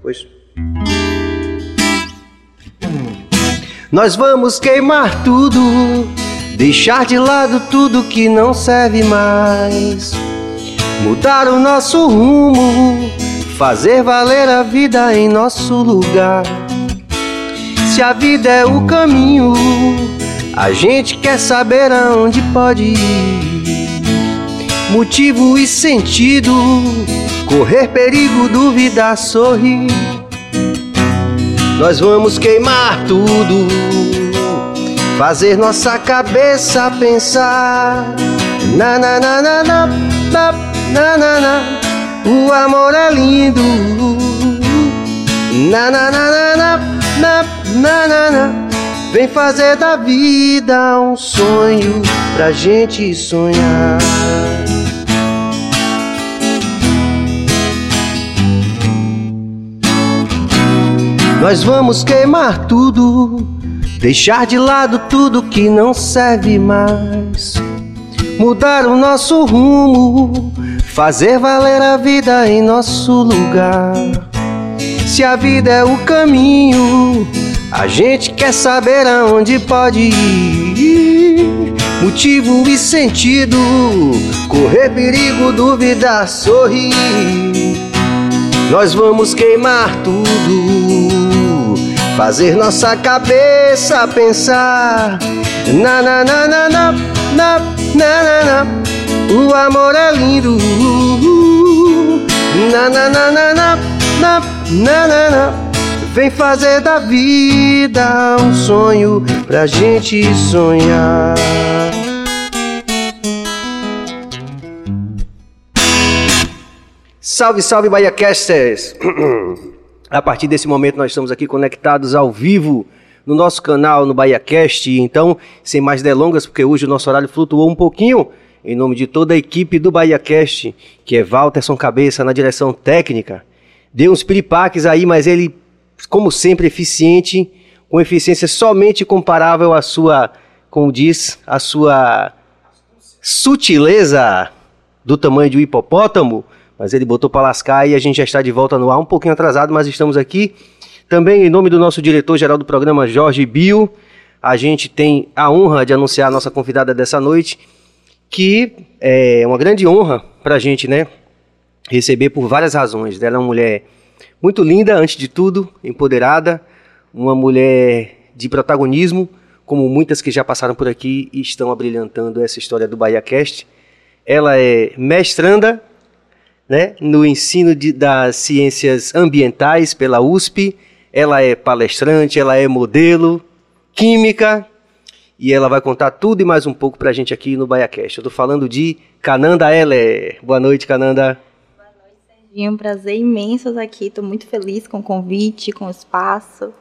Pois. Nós vamos queimar tudo, deixar de lado tudo que não serve mais, mudar o nosso rumo, fazer valer a vida em nosso lugar. Se a vida é o caminho, a gente quer saber aonde pode ir. Motivo e sentido, correr perigo, duvidar, sorrir. Nós vamos queimar tudo, fazer nossa cabeça pensar. Na na na na na na na na, na. o amor é lindo. Na na na na na na na na, na. vem fazer da vida um sonho pra gente sonhar. Nós vamos queimar tudo, deixar de lado tudo que não serve mais, mudar o nosso rumo, fazer valer a vida em nosso lugar. Se a vida é o caminho, a gente quer saber aonde pode ir. Motivo e sentido, correr perigo, duvidar, sorrir. Nós vamos queimar tudo fazer nossa cabeça pensar. Na na na na na na na na, o amor é lindo. Na na na na na na na na, na. vem fazer da vida um sonho pra gente sonhar. Salve, salve, Bahia Casters! A partir desse momento nós estamos aqui conectados ao vivo no nosso canal no BahiaCast. Então, sem mais delongas, porque hoje o nosso horário flutuou um pouquinho, em nome de toda a equipe do BahiaCast, que é Walterson Cabeça na direção técnica. Deu uns piripaques aí, mas ele, como sempre, eficiente, com eficiência somente comparável à sua, como diz, à sua sutileza do tamanho de um hipopótamo mas ele botou para lascar e a gente já está de volta no ar, um pouquinho atrasado, mas estamos aqui. Também em nome do nosso diretor-geral do programa, Jorge Bio, a gente tem a honra de anunciar a nossa convidada dessa noite, que é uma grande honra para a gente, né? Receber por várias razões. Ela é uma mulher muito linda, antes de tudo, empoderada, uma mulher de protagonismo, como muitas que já passaram por aqui e estão abrilhantando essa história do Bahia Cast. Ela é mestranda né, no ensino de, das ciências ambientais pela USP. Ela é palestrante, ela é modelo, química, e ela vai contar tudo e mais um pouco para a gente aqui no BaiaCast. Eu estou falando de Cananda Heller. Boa noite, Cananda. Boa noite, Serginho. Um prazer imenso estar aqui. Estou muito feliz com o convite, com o espaço.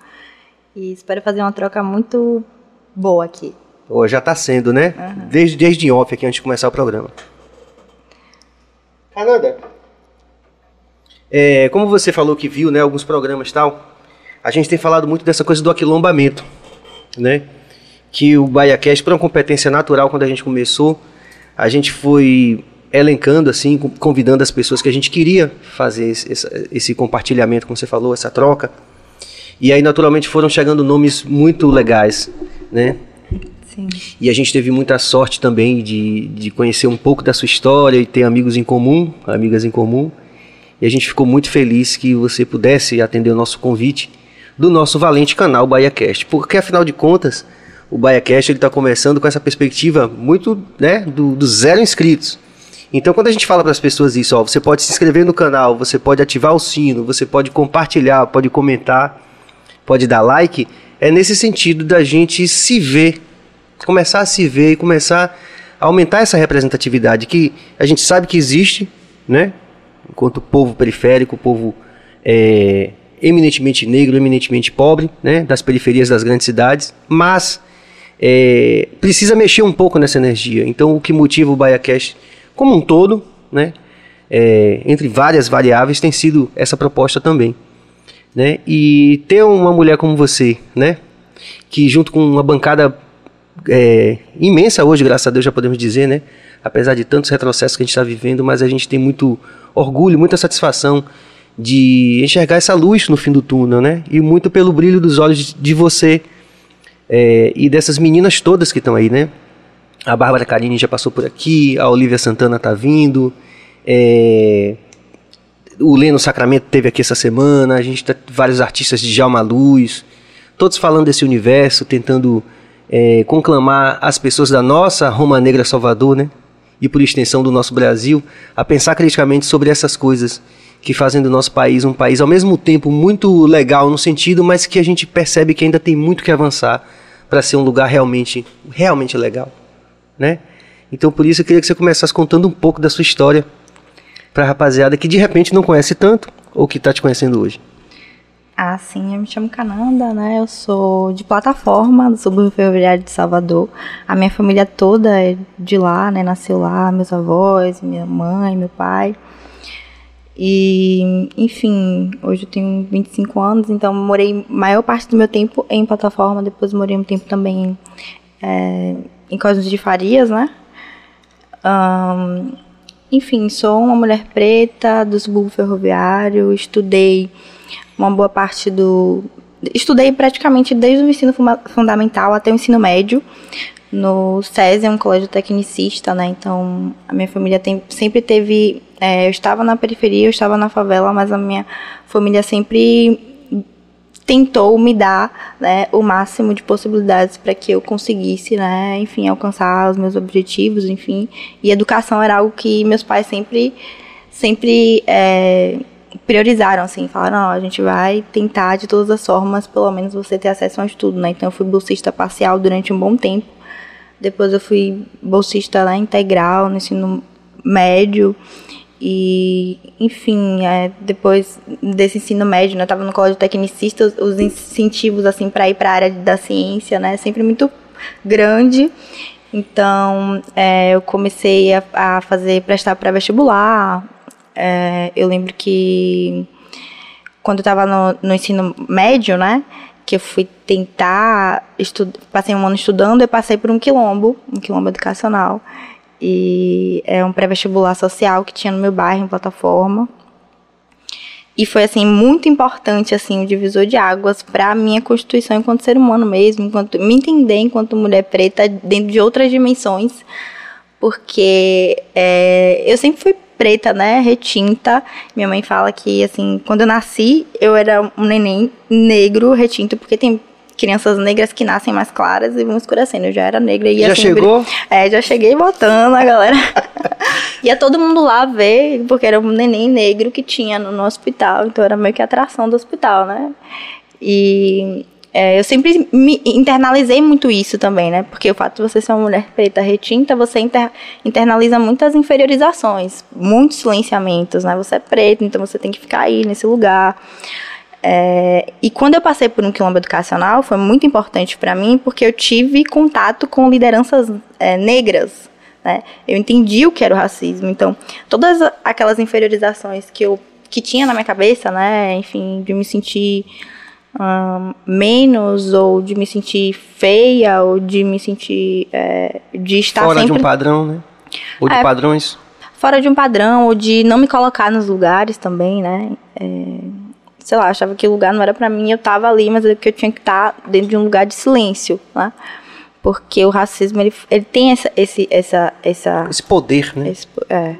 E espero fazer uma troca muito boa aqui. Oh, já está sendo, né? Uhum. Desde, desde off aqui, antes de começar o programa. Cananda, é, como você falou que viu, né, alguns programas e tal, a gente tem falado muito dessa coisa do aquilombamento, né? Que o BaiaCast, por uma competência natural, quando a gente começou, a gente foi elencando, assim, convidando as pessoas que a gente queria fazer esse, esse compartilhamento, como você falou, essa troca. E aí, naturalmente, foram chegando nomes muito legais, né? Sim. E a gente teve muita sorte também de, de conhecer um pouco da sua história e ter amigos em comum, amigas em comum. E a gente ficou muito feliz que você pudesse atender o nosso convite do nosso valente canal BahiaCast. Porque, afinal de contas, o BahiaCast está começando com essa perspectiva muito né, do, do zero inscritos. Então, quando a gente fala para as pessoas isso, ó, você pode se inscrever no canal, você pode ativar o sino, você pode compartilhar, pode comentar, pode dar like, é nesse sentido da gente se ver, começar a se ver e começar a aumentar essa representatividade que a gente sabe que existe, né? Enquanto povo periférico, povo é, eminentemente negro, eminentemente pobre, né, das periferias das grandes cidades, mas é, precisa mexer um pouco nessa energia. Então, o que motiva o BaiaCast como um todo, né, é, entre várias variáveis, tem sido essa proposta também. Né, e ter uma mulher como você, né, que junto com uma bancada é, imensa hoje, graças a Deus, já podemos dizer, né, apesar de tantos retrocessos que a gente está vivendo, mas a gente tem muito orgulho, muita satisfação de enxergar essa luz no fim do túnel, né? E muito pelo brilho dos olhos de você é, e dessas meninas todas que estão aí, né? A Bárbara Carini já passou por aqui, a Olivia Santana tá vindo, é, o Leno Sacramento teve aqui essa semana, a gente tá vários artistas de Jalma Luz, todos falando desse universo, tentando é, conclamar as pessoas da nossa Roma Negra Salvador, né? E por extensão do nosso Brasil, a pensar criticamente sobre essas coisas que fazem do nosso país um país ao mesmo tempo muito legal no sentido, mas que a gente percebe que ainda tem muito que avançar para ser um lugar realmente, realmente legal, né? Então por isso eu queria que você começasse contando um pouco da sua história para a rapaziada que de repente não conhece tanto ou que está te conhecendo hoje. Ah, sim, eu me chamo Cananda, né? Eu sou de plataforma do subúrbio ferroviário de Salvador. A minha família toda é de lá, né? Nasceu lá, meus avós, minha mãe, meu pai. E, enfim, hoje eu tenho 25 anos, então morei maior parte do meu tempo em plataforma, depois morei um tempo também é, em Cosmos de Farias, né? Um, enfim, sou uma mulher preta do subúrbio ferroviário, estudei uma boa parte do. Estudei praticamente desde o ensino fundamental até o ensino médio no SESI, um colégio tecnicista, né? Então, a minha família tem, sempre teve. É, eu estava na periferia, eu estava na favela, mas a minha família sempre tentou me dar né, o máximo de possibilidades para que eu conseguisse, né, enfim, alcançar os meus objetivos, enfim. E educação era algo que meus pais sempre, sempre é, priorizaram, assim, falaram, não, a gente vai tentar de todas as formas, pelo menos você ter acesso a um estudo, né? Então eu fui bolsista parcial durante um bom tempo. Depois eu fui bolsista lá integral no ensino médio. E, enfim, é, depois desse ensino médio, né, eu estava no colégio tecnicista, os, os incentivos assim para ir para a área da ciência, né, sempre muito grande. Então, é, eu comecei a, a fazer prestar para vestibular. É, eu lembro que quando eu estava no, no ensino médio, né, que eu fui tentar passei um ano estudando, eu passei por um quilombo, um quilombo educacional. E é um pré-vestibular social que tinha no meu bairro, em plataforma. E foi assim muito importante assim o divisor de águas para a minha constituição enquanto ser humano mesmo, enquanto me entender enquanto mulher preta dentro de outras dimensões, porque é, eu sempre fui preta, né, retinta. Minha mãe fala que assim, quando eu nasci, eu era um neném negro retinto, porque tem crianças negras que nascem mais claras e vão escurecendo. Eu já era negra e já assim, chegou? É, já cheguei botando a galera. Ia todo mundo lá ver, porque era um neném negro que tinha no, no hospital, então era meio que atração do hospital, né? E é, eu sempre me internalizei muito isso também, né? Porque o fato de você ser uma mulher preta retinta, você inter, internaliza muitas inferiorizações, muitos silenciamentos, né? Você é preta, então você tem que ficar aí nesse lugar. É, e quando eu passei por um quilombo educacional, foi muito importante para mim, porque eu tive contato com lideranças é, negras. Né? Eu entendi o que era o racismo. Então, todas aquelas inferiorizações que eu que tinha na minha cabeça, né, enfim, de me sentir um, menos ou de me sentir feia ou de me sentir é, de estar fora sempre de um padrão, né? Ou de É. padrões. fora de um padrão ou de não me colocar nos lugares também, né? É, sei lá, achava que o lugar não era pra mim, eu tava ali, mas é que eu tinha que estar dentro de um lugar de silêncio, né? Porque o racismo ele, ele tem essa esse essa essa Esse poder, né? esse- é.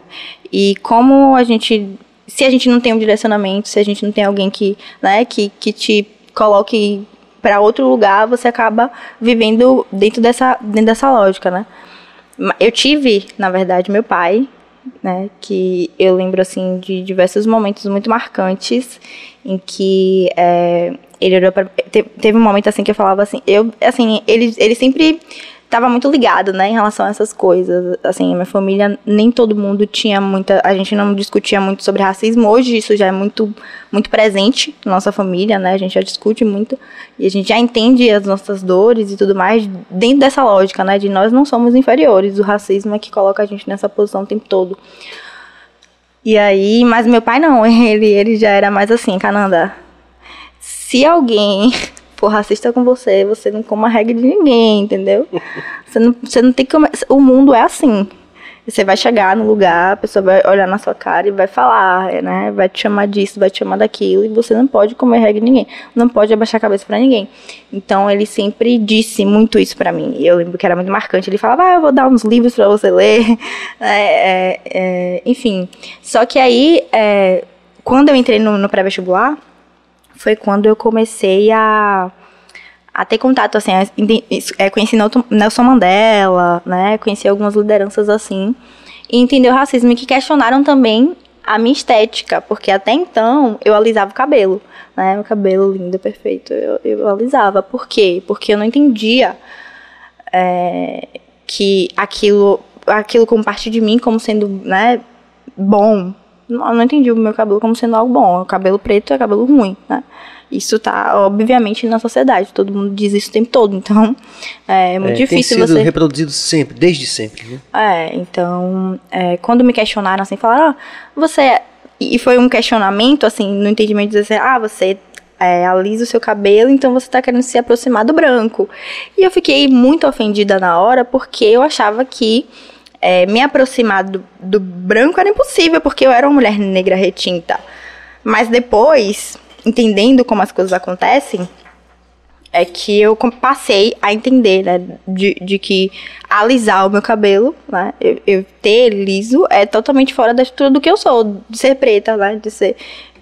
E como a gente se a gente não tem um direcionamento, se a gente não tem alguém que, né, que que te coloque para outro lugar, você acaba vivendo dentro dessa dentro dessa lógica, né? Eu tive, na verdade, meu pai, né, que eu lembro assim de diversos momentos muito marcantes em que é, ele olhou para teve um momento assim que eu falava assim, eu assim, ele ele sempre estava muito ligado, né, em relação a essas coisas. Assim, minha família nem todo mundo tinha muita, a gente não discutia muito sobre racismo. Hoje isso já é muito muito presente na nossa família, né? A gente já discute muito e a gente já entende as nossas dores e tudo mais dentro dessa lógica, né, de nós não somos inferiores. O racismo é que coloca a gente nessa posição o tempo todo. E aí, mas meu pai não, ele ele já era mais assim, Cananda. Se alguém for racista com você, você não coma a regra de ninguém, entendeu? Você não, você não tem que. O mundo é assim. Você vai chegar no lugar, a pessoa vai olhar na sua cara e vai falar, né? Vai te chamar disso, vai te chamar daquilo, e você não pode comer regra ninguém, não pode abaixar a cabeça para ninguém. Então ele sempre disse muito isso para mim. Eu lembro que era muito marcante. Ele falava, ah, eu vou dar uns livros para você ler, é, é, é, enfim. Só que aí, é, quando eu entrei no, no pré-vestibular, foi quando eu comecei a a ter contato, assim, é, conheci Nelson Mandela, né, conheci algumas lideranças assim, e entender o racismo e que questionaram também a minha estética, porque até então eu alisava o cabelo, né, o cabelo lindo, perfeito, eu, eu alisava. Por quê? Porque eu não entendia é, que aquilo, aquilo como parte de mim, como sendo, né, bom. Não, não entendi o meu cabelo como sendo algo bom. O cabelo preto é cabelo ruim, né? Isso tá, obviamente, na sociedade. Todo mundo diz isso o tempo todo. Então, é muito é, difícil tem sido você. reproduzido sempre, desde sempre. Né? É, então, é, quando me questionaram assim, falaram, ah, você. E foi um questionamento, assim, no entendimento de dizer, ah, você é, alisa o seu cabelo, então você está querendo se aproximar do branco. E eu fiquei muito ofendida na hora, porque eu achava que é, me aproximar do, do branco era impossível, porque eu era uma mulher negra retinta. Mas depois, entendendo como as coisas acontecem, é que eu passei a entender, né, de, de que alisar o meu cabelo, né, eu, eu, ter liso é totalmente fora da estrutura do que eu sou, de ser preta, né, de ser...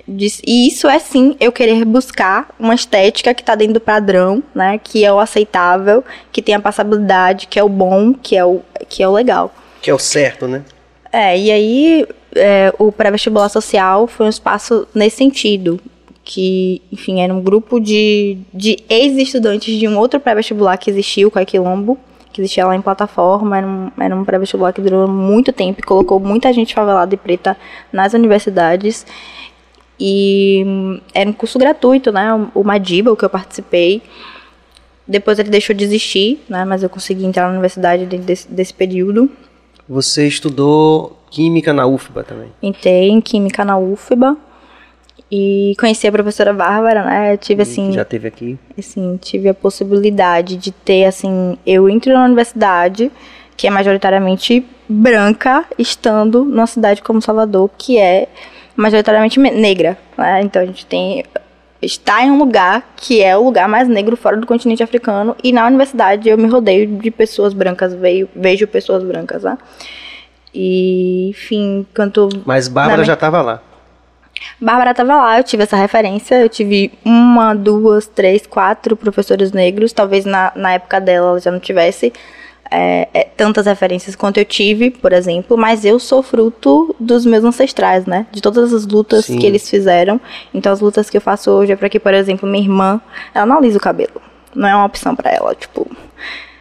De, e isso é sim eu querer buscar uma estética que está dentro do padrão, né, que é o aceitável, que tem a passabilidade, que é o bom, que é o, que é o legal. Que é o certo, né? É, e aí é, o pré-vestibular social foi um espaço nesse sentido que, enfim, era um grupo de, de ex-estudantes de um outro pré-vestibular que existiu, o Caquilombo, que existia lá em plataforma, era um, era um pré-vestibular que durou muito tempo e colocou muita gente favelada e preta nas universidades. E hum, era um curso gratuito, né? O Madiba, o que eu participei. Depois ele deixou de existir, né? Mas eu consegui entrar na universidade dentro desse, desse período. Você estudou Química na UFBA também? Entrei em Química na UFBA. E conheci a professora Bárbara, né? Eu tive assim. Já teve aqui? Assim, tive a possibilidade de ter, assim. Eu entro na universidade, que é majoritariamente branca, estando numa cidade como Salvador, que é majoritariamente negra. Né? Então a gente tem. Está em um lugar que é o lugar mais negro fora do continente africano. E na universidade eu me rodeio de pessoas brancas, vejo, vejo pessoas brancas, né? E, enfim, canto. Mas Bárbara já estava lá. Bárbara estava lá, eu tive essa referência, eu tive uma, duas, três, quatro professores negros, talvez na, na época dela ela já não tivesse é, é, tantas referências quanto eu tive, por exemplo, mas eu sou fruto dos meus ancestrais, né? De todas as lutas Sim. que eles fizeram. Então, as lutas que eu faço hoje é para que, por exemplo, minha irmã, ela não alisa o cabelo. Não é uma opção para ela, tipo,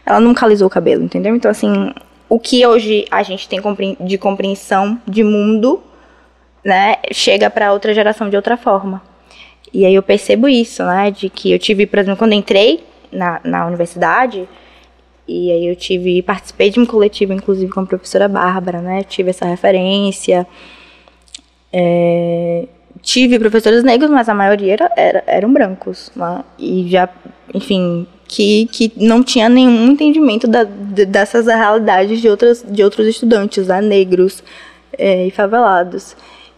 ela nunca alisou o cabelo, entendeu? Então, assim, o que hoje a gente tem de compreensão de mundo né, chega para outra geração de outra forma. E aí eu percebo isso, né, de que eu tive, por exemplo, quando entrei na, na universidade, e aí eu tive, participei de um coletivo, inclusive, com a professora Bárbara, né, tive essa referência, é, tive professores negros, mas a maioria era, era, eram brancos, né, e já, enfim, que, que não tinha nenhum entendimento da, de, dessas realidades de, outras, de outros estudantes, né, negros é, e favelados.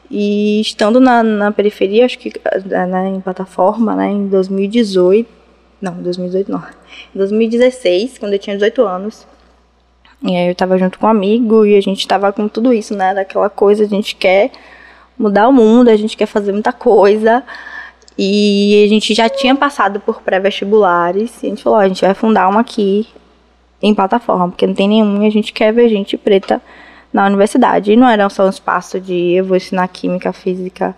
E estando na, na periferia, acho que né, em plataforma, né, em 2018, não, 2018 não, em 2016, quando eu tinha 18 anos, e aí eu tava junto com um amigo e a gente tava com tudo isso, né, daquela coisa, a gente quer mudar o mundo, a gente quer fazer muita coisa, e a gente já tinha passado por pré-vestibulares, e a gente falou, a gente vai fundar uma aqui em plataforma, porque não tem nenhum e a gente quer ver gente preta na universidade. E não era só um espaço de eu vou ensinar química, física,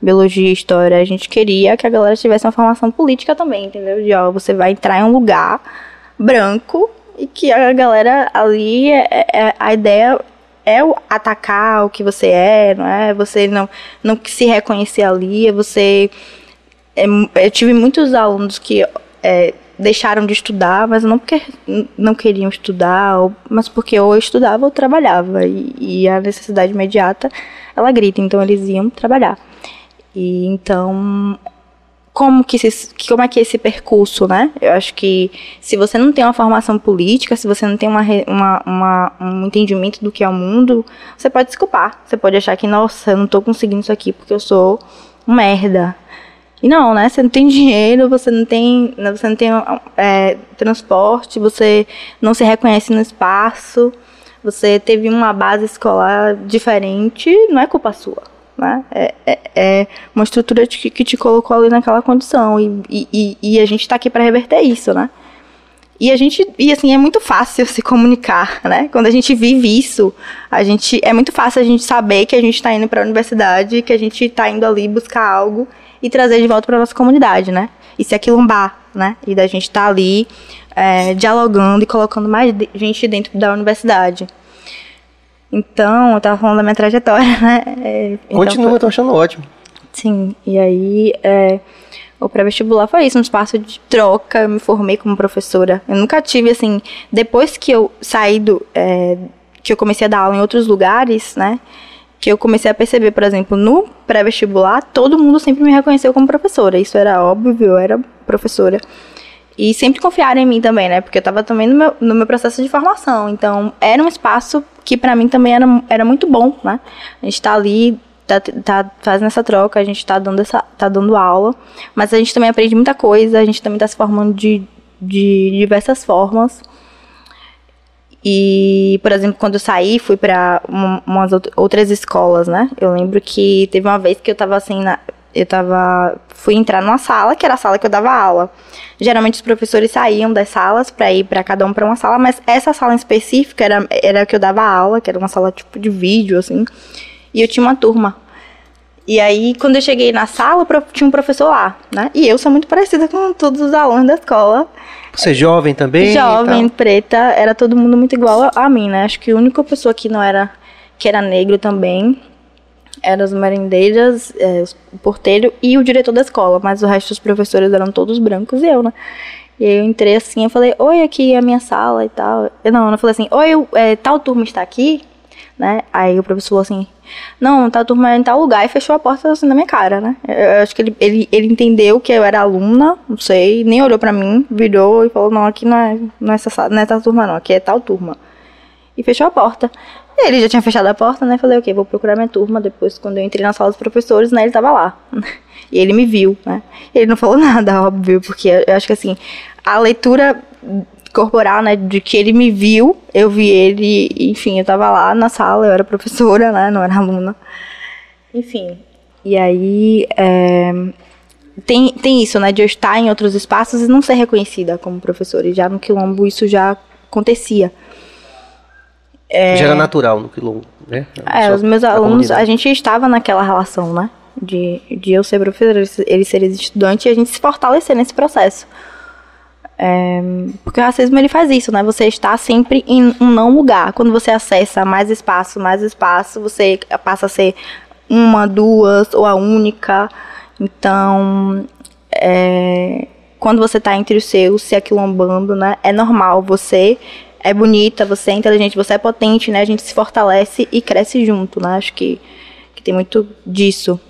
biologia, história. A gente queria que a galera tivesse uma formação política também, entendeu? De ó, você vai entrar em um lugar branco e que a galera ali é, é, é a ideia é o atacar o que você é, não é? Você não não se reconhecer ali, é você é, eu tive muitos alunos que é, deixaram de estudar, mas não porque não queriam estudar, mas porque ou eu estudava ou trabalhava. E, e, a necessidade imediata, ela grita, então eles iam trabalhar. E então, como que como é que é esse percurso, né? Eu acho que se você não tem uma formação política, se você não tem uma, uma, uma, um entendimento do que é o mundo, você pode desculpar. Você pode achar que, nossa, eu não tô conseguindo isso aqui porque eu sou um merda. E não, né? Você não tem dinheiro, você não tem, você não tem é, transporte, você não se reconhece no espaço, você teve uma base escolar diferente, não é culpa sua. Né? É, é, é uma estrutura que, que te colocou ali naquela condição e, e, e a gente está aqui para reverter isso, né? E a gente, e assim, é muito fácil se comunicar, né? Quando a gente vive isso, a gente é muito fácil a gente saber que a gente está indo para a universidade, que a gente está indo ali buscar algo e trazer de volta para nossa comunidade, né? E se aquilombar, né? E da gente estar tá ali é, dialogando e colocando mais gente dentro da universidade. Então, eu tava falando da minha trajetória, né? É, então Continua, foi... tô achando ótimo. Sim, e aí é, o pré-vestibular foi isso, um espaço de troca, eu me formei como professora. Eu nunca tive, assim, depois que eu saí do. É, que eu comecei a dar aula em outros lugares, né? Que eu comecei a perceber, por exemplo, no pré-vestibular, todo mundo sempre me reconheceu como professora. Isso era óbvio, eu era professora. E sempre confiaram em mim também, né? Porque eu estava também no meu, no meu processo de formação. Então, era um espaço que para mim também era, era muito bom, né? A gente está ali, tá, tá fazendo essa troca, a gente está dando, essa, tá dando aula, mas a gente também aprende muita coisa, a gente também está se formando de, de diversas formas. E, por exemplo, quando eu saí, fui para umas outras escolas, né? Eu lembro que teve uma vez que eu estava assim, na, eu tava fui entrar numa sala, que era a sala que eu dava aula. Geralmente os professores saíam das salas para ir para cada um para uma sala, mas essa sala em específica era era a que eu dava aula, que era uma sala tipo de vídeo assim. E eu tinha uma turma. E aí, quando eu cheguei na sala, tinha um professor lá, né? E eu sou muito parecida com todos os alunos da escola. Você é jovem também? Jovem, preta, era todo mundo muito igual a mim, né? Acho que a única pessoa que não era, que era negro também, eram as merendeiras, é, o porteiro e o diretor da escola, mas o resto dos professores eram todos brancos e eu, né? E aí eu entrei assim, eu falei, oi, aqui é a minha sala e tal. Eu, não, eu falei assim, oi, é, tal turma está aqui? Né? Aí o professor falou assim, não, tal turma é em tal lugar e fechou a porta assim na minha cara, né? Eu, eu acho que ele, ele, ele entendeu que eu era aluna, não sei, nem olhou pra mim, virou e falou, não, aqui não é, não é, essa, não é tal turma não, aqui é tal turma. E fechou a porta. Ele já tinha fechado a porta, né? Falei, ok, vou procurar minha turma. Depois, quando eu entrei na sala dos professores, né? Ele tava lá. E ele me viu, né? Ele não falou nada, óbvio, porque eu acho que assim, a leitura corporal, né, de que ele me viu, eu vi ele, enfim, eu tava lá na sala, eu era professora, né, não era aluna. Enfim, e aí é, tem, tem isso, né, de eu estar em outros espaços e não ser reconhecida como professora. E já no Quilombo isso já acontecia. É... Já era natural no quilombo, né? É, os meus alunos, a gente estava naquela relação, né? De, de eu ser professora, eles serem estudantes e a gente se fortalecer nesse processo. É, porque o racismo ele faz isso, né? Você está sempre em um não lugar. Quando você acessa mais espaço, mais espaço, você passa a ser uma, duas ou a única. Então, é, quando você está entre os seus, se aquilombando, né? É normal você é bonita, você é inteligente, você é potente, né? A gente se fortalece e cresce junto, né? Acho que, que tem muito disso.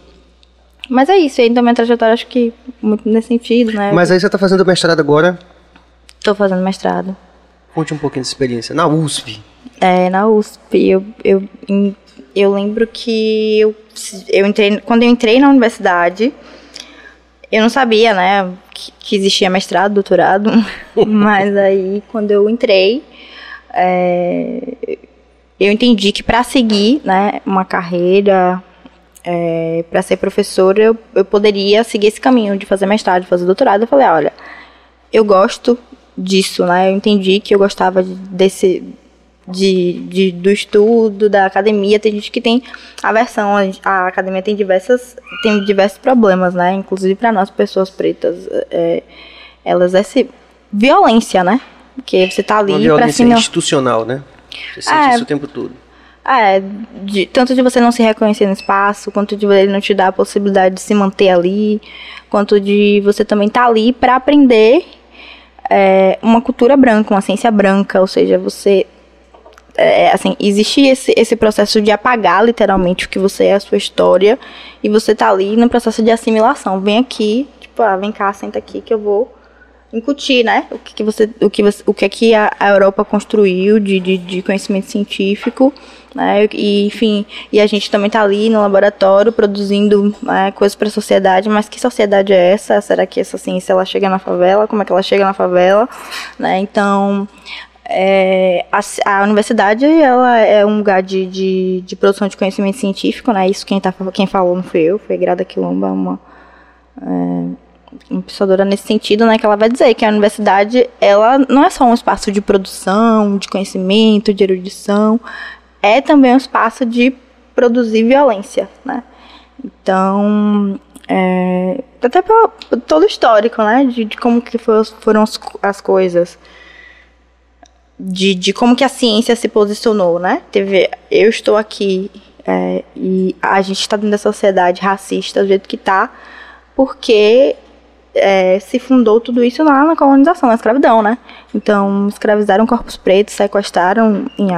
Mas é isso, então minha trajetória acho que muito nesse sentido, né? Mas aí você está fazendo mestrado agora? Estou fazendo mestrado. Conte um pouquinho dessa experiência. Na USP? É, na USP. Eu, eu, eu lembro que eu, eu entrei, quando eu entrei na universidade, eu não sabia, né, que, existia mestrado, doutorado, mas aí quando eu entrei, é, eu entendi que para seguir né, uma carreira, é, para ser professora, eu, eu poderia seguir esse caminho de fazer mestrado, de fazer doutorado. Eu falei, olha, eu gosto disso, né? Eu entendi que eu gostava desse de, de, do estudo, da academia. Tem gente que tem aversão. A academia tem diversas tem diversos problemas, né? Inclusive para nós pessoas pretas, é, elas é violência, né? Porque você tá ali Uma violência institucional, né? Você sente é, isso o tempo todo. É, de, tanto de você não se reconhecer no espaço, quanto de ele não te dar a possibilidade de se manter ali, quanto de você também estar tá ali para aprender é, uma cultura branca, uma ciência branca, ou seja, você é, assim, existe esse, esse processo de apagar literalmente o que você é, a sua história, e você tá ali no processo de assimilação. Vem aqui, tipo, ah, vem cá, senta aqui que eu vou incutir, né? O que, que você, o que você, o que é que a, a Europa construiu de, de, de, conhecimento científico, né? E enfim, e a gente também está ali no laboratório produzindo né, coisas para a sociedade. Mas que sociedade é essa? Será que essa ciência ela chega na favela? Como é que ela chega na favela? Né? Então é, a, a, universidade ela é um lugar de, de, de, produção de conhecimento científico, né? Isso quem, tá, quem falou não foi eu, foi Grada Quilomba, uma é, pensadora nesse sentido, né? Que ela vai dizer que a universidade ela não é só um espaço de produção, de conhecimento, de erudição, é também um espaço de produzir violência, né? Então, é, até pelo, todo histórico, né? De, de como que foram as, as coisas de, de como que a ciência se posicionou, né? Teve, eu estou aqui é, e a gente está dentro da sociedade racista do jeito que está, porque é, se fundou tudo isso lá na colonização, na escravidão, né? Então, escravizaram corpos pretos, sequestraram em,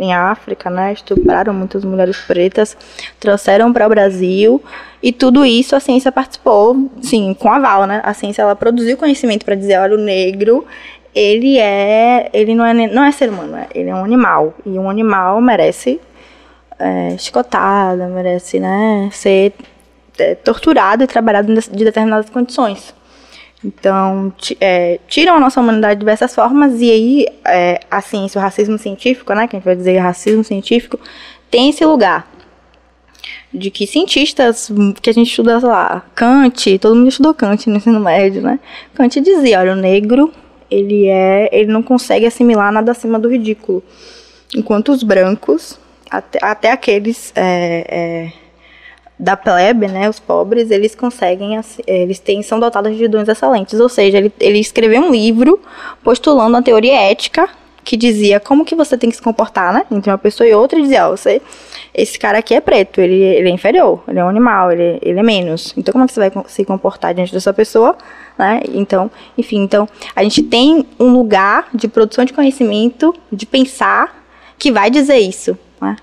em África, né? Estupraram muitas mulheres pretas, trouxeram para o Brasil e tudo isso a ciência participou, sim, com aval, né? A ciência ela produziu conhecimento para dizer, olha, o negro ele é, ele não é, não é ser humano, ele é um animal e um animal merece é, merece, né, ser é, torturado e trabalhado de determinadas condições. Então, é, tiram a nossa humanidade de diversas formas e aí é, a ciência, o racismo científico, né, que a gente vai dizer racismo científico, tem esse lugar de que cientistas que a gente estuda lá, Kant, todo mundo estudou Kant no ensino médio, né? Kant dizia, olha, o negro ele é, ele não consegue assimilar nada acima do ridículo. Enquanto os brancos, até, até aqueles é, é, da plebe, né, os pobres, eles conseguem, eles têm, são dotados de dons excelentes. Ou seja, ele, ele escreveu um livro postulando uma teoria ética que dizia como que você tem que se comportar, né, entre uma pessoa e outra, e dizia, ó, você, esse cara aqui é preto, ele, ele é inferior, ele é um animal, ele, ele é menos. Então, como é que você vai se comportar diante dessa pessoa? Né? Então, enfim, então a gente tem um lugar de produção de conhecimento, de pensar, que vai dizer isso, né?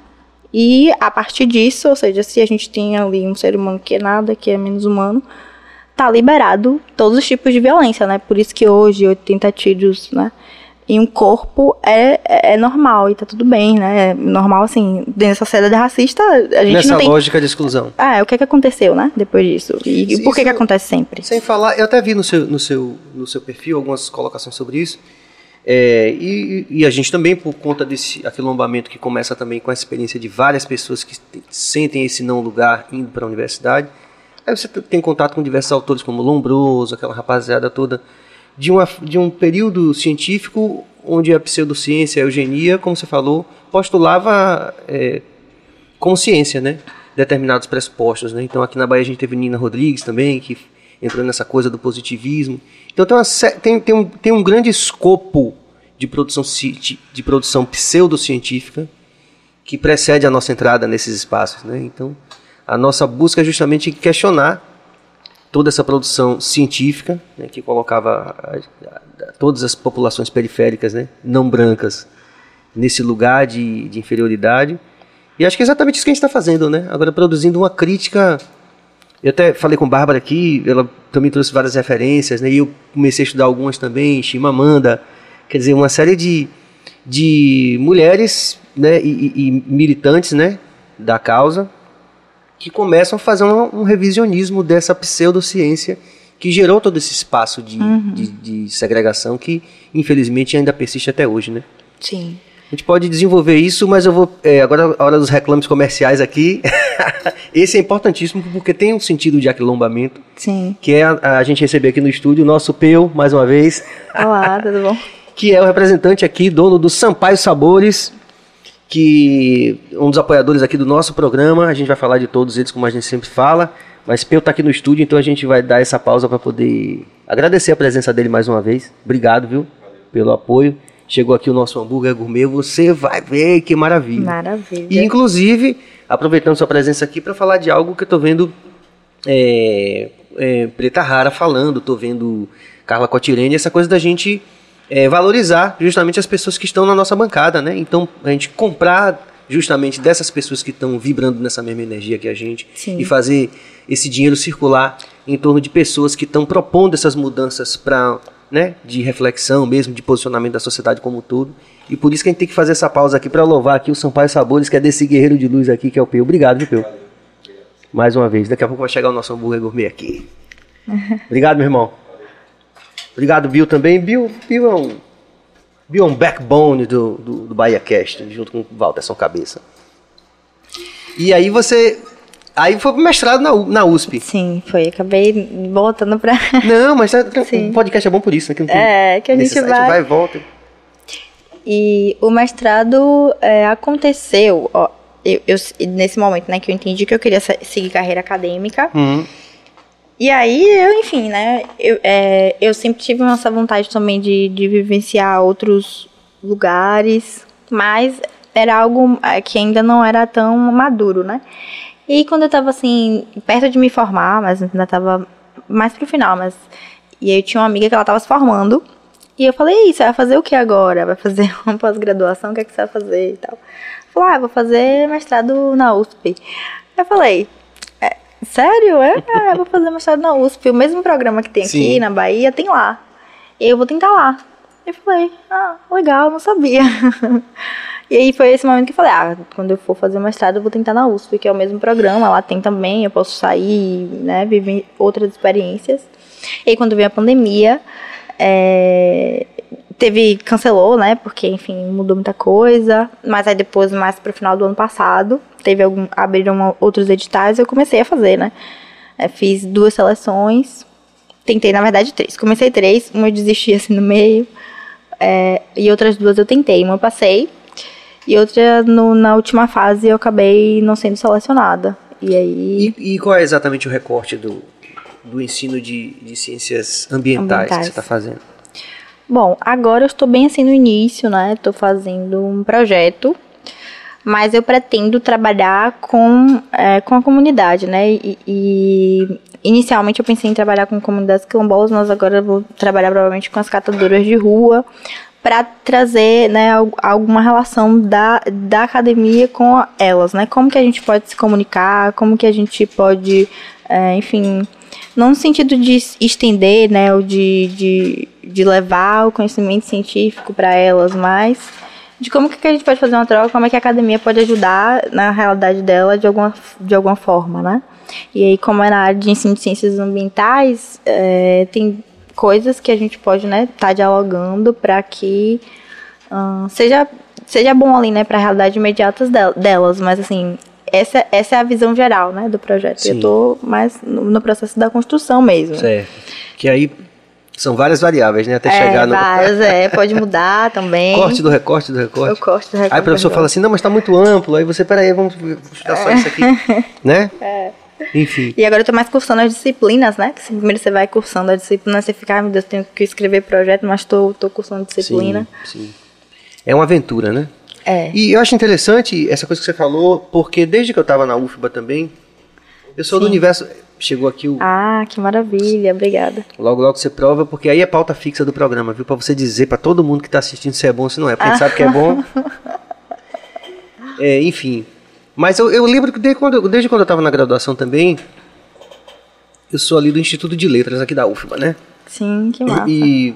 E a partir disso, ou seja, se a gente tem ali um ser humano que é nada, que é menos humano, tá liberado todos os tipos de violência, né? Por isso que hoje 80 tiros, né? Em um corpo é, é, é normal e tá tudo bem, né? É normal, assim, dentro da sociedade racista, a gente Nessa não tem... lógica de exclusão. Ah, o que é que aconteceu, né? Depois disso. E, e por que que acontece sempre? Sem falar, eu até vi no seu, no seu, no seu perfil algumas colocações sobre isso. É, e, e, a gente também, por conta desse aquilombamento que começa também com a experiência de várias pessoas que sentem esse não lugar indo para a universidade, aí você tem contato com diversos autores como Lombroso, aquela rapaziada toda de, uma, de um período científico onde a pseudociência, a eugenia, como você falou, postulava é, consciência, né? Determinados pressupostos, né? Então aqui na Bahia a gente teve Nina Rodrigues também, que entrou nessa coisa do positivismo. Então tem, uma, tem, tem, um, tem um grande escopo de produção, de produção pseudocientífica que precede a nossa entrada nesses espaços, né? Então a nossa busca é justamente questionar toda essa produção científica, né, que colocava a, a, todas as populações periféricas, né, não brancas, nesse lugar de, de, inferioridade. E acho que é exatamente isso que a gente está fazendo, né? Agora produzindo uma crítica. Eu até falei com Bárbara aqui, ela também trouxe várias referências, né? E eu comecei a estudar algumas também, Chimamanda, quer dizer, uma série de, de mulheres né, e, e, e militantes né, da causa que começam a fazer um, um revisionismo dessa pseudociência que gerou todo esse espaço de, uhum. de, de, segregação que, infelizmente, ainda persiste até hoje, né? Sim. A gente pode desenvolver isso, mas eu vou. É, agora, a hora dos reclames comerciais aqui. Esse é importantíssimo porque tem um sentido de aquilombamento. Sim. Que é a, a gente receber aqui no estúdio o nosso Peu, mais uma vez. Olá, tudo bom? que é o representante aqui, dono do Sampaio Sabores, que um dos apoiadores aqui do nosso programa, a gente vai falar de todos eles como a gente sempre fala, mas Peu está aqui no estúdio, então a gente vai dar essa pausa para poder agradecer a presença dele mais uma vez. Obrigado, viu, pelo apoio. Chegou aqui o nosso hambúrguer gourmet, você vai ver que maravilha. Maravilha. E inclusive, aproveitando sua presença aqui para falar de algo que eu estou vendo é, é, Preta Rara falando, estou vendo Carla Cotirene, essa coisa da gente é, valorizar justamente as pessoas que estão na nossa bancada, né? Então, a gente comprar justamente dessas pessoas que estão vibrando nessa mesma energia que a gente Sim. e fazer esse dinheiro circular em torno de pessoas que estão propondo essas mudanças para, né, de reflexão mesmo, de posicionamento da sociedade como um todo. E por isso que a gente tem que fazer essa pausa aqui para louvar aqui o Sampaio Sabores, que é desse guerreiro de luz aqui, que é o Peu. Obrigado, viu, Peu? Mais uma vez. Daqui a pouco vai chegar o nosso hambúrguer gourmet aqui. Obrigado, meu irmão. Obrigado, Bill, também. Bill, Bill é um, Bill é um backbone do, do, do Bahia Cast, junto com o Walter São Cabeça. E aí você... Aí foi pro mestrado na, U- na USP. Sim, foi. Acabei voltando pra. Não, mas tá- o podcast é bom por isso, né? Que não tem É, que a gente vai- vai e volta. E o mestrado é, aconteceu, ó, eu, eu- nesse momento, né, que eu entendi que eu queria se- seguir carreira acadêmica. Uhum. E aí, eu, enfim, né, eu, é, eu sempre tive essa vontade também de, de vivenciar outros lugares, mas era algo é, que ainda não era tão maduro, né? E quando eu tava, assim, perto de me formar, mas ainda tava mais pro final, mas... E aí eu tinha uma amiga que ela tava se formando, e eu falei, "E aí, você vai fazer o que agora? Vai fazer uma pós-graduação? O que, é que você vai fazer e tal? Falou, ah, vou fazer mestrado na USP. Eu falei, "É, sério? É? Eu vou fazer mestrado na USP. O mesmo programa que tem aqui Sim. na Bahia, tem lá. Eu vou tentar lá. Eu falei, ah, legal, não sabia. e aí foi esse momento que eu falei, ah, quando eu for fazer mestrado, eu vou tentar na USP, que é o mesmo programa, lá tem também, eu posso sair, né, viver outras experiências. E aí quando veio a pandemia, é, teve, cancelou, né, porque, enfim, mudou muita coisa, mas aí depois, mais pro final do ano passado, teve algum, abriram outros editais eu comecei a fazer, né. É, fiz duas seleções, tentei, na verdade, três. Comecei três, uma eu desisti assim no meio, é, e outras duas eu tentei. Uma eu passei, e outra no- na última fase eu acabei não sendo selecionada. E aí. E, e qual é exatamente o recorte do, do ensino de, de ciências ambientais, que Ambientais. você está fazendo? Bom, agora eu estou bem assim no início, né? Estou fazendo um projeto, mas eu pretendo trabalhar com, é, com a comunidade, né? E, e inicialmente eu pensei em trabalhar com comunidades quilombolas, mas agora eu vou trabalhar provavelmente com as catadoras de rua para trazer, né, al- alguma relação da, da academia com elas, né? Como que a gente pode se comunicar, como que a gente pode, é, enfim, não no sentido de estender, né, ou de, de, de levar o conhecimento científico para elas, mas de como que a gente pode fazer uma troca, como é que a academia pode ajudar na realidade dela de alguma, de alguma forma, né? E aí, como é na área de ensino de ciências ambientais, é, tem coisas que a gente pode, né, estar dialogando para que seja, seja bom ali, né, para a realidade imediata del- delas, mas assim, essa, essa é a visão geral, né, do projeto. Sim. Eu tô mais no, processo da construção mesmo. Certo. Que aí são várias variáveis, né? Até É, chegar no várias, é, pode mudar também. corte do recorte do recorte. Eu corto do recorte. Aí o professor fala assim, não, mas está muito amplo. Aí você, peraí, vamos estudar só isso aqui. Né? É. Enfim. E agora eu tô mais cursando as disciplinas, né? Que se primeiro você vai cursando a disciplina, você fica, ai meu Deus, tenho que escrever projeto, mas tô, tô cursando disciplina. Sim, sim. É uma aventura, né? É. E eu acho interessante essa coisa que você falou, porque desde que eu estava na UFBA também, eu sou do Sim. universo. Chegou aqui o. Ah, que maravilha, obrigada. Logo, logo você prova, porque aí é pauta fixa do programa, viu? Pra você dizer pra todo mundo que tá assistindo se é bom ou se não é. Porque a gente sabe que é bom. É, enfim. Mas eu, eu lembro que desde quando, eu- desde quando eu tava na graduação também, eu sou ali do Instituto de Letras aqui da UFBA, né? Sim, que massa. E,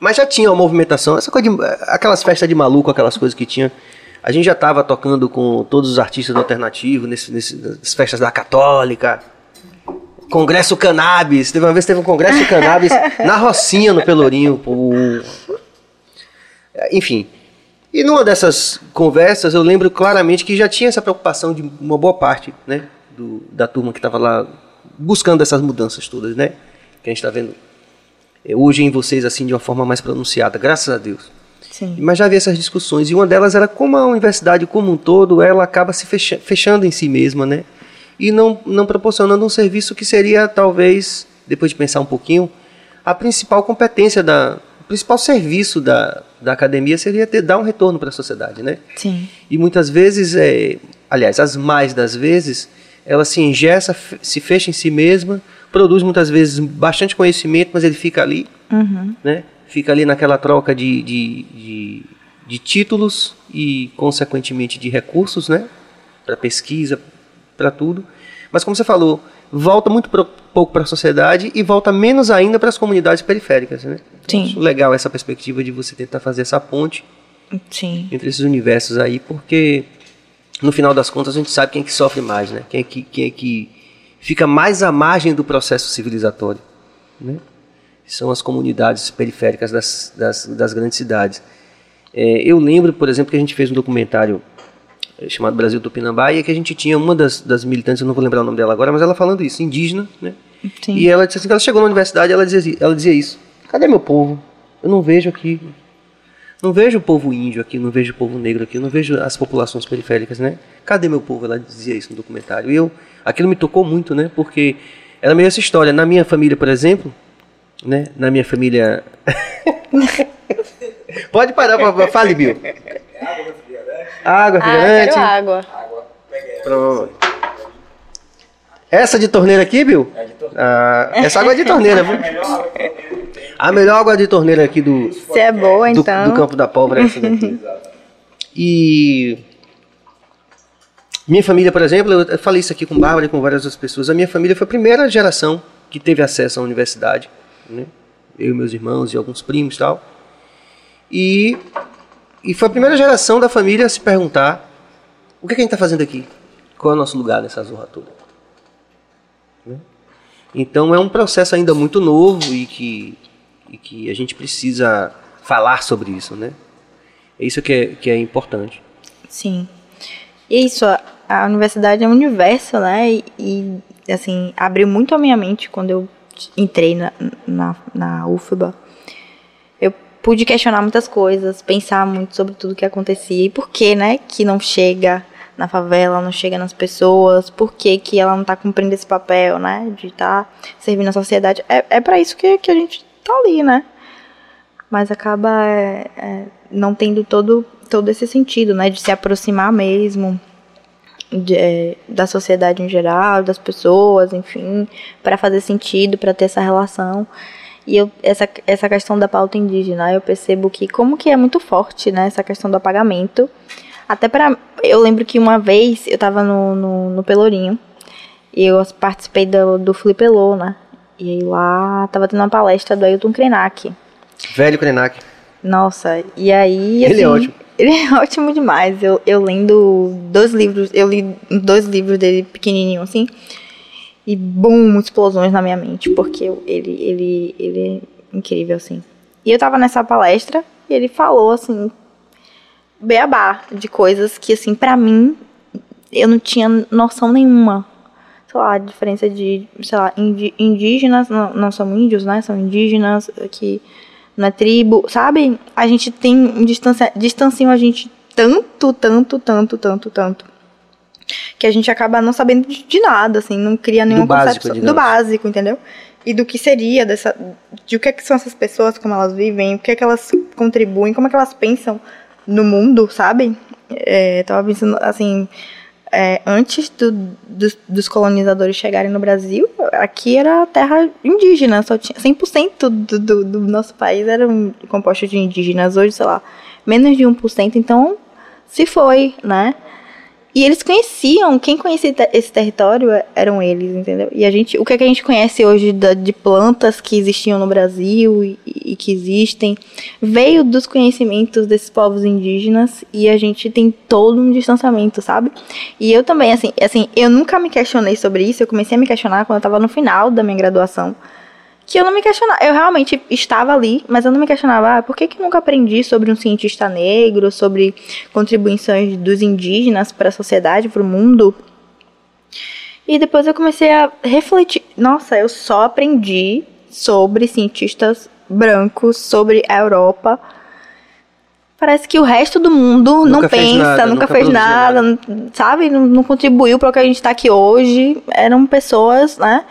mas já tinha uma movimentação, essa coisa de, aquelas festas de maluco, aquelas coisas que tinha. A gente já estava tocando com todos os artistas do alternativo, nesse, nesse, nas festas da Católica. Congresso Cannabis. Teve uma vez teve um Congresso Cannabis na Rocinha, no Pelourinho. pô. Enfim. E numa dessas conversas eu lembro claramente que já tinha essa preocupação de uma boa parte né, do- da turma que estava lá buscando essas mudanças todas, né? Que a gente está vendo hoje em vocês assim de uma forma mais pronunciada, graças a Deus. Sim. Mas já havia essas discussões e uma delas era como a universidade como um todo ela acaba se fecha- fechando em si mesma, né? E não, não proporcionando um serviço que seria talvez, depois de pensar um pouquinho, a principal competência da, o principal serviço da, da academia seria ter, dar um retorno para a sociedade, né? Sim. E muitas vezes, é, aliás, as mais das vezes, ela se engessa, se fecha em si mesma, produz muitas vezes bastante conhecimento, mas ele fica ali, Uhum. né? Fica ali naquela troca de, de, de, de títulos e, consequentemente, de recursos, né? Para pesquisa, para tudo. Mas, como você falou, volta muito pro, pouco para a sociedade e volta menos ainda para as comunidades periféricas, né? Sim. Acho legal essa perspectiva de você tentar fazer essa ponte Sim. entre esses universos aí, porque no final das contas a gente sabe quem é que sofre mais, né? Quem é que, quem é que fica mais à margem do processo civilizatório, né? São as comunidades periféricas das, das, das grandes cidades. É, eu lembro, por exemplo, que a gente fez um documentário é, chamado Brasil Tupinambá e que a gente tinha uma das, das militantes, eu não vou lembrar o nome dela agora, mas ela falando isso, indígena, né? Sim. E ela disse assim, ela chegou na universidade, ela dizia, ela dizia isso: Cadê meu povo? Eu não vejo aqui. Não vejo o povo índio aqui, não vejo o povo negro aqui, não vejo as populações periféricas, né? Cadê meu povo? Ela dizia isso no documentário. E eu, aquilo me tocou muito, né? Porque era meio essa história. Na minha família, por exemplo, né? Na minha família. Pode parar, pra, fale, Bill. Água, Ah, refrigerante. quero água. Pronto. Essa de torneira aqui, Bill? Ah, essa água é de torneira, viu? A melhor água de torneira aqui do, Se é boa, do, então. do Campo da Pólvora é essa daqui. E minha família, por exemplo, eu falei isso aqui com Bárbara e com várias outras pessoas. A minha família foi a primeira geração que teve acesso à universidade, né? Eu e meus irmãos e alguns primos e tal. E, foi a primeira geração da família a se perguntar o que, que a gente está fazendo aqui? Qual é o nosso lugar nessa zorra toda? Né? Então é um processo ainda muito novo e que, e que a gente precisa falar sobre isso, né? É isso que é, que é importante. Sim. Isso, a, universidade é um universo, né? E, e, assim, abriu muito a minha mente quando eu entrei na, na, na UFBA. Eu pude questionar muitas coisas, pensar muito sobre tudo que acontecia e por que, né, que não chega na favela, não chega nas pessoas, por que, que ela não tá cumprindo esse papel, né, de estar tá servindo a sociedade. É, é para isso que, que a gente tá ali, né? Mas acaba é, é, não tendo todo, todo esse sentido, né, de se aproximar mesmo de, é, da sociedade em geral, das pessoas, enfim, para fazer sentido, para ter essa relação. E eu, essa, essa questão da pauta indígena, eu percebo que como que é muito forte, né, essa questão do apagamento. Até para eu lembro que uma vez eu estava no, no, no, Pelourinho e eu participei do, do Flipelô, né? E aí lá tava tendo uma palestra do Ailton Krenak. Velho Krenak. Nossa, e aí. Ele assim, é ótimo. Ele é ótimo demais. Eu, eu lendo dois livros, eu li dois livros dele pequenininho assim. E bum, explosões na minha mente, porque ele, ele, ele é incrível, assim. E eu tava nessa palestra e ele falou, assim, beabá de coisas que, assim, pra mim, eu não tinha noção nenhuma. Sei lá, a diferença de, sei lá, indígenas, não, não são índios, né? São indígenas, que na tribo, sabe? A gente tem um distancia, distanciam a gente tanto, tanto, tanto, tanto, tanto. Que a gente acaba não sabendo de, nada, assim, não cria nenhuma do básico, concepção. Do básico, entendeu? E do que seria dessa. De o que, é que são essas pessoas, como elas vivem, o que é que elas contribuem, como é que elas pensam no mundo, sabe? É, tava pensando, assim, é, antes do, dos, dos colonizadores chegarem no Brasil, aqui era terra indígena, só tinha 100% do, do, do nosso país era um composto de indígenas, hoje, sei lá, menos de 1%, então se foi, né? E eles conheciam, quem conhecia esse território eram eles, entendeu? E a gente, o que, é que a gente conhece hoje da, de plantas que existiam no Brasil e, e, que existem, veio dos conhecimentos desses povos indígenas e a gente tem todo um distanciamento, sabe? E eu também, assim, assim, eu nunca me questionei sobre isso, eu comecei a me questionar quando eu estava no final da minha graduação, que eu não me questionava, eu realmente estava ali, mas eu não me questionava, ah, por que, que nunca aprendi sobre um cientista negro, sobre contribuições dos indígenas para a sociedade, para o mundo? E depois eu comecei a refletir, nossa, eu só aprendi sobre cientistas brancos, sobre a Europa. Parece que o resto do mundo Nunca não pensa, nada, nunca, nunca fez nada, nada. sabe? Não, não contribuiu para o que a gente está aqui hoje. Eram pessoas, né?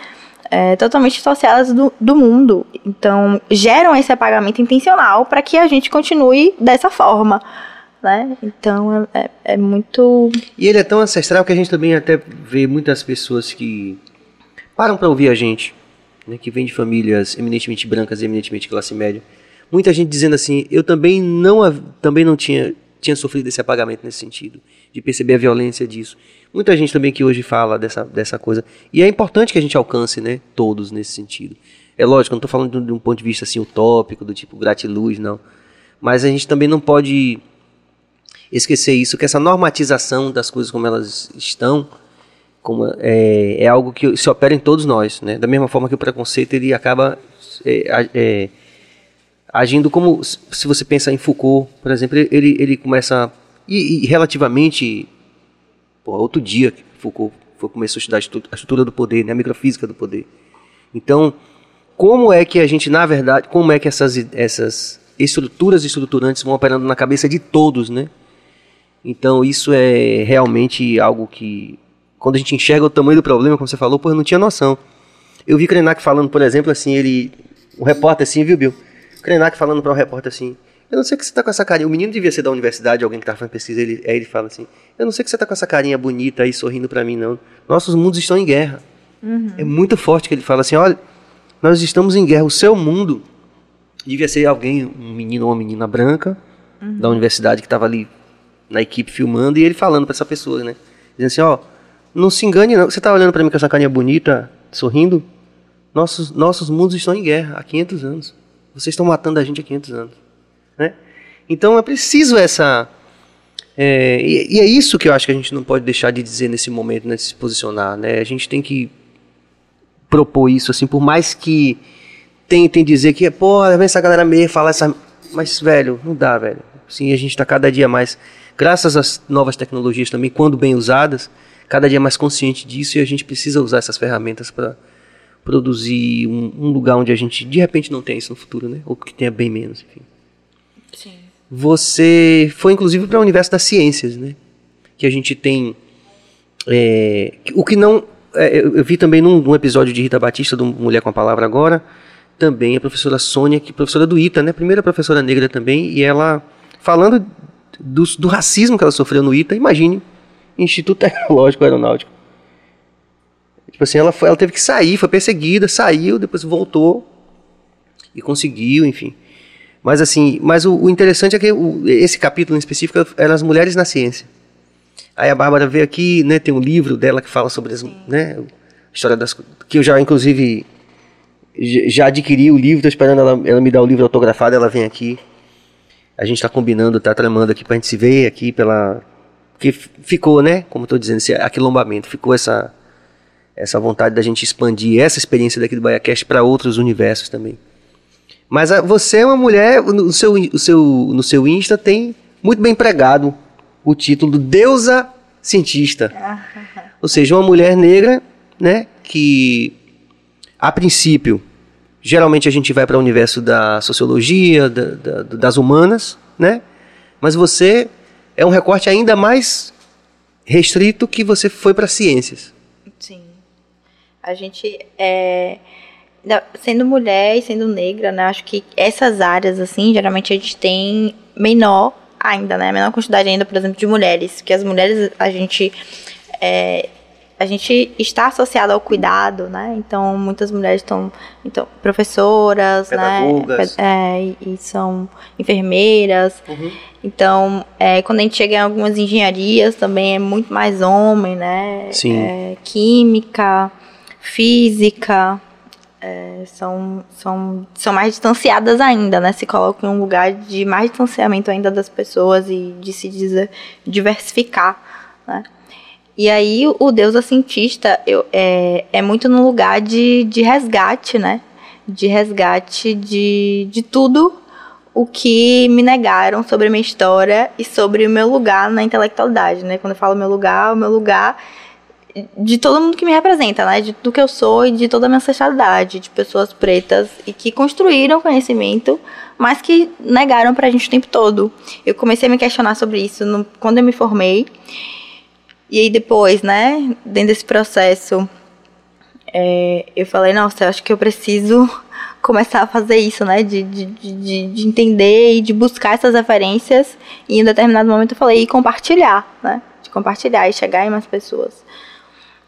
É, totalmente dissociadas do, do mundo. Então, geram esse apagamento intencional para que a gente continue dessa forma. Né? Então, é, é, é muito. E ele é tão ancestral que a gente também até vê muitas pessoas que param para ouvir a gente, né, que vêm de famílias eminentemente brancas eminentemente classe média. Muita gente dizendo assim, eu também não, também não tinha, tinha sofrido esse apagamento nesse sentido, de perceber a violência disso. Muita gente também que hoje fala dessa, dessa coisa. E é importante que a gente alcance, né, todos nesse sentido. É lógico, eu não estou falando de um ponto de vista assim utópico, do tipo gratiluz, não. Mas a gente também não pode esquecer isso, que essa normatização das coisas como elas estão, como é, é algo que se opera em todos nós, né? Da mesma forma que o preconceito ele acaba é, é, agindo como se você pensa em Foucault, por exemplo, ele ele começa e, e relativamente pô, outro dia que Foucault foi, começou a estudar a estrutura do poder, né? A microfísica do poder. Então, como é que a gente, na verdade, como é que essas essas estruturas estruturantes vão operando na cabeça de todos, né? Então isso é realmente algo que, quando a gente enxerga o tamanho do problema, como você falou, pô, eu não tinha noção. Eu vi Krenak falando, por exemplo, assim, ele, um repórter assim, viu, Bill? Krenak falando para um repórter assim, eu não sei que você tá com essa carinha, o menino devia ser da universidade, alguém que tava fazendo pesquisa, ele, aí ele fala assim, eu não sei que você tá com essa carinha bonita aí, sorrindo para mim, não. Nossos mundos estão em guerra. Uhum. É muito forte que ele fala assim, olha, nós estamos em guerra, o seu mundo devia ser alguém, um menino ou uma menina branca, uhum. da universidade que estava ali na equipe filmando e ele falando para essa pessoa, né? Dizendo assim, ó, não se engane não, você tá olhando para mim com essa carinha bonita, sorrindo? Nossos, nossos mundos estão em guerra há 500 anos. Vocês estão matando a gente há 500 anos, né? Então é preciso essa... É, e, e, é isso que eu acho que a gente não pode deixar de dizer nesse momento, né, de se posicionar, né? A gente tem que propor isso, assim, por mais que tentem dizer que, pô, essa galera meio fala essa... Mas, velho, não dá, velho. Sim, a gente está cada dia mais graças às novas tecnologias também, quando bem usadas, cada dia mais consciente disso e a gente precisa usar essas ferramentas para produzir um, um, lugar onde a gente de repente não tem isso no futuro, né? Ou que tenha bem menos, enfim. Sim. Você foi inclusive para o universo das ciências, né? Que a gente tem é, o que não é, eu, vi também num, num, episódio de Rita Batista do Mulher com a Palavra agora, também a professora Sônia, que é professora do ITA, né? Primeira professora negra também, e ela falando do, do racismo que ela sofreu no ITA, imagine, Instituto Tecnológico Aeronáutico. Tipo assim, ela, foi, ela teve que sair, foi perseguida, saiu, depois voltou e conseguiu, enfim. Mas assim, mas o, o interessante é que o, esse capítulo em específico era as mulheres na ciência. Aí a Bárbara veio aqui, né, tem um livro dela que fala sobre as, né, a história das que eu já inclusive já adquiri o livro, estou esperando ela, ela me dar o livro autografado, ela vem aqui a gente está combinando, está tramando aqui para a gente se ver aqui pela. Que ficou, né? Como estou dizendo, esse aquilombamento, ficou essa, essa vontade da gente expandir essa experiência daqui do BaiaCast para outros universos também. Mas a, você é uma mulher, no seu, o seu, no seu Insta tem muito bem pregado o título Deusa Cientista. Ou seja, uma mulher negra, né? Que a princípio Geralmente a gente vai para o universo da sociologia, da, da, das humanas, né? Mas você é um recorte ainda mais restrito que você foi para ciências. A gente é sendo mulher e sendo negra, né? Acho que essas áreas assim, geralmente a gente tem menor ainda, né? Menor quantidade ainda, por exemplo, de mulheres, que as mulheres a gente é, a gente está associado ao cuidado, né? Então, muitas mulheres estão, então, professoras, né? Pedagogas. né? É, e, são enfermeiras. Uhum. Então, é, quando a gente chega em algumas engenharias, também é muito mais homem, né? Sim. É, química, física, é, são, são, são mais distanciadas ainda, né? Se colocam em um lugar de mais distanciamento ainda das pessoas e de se diversificar, né? E aí o Deus a cientista eu, é, é muito no lugar de, de resgate, né? De resgate de, de tudo o que me negaram sobre a minha história e sobre o meu lugar na intelectualidade, né? Quando eu falo meu lugar, o meu lugar de todo mundo que me representa, né? De tudo que eu sou e de toda a minha ancestralidade, de pessoas pretas e que construíram conhecimento, mas que negaram pra gente o tempo todo. Eu comecei a me questionar sobre isso no, quando eu me formei. E aí depois, né, dentro desse processo, é, eu falei, nossa, eu acho que eu preciso começar a fazer isso, né, de, de, de, de, entender e de buscar essas referências. E em determinado momento eu falei, e compartilhar, né, de compartilhar e chegar em mais pessoas.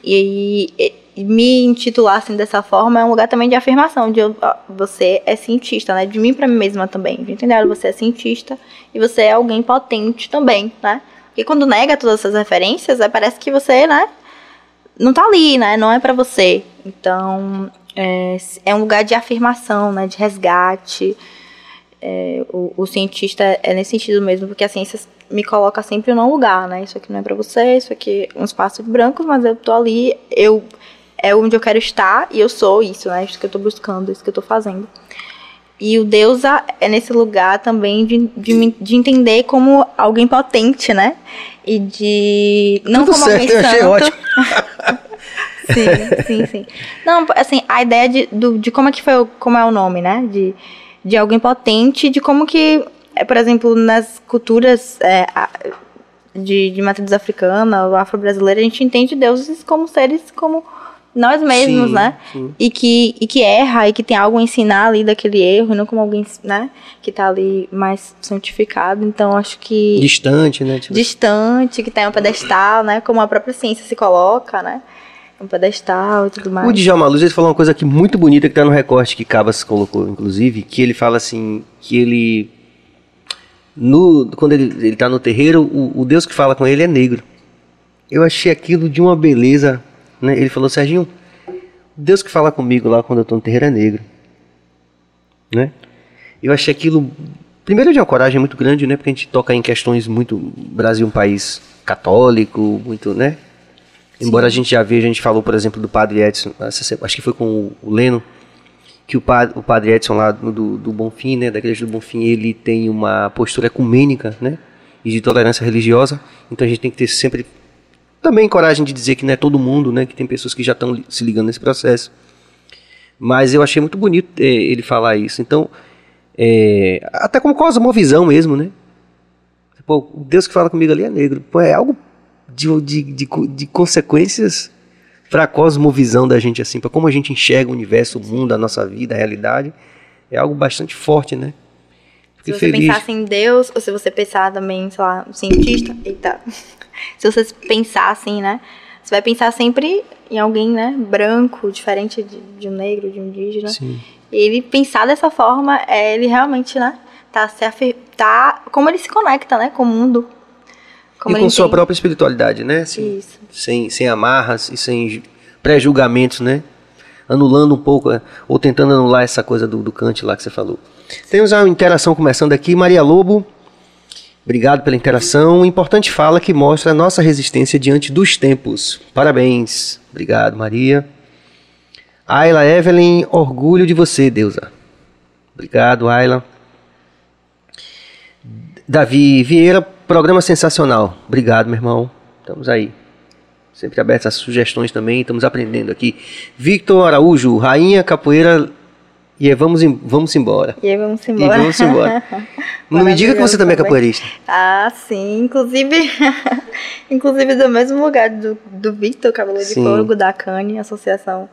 E, e, me intitular assim dessa forma é um lugar também de afirmação, de eu, você é cientista, né? De mim para mim mesma também. De entender, você é cientista e você é alguém potente também, né? Porque quando nega todas essas referências, é, parece que você, né? Não tá ali, né? Não é para você. Então, é, é, um lugar de afirmação, né? De resgate. É, o, o cientista é nesse sentido mesmo, porque a ciência me coloca sempre num lugar, né? Isso aqui não é para você, isso aqui é um espaço de brancos, mas eu tô ali, eu é onde eu quero estar e eu sou isso, né? Isso que eu tô buscando, isso que eu tô fazendo. E o Deus é nesse lugar também de, de, de entender como alguém potente, né? E de. Não Tudo como certo, alguém eu achei santo. ótimo. sim, sim, sim. Não, assim, a ideia de, do, de como é que foi, como é o nome, né? De, de alguém potente, de como que, é, por exemplo, nas culturas é, de, de matriz africana ou afro-brasileira, a gente entende deuses como seres como nós mesmos, sim, né? Sim. E que, e que erra e que tem algo a ensinar ali daquele erro, e não como alguém, né? Que tá ali mais santificado. Então, acho que. Distante, né? Tipo... Distante, que tem um pedestal, né? Como a própria ciência se coloca, né? Um pedestal e tudo mais. O Djalma Luz, ele falou uma coisa aqui muito bonita que tá no recorte que Cabas colocou, inclusive, que ele fala assim, que ele. No, quando ele, ele tá no terreiro, o, o Deus que fala com ele é negro. Eu achei aquilo de uma beleza né? Ele falou, Serginho, Deus que fala comigo lá quando eu estou no terreiro é negro. Né? Eu achei aquilo, primeiro de uma coragem muito grande, né? Porque a gente toca em questões muito, Brasil é um país católico, muito, né? Embora a gente já veja, a gente falou, por exemplo, do Padre Edson, acho que foi com o Leno, que o padre, o padre Edson lá do, do Bonfim, né, da igreja do Bonfim, ele tem uma postura ecumênica, né, e de tolerância religiosa, então a gente tem que ter sempre também coragem de dizer que não é todo mundo, né? Que tem pessoas que já estão se ligando nesse processo. Mas eu achei muito bonito é, ele falar isso. Então, é, até como cosmovisão mesmo, né? Pô, Deus que fala comigo ali é negro. Pô, é algo de, de, de, de consequências para a cosmovisão da gente, assim, para como a gente enxerga o universo, o mundo, a nossa vida, a realidade. É algo bastante forte, né? Fiquei se você feliz. pensasse em Deus, ou se você pensar também, sei lá, um cientista, eita, se você pensar assim, né? Você vai pensar sempre em alguém, né, branco, diferente de, de um negro, de um indígena. Sim. E ele pensar dessa forma, é ele realmente, né, tá se afir... tá como ele se conecta, né, com o mundo. Como e com sua própria espiritualidade, né? Assim, Isso. Sem, sem amarras e sem pré-julgamentos, né? Anulando um pouco, é, ou tentando anular essa coisa do, do Kant lá que você falou. Temos uma interação começando aqui. Maria Lobo Obrigado pela interação. Importante fala que mostra a nossa resistência diante dos tempos. Parabéns. Obrigado, Maria. Ayla Evelyn, orgulho de você, Deusa. Obrigado, Ayla. Davi Vieira, programa sensacional. Obrigado, meu irmão. Estamos aí. Sempre abertos a sugestões também, estamos aprendendo aqui. Victor Araújo, Rainha Capoeira e aí vamos, vamos embora. E aí vamos embora. E vamos embora. Não me diga que você também é capoeirista. Ah, sim. Inclusive, inclusive do mesmo lugar do, do Victor, Cabelo de Fogo, da CANE, Associação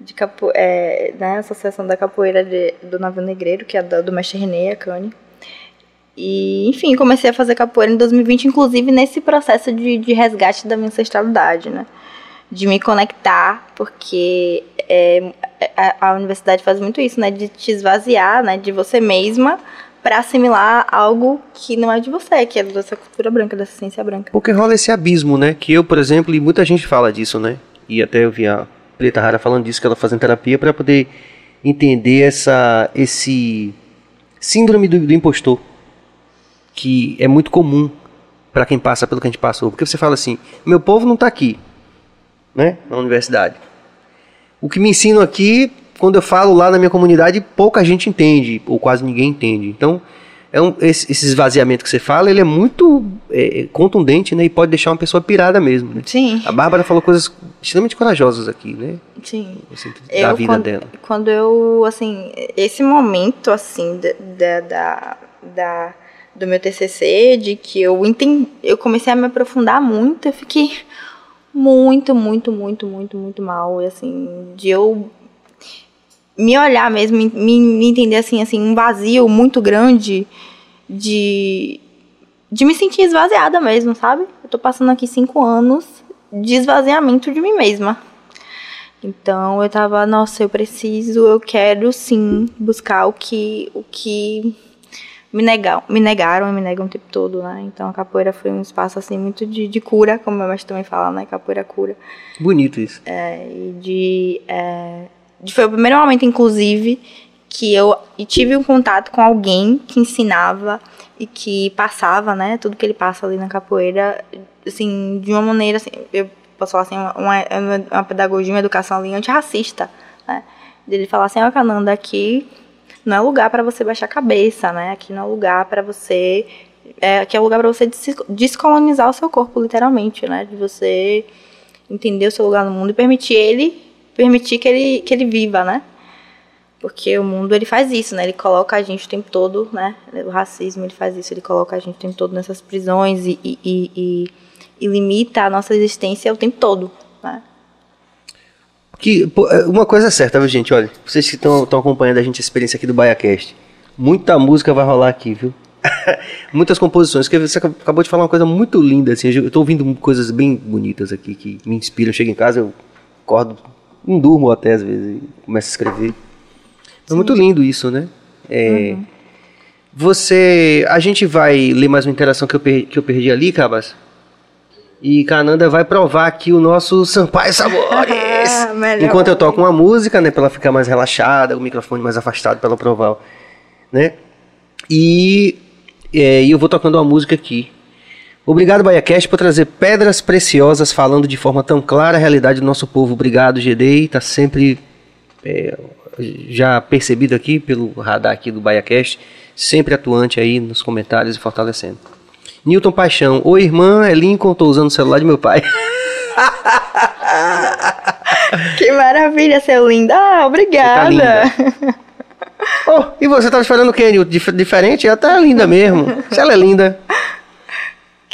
de Capo, é, né, Associação da Capoeira de, do Navio Negreiro, que é do, do Mestre René, a CANE. E, enfim, comecei a fazer capoeira em 2020, inclusive nesse processo de, de resgate da minha ancestralidade, né? De me conectar, porque é, a, a, universidade faz muito isso, né? De te esvaziar, né? De você mesma para assimilar algo que não é de você, que é dessa cultura branca, dessa ciência branca. Porque rola esse abismo, né? Que eu, por exemplo, e muita gente fala disso, né? E até eu vi a Preta Rara falando disso, que ela fazendo terapia para poder entender essa, esse síndrome do, do impostor, que é muito comum para quem passa pelo que a gente passou. Porque você fala assim, meu povo não está aqui, né? Na universidade o que me ensinam aqui, quando eu falo lá na minha comunidade, pouca gente entende, ou quase ninguém entende. Então, é um, esse, esse esvaziamento que você fala, ele é muito é, contundente, né? E pode deixar uma pessoa pirada mesmo. Né? Sim. A Bárbara falou coisas extremamente corajosas aqui, né? Sim. Assim, da eu, vida quando, dela. Quando eu, assim, esse momento, assim, da, da, da, do meu TCC, de que eu entendi, eu comecei a me aprofundar muito, eu fiquei muito, muito, muito, muito, muito mal. E assim, de eu me olhar mesmo, me, me entender assim, assim, um vazio muito grande de, de me sentir esvaziada mesmo, sabe? Eu tô passando aqui cinco anos de esvaziamento de mim mesma. Então eu tava, nossa, eu preciso, eu quero sim buscar o que o que me, negar, me negaram e me negam o tempo todo, né? Então a capoeira foi um espaço assim muito de, de cura, como meu mestre também fala, né? Capoeira cura. Bonito isso. É, e de, é, de foi o primeiro momento, inclusive, que eu tive um contato com alguém que ensinava e que passava, né? Tudo que ele passa ali na capoeira, assim, de uma maneira assim, eu posso falar assim, uma, uma pedagogia, uma educação ali antirracista, né? Ele falar assim, ó, oh, Cananda, aqui não é lugar para você baixar a cabeça, né? Aqui não é lugar para você é, aqui é lugar para você descolonizar o seu corpo, literalmente, né? De você entender o seu lugar no mundo e permitir ele, permitir que ele, que ele viva, né? Porque o mundo ele faz isso, né? Ele coloca a gente o tempo todo, né? O racismo ele faz isso, ele coloca a gente o tempo todo nessas prisões e, e, e, e limita a nossa existência o tempo todo, né? Que, é, uma coisa é certa, viu, gente? Olha, vocês que estão acompanhando a gente, a experiência aqui do BaiaCast, muita música vai rolar aqui, viu? Muitas composições, que você acabou de falar uma coisa muito linda, assim, eu estou ouvindo coisas bem bonitas aqui que me inspiram. Eu chego em casa, eu acordo, não durmo até às vezes, começo a escrever. É muito lindo isso, né? É, uhum. Você, a gente vai ler mais uma interação que eu, per, que eu perdi ali, Cabas? E Cananda vai provar aqui o nosso Sampaio Sabores. Enquanto eu toco uma música, né, para ela ficar mais relaxada, o microfone mais afastado para ela provar, né? E, é, eu vou tocando uma música aqui. Obrigado, BaiaCast, por trazer pedras preciosas falando de forma tão clara a realidade do nosso povo. Obrigado, GD. Tá sempre é, já percebido aqui pelo radar aqui do BaiaCast, sempre atuante aí nos comentários e fortalecendo. Newton Paixão. Oi, irmã, é Lincoln, tô usando o celular de meu pai. que maravilha, seu linda. Ah, obrigada. Tá oh, e você tava esperando o quê, Newton? Dif diferente? Ela tá linda mesmo. Se ela é linda.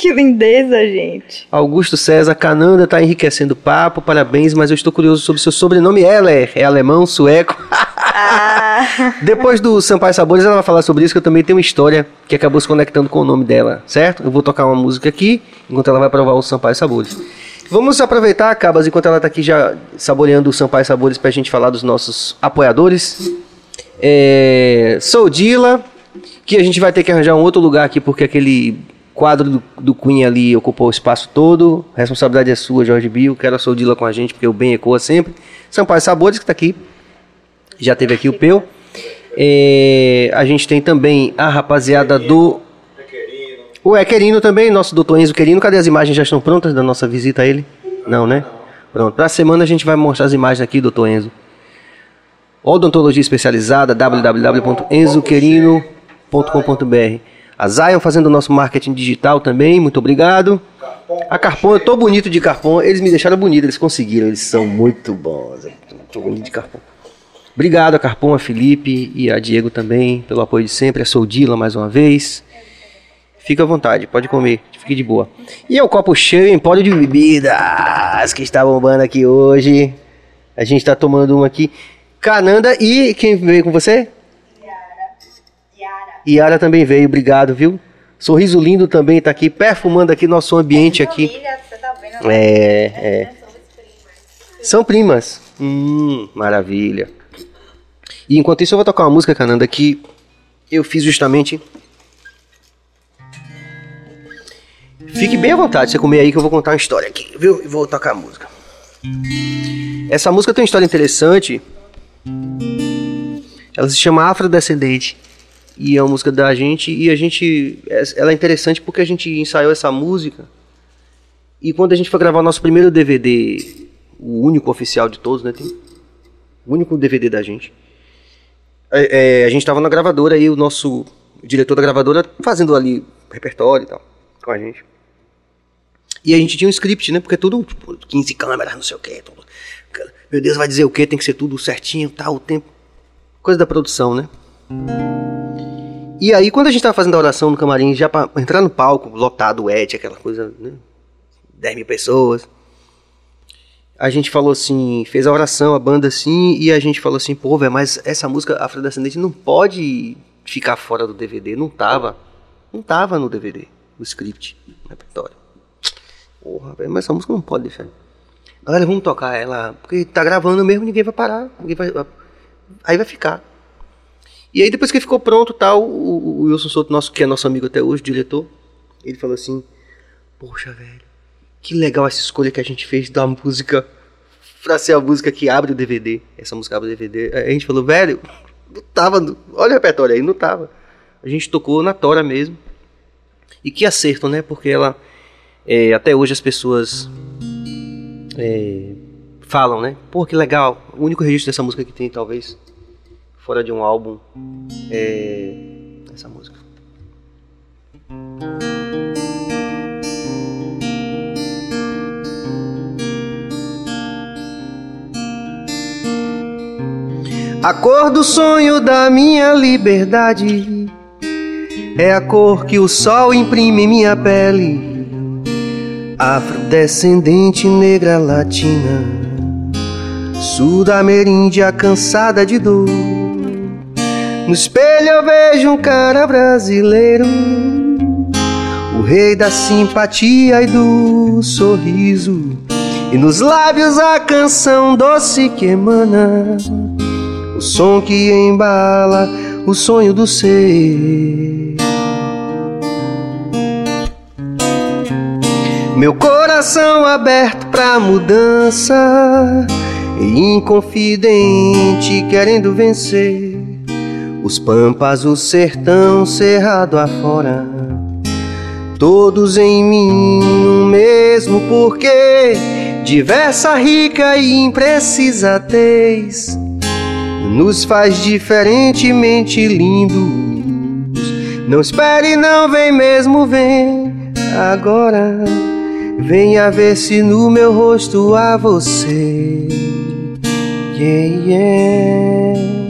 Que lindeza, gente. Augusto César Cananda está enriquecendo o papo, parabéns, mas eu estou curioso sobre seu sobrenome Heller. É alemão, sueco? Ah. Depois do Sampaio Sabores, ela vai falar sobre isso, que eu também tenho uma história que acabou se conectando com o nome dela, certo? Eu vou tocar uma música aqui, enquanto ela vai provar o Sampaio Sabores. Vamos aproveitar, Cabas, enquanto ela está aqui já saboreando o Sampaio Sabores, para a gente falar dos nossos apoiadores. É, sou Dila, que a gente vai ter que arranjar um outro lugar aqui, porque aquele quadro do, do ali ocupou o espaço todo. A responsabilidade é sua, Jorge Bill. Quero a Soldila com a gente, porque o bem ecoa sempre. Sampaio Sabores, que está aqui. Já teve aqui o Peu. É, a gente tem também a rapaziada do. O Equerino também, nosso doutor Enzo Querino. Cadê as imagens? Já estão prontas da nossa visita a ele? Não, né? Pronto. Para a semana a gente vai mostrar as imagens aqui, doutor Enzo. Odontologia especializada, www.enzoquerino.com.br. A Zion fazendo o nosso marketing digital também, muito obrigado. A Carpon, eu tô bonito de Carpon, eles me deixaram bonito, eles conseguiram, eles são muito bons. tô bonito de Carpon. Obrigado a Carpon, a Felipe e a Diego também pelo apoio de sempre, a Soldila mais uma vez. Fica à vontade, pode comer, fique de boa. E é o copo cheio em pódio de bebidas que está bombando aqui hoje. A gente está tomando uma aqui. Cananda e quem veio com você? Yara também veio, obrigado, viu? Sorriso Lindo também está aqui, perfumando aqui nosso ambiente aqui. Tá né? É, é. São primas. Hum, maravilha. E enquanto isso eu vou tocar uma música, Cananda, que eu fiz justamente. Fique bem à vontade, você comer aí que eu vou contar uma história aqui, viu? E vou tocar a música. Essa música tem uma história interessante. Ela se chama Afrodescendente e é uma música da gente e a gente ela é interessante porque a gente ensaiou essa música e quando a gente foi gravar o nosso primeiro DVD o único oficial de todos né tem o único DVD da gente é, é, a gente estava na gravadora e o nosso diretor da gravadora fazendo ali repertório e tal com a gente. E a gente tinha um script né porque é tudo tipo, 15 câmeras não sei o que meu Deus vai dizer o que tem que ser tudo certinho tal o tempo. Coisa da produção né e aí, quando a gente tava fazendo a oração no camarim, já pra entrar no palco, lotado, o Ed, aquela coisa, né? 10 mil pessoas. A gente falou assim, fez a oração, a banda assim, e a gente falou assim, pô, velho, mas essa música Afrodescendente não pode ficar fora do DVD. Não tava. Não tava no DVD, no script, no repertório. Porra, velho, mas essa música não pode deixar. Galera, vamos tocar ela, porque tá gravando mesmo, ninguém vai parar, ninguém vai, aí vai ficar. E aí depois que ficou pronto, tal, o, o Wilson Souto, nosso, que é nosso amigo até hoje, diretor, ele falou assim, poxa, velho, que legal essa escolha que a gente fez da música pra ser a música que abre o DVD. Essa música abre o DVD. A gente falou, velho, não tava, olha o repertório aí, não tava. A gente tocou na tora mesmo. E que acerto, né? Porque ela, é, até hoje as pessoas é, falam, né? Pô, que legal. O único registro dessa música que tem, talvez, fora de um álbum, é essa música. A cor do sonho da minha liberdade é a cor que o sol imprime em minha pele afrodescendente negra latina, sudameríndia cansada de dor. No espelho eu vejo um cara brasileiro, o rei da simpatia e do sorriso, e nos lábios a canção doce que emana, o som que embala o sonho do ser. Meu coração aberto pra mudança e inconfidente querendo vencer os pampas, o sertão cerrado afora. Todos em mim o mesmo porquê, diversa, rica e imprecisa tez, nos faz diferentemente lindos. Não espere, não vem mesmo, vem agora. Venha ver se no meu rosto há você. Yeah, yeah.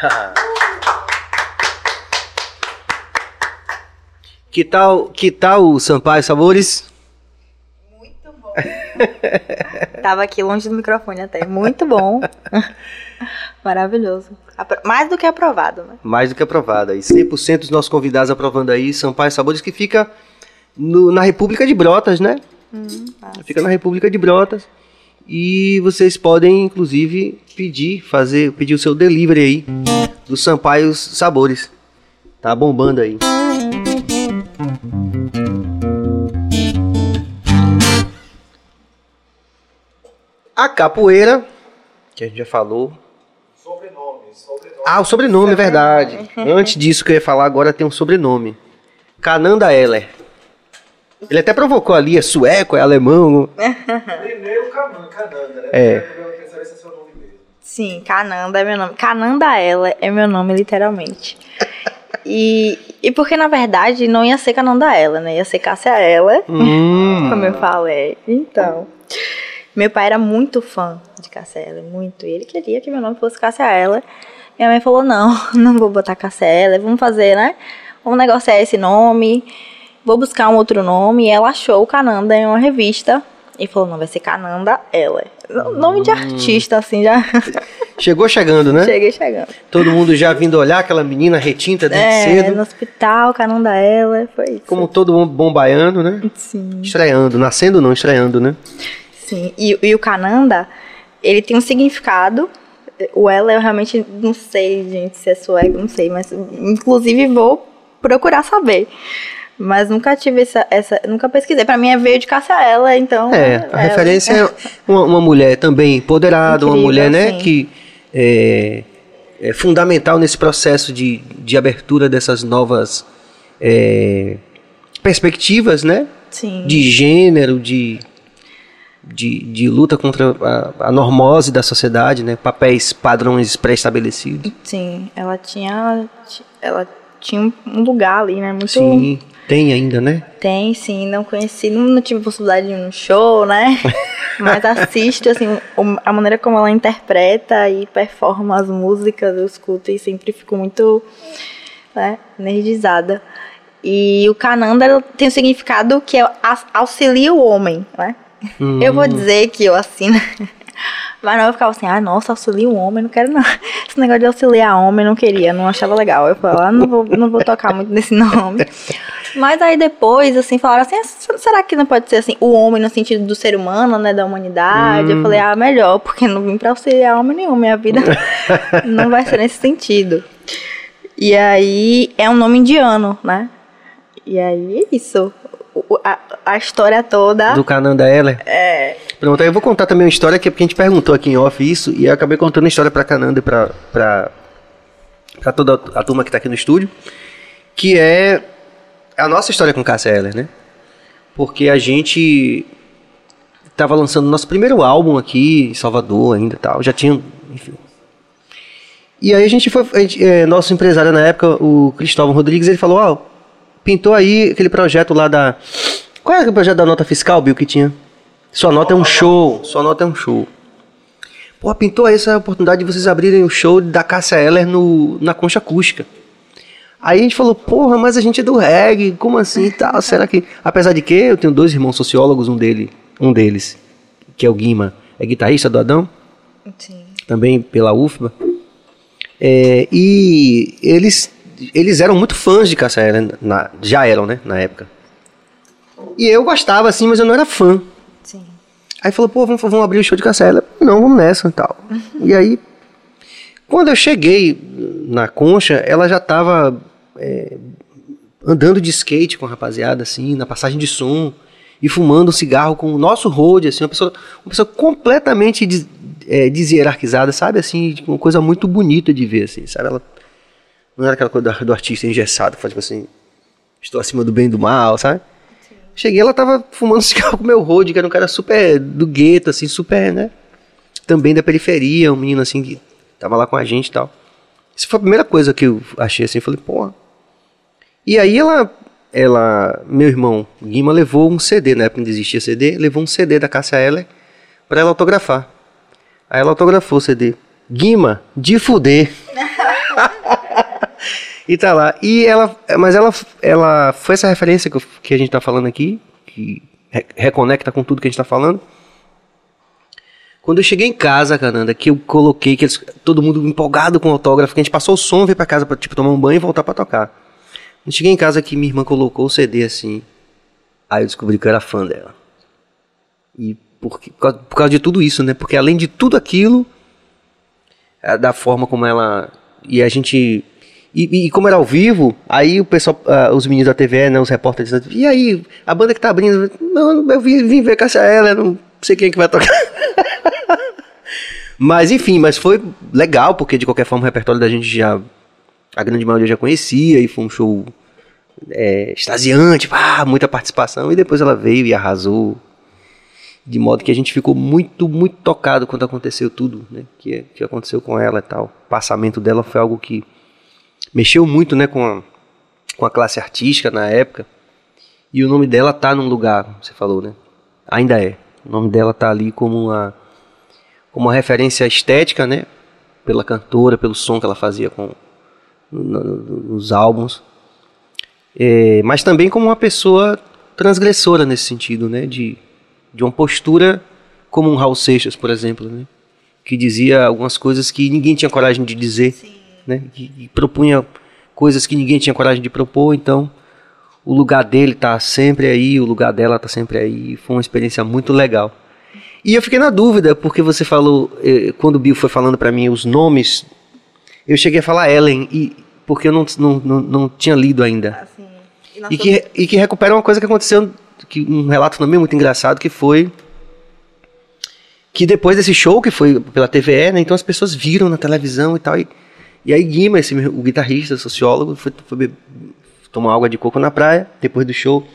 Que tal, que tal o Sampaio Sabores? Muito bom. Tava aqui longe do microfone até. Muito bom. Maravilhoso. Apro- Mais do que aprovado, né? Mais do que aprovada. E 100% dos nossos convidados aprovando aí Sampaio Sabores, que fica no- na República de Brotas, né? Fica na República de Brotas. E vocês podem, inclusive, pedir, fazer, pedir o seu delivery aí do Sampaio Sabores. Tá bombando aí. A capoeira, que a gente já falou. Ah, o sobrenome, é verdade. Antes disso que eu ia falar, agora tem um sobrenome. Cananda Eller. Ele até provocou ali, é sueco, é alemão. Primeiro Canan- Cananda, né? É. É. Sim, Cananda é meu nome. Cananda ela é meu nome, literalmente. E, e porque, na verdade, não ia ser Cananda ela, né? Ia ser Cássia ela, Hum. como eu falei. Então, meu pai era muito fã de Cássia ela, muito. E ele queria que meu nome fosse Cássia ela. Minha mãe falou, não, não vou botar Cássia ela, vamos fazer, né? Vamos negociar esse nome, vou buscar um outro nome. E ela achou o Cananda em uma revista. E falou, não, vai ser Cananda ela. Nome de artista, assim, já Chegou chegando, né? cheguei chegando. Todo mundo já vindo olhar aquela menina retinta desde É, cedo. no hospital, Cananda ela, foi isso. Como todo bom, bom baiano, né? Sim, Estreando, nascendo não, estreando, né? sim. E, e o Cananda, ele tem um significado. O ela eu realmente não sei, gente, se é sueco, não sei, mas inclusive vou procurar saber. Mas nunca tive essa, essa nunca pesquisei. Pra mim é veio de caça ela, então. É, a é, referência é uma, uma mulher também empoderada, uma Incrível, mulher, né, sim. que é, é fundamental nesse processo de, de abertura dessas novas é, perspectivas, né? Sim. De gênero, de, de, de luta contra a, a normose da sociedade, né? Papéis, padrões pré-estabelecidos. Sim, ela tinha. Ela tinha um lugar ali, né? Muito. Sim, tem ainda, né? Tem, sim. Não conheci, não, não tive possibilidade de ir num show, né? Mas assisto, assim, o- a maneira como ela interpreta e performa as músicas, eu escuto e sempre fico muito né, energizada. E o Cananda ela tem um significado que é auxilia o homem, né? Eu vou dizer que eu assino. Mas não, eu ficava assim, ah, nossa, auxilia o homem, não quero não. Esse negócio de auxiliar homem, não queria, não achava legal. Eu falava, ah, não vou, não vou tocar muito nesse nome. Mas aí depois, assim, falaram assim, "Ah, será que não pode ser assim, o homem no sentido do ser humano, né, da humanidade? Eu falei, ah, melhor, porque não vim pra auxiliar homem nenhum, minha vida não vai ser nesse sentido. E aí, é um nome indiano, né? E aí, é isso. A, a história toda... Do Cananda Heller. É. Pronto, aí eu vou contar também uma história que porque a gente perguntou aqui em off isso e eu acabei contando a história pra Cananda e pra, pra, pra toda a turma que tá aqui no estúdio, que é a nossa história com Cássia Heller, né? Porque a gente tava lançando nosso primeiro álbum aqui em Salvador ainda e tal, já tinha, enfim. E aí a gente foi, a gente, é, nosso empresário na época, o Cristóvão Rodrigues, ele falou, ó, pintou aí aquele projeto lá da... Qual era aquele projeto da nota fiscal, Bill, que tinha? Sua nota é um show, sua nota é um show. Pô, pintou aí essa oportunidade de vocês abrirem o show da Cássia Eller no, na concha acústica. Aí a gente falou, porra, mas a gente é do reggae, como assim e tal? Será que. Apesar de que eu tenho dois irmãos sociólogos, um, dele, um deles, que é o Guima, é guitarrista do Adão, Sim. também pela UFBA. É, e eles, eles eram muito fãs de Cássia Eller, na, já eram, né, na época. E eu gostava, assim, mas eu não era fã. Sim. Aí falou, pô, vamos, vamos abrir o show de Cassela. Não, vamos nessa e tal. E aí, quando eu cheguei na concha, ela já tava é, andando de skate com a rapaziada, assim, na passagem de som, e fumando um cigarro com o nosso road, assim, uma pessoa, uma pessoa completamente des, é, deshierarquizada, sabe, assim, tipo, uma coisa muito bonita de ver, assim, sabe, ela não era aquela coisa do, do artista engessado, que faz, tipo assim, estou acima do bem e do mal, sabe? Cheguei, ela tava fumando cigarro com o meu road, que era um cara super do gueto, assim, super, né? Também da periferia, um menino assim que tava lá com a gente e tal. Isso foi a primeira coisa que eu achei assim, falei, porra. E aí ela, ela, meu irmão Guima levou um CD, na época não existia CD, levou um CD da Cássia Eller pra ela autografar. Aí ela autografou o CD. Guima, de fuder. E tá lá. E ela, mas ela, ela foi essa referência que, eu- que a gente tá falando aqui, que re- reconecta com tudo que a gente tá falando. Quando eu cheguei em casa, Cananda, que eu coloquei que eles, todo mundo empolgado com o autógrafo, que a gente passou o som, veio pra casa pra tipo, tomar um banho e voltar pra tocar. Quando cheguei em casa que minha irmã colocou o CD assim, aí eu descobri que eu era fã dela. E por, por, causa, por causa de tudo isso, né? Porque além de tudo aquilo, da forma como ela. E a gente. E, e como era ao vivo, aí o pessoal, ah, os meninos da TV, né, os repórteres, e aí, a banda que tá abrindo, não, eu vim, vim ver Cássia Eller, não sei quem é que vai tocar. mas enfim, mas foi legal, porque de qualquer forma o repertório da gente já, a grande maioria já conhecia, e foi um show é, extasiante, pá, muita participação, e depois ela veio e arrasou, de modo que a gente ficou muito, muito tocado quando aconteceu tudo, né, que, que aconteceu com ela e tal. O passamento dela foi algo que mexeu muito, né, com a, com a classe artística na época. E o nome dela tá num lugar, você falou, né? Ainda é. O nome dela tá ali como uma como uma referência estética, né? Pela cantora, pelo som que ela fazia com no- no- nos álbuns. É, mas também como uma pessoa transgressora nesse sentido, né? De, de uma postura como um Raul Seixas, por exemplo, né? Que dizia algumas coisas que ninguém tinha coragem de dizer, né? Que, que propunha coisas que ninguém tinha coragem de propor, então o lugar dele tá sempre aí, o lugar dela tá sempre aí. Foi uma experiência muito legal. E eu fiquei na dúvida, porque você falou, eh, quando o Bill foi falando pra mim os nomes, eu cheguei a falar Ellen, e, porque eu não, não, não, não tinha lido ainda. Assim, E que, e que recupera uma coisa que aconteceu, que, um relato também muito engraçado, que foi que depois desse show, que foi pela TVE, né, então as pessoas viram na televisão e tal, e, e aí Guima, esse, o guitarrista, sociólogo, foi, foi tomar água de coco na praia, depois do show,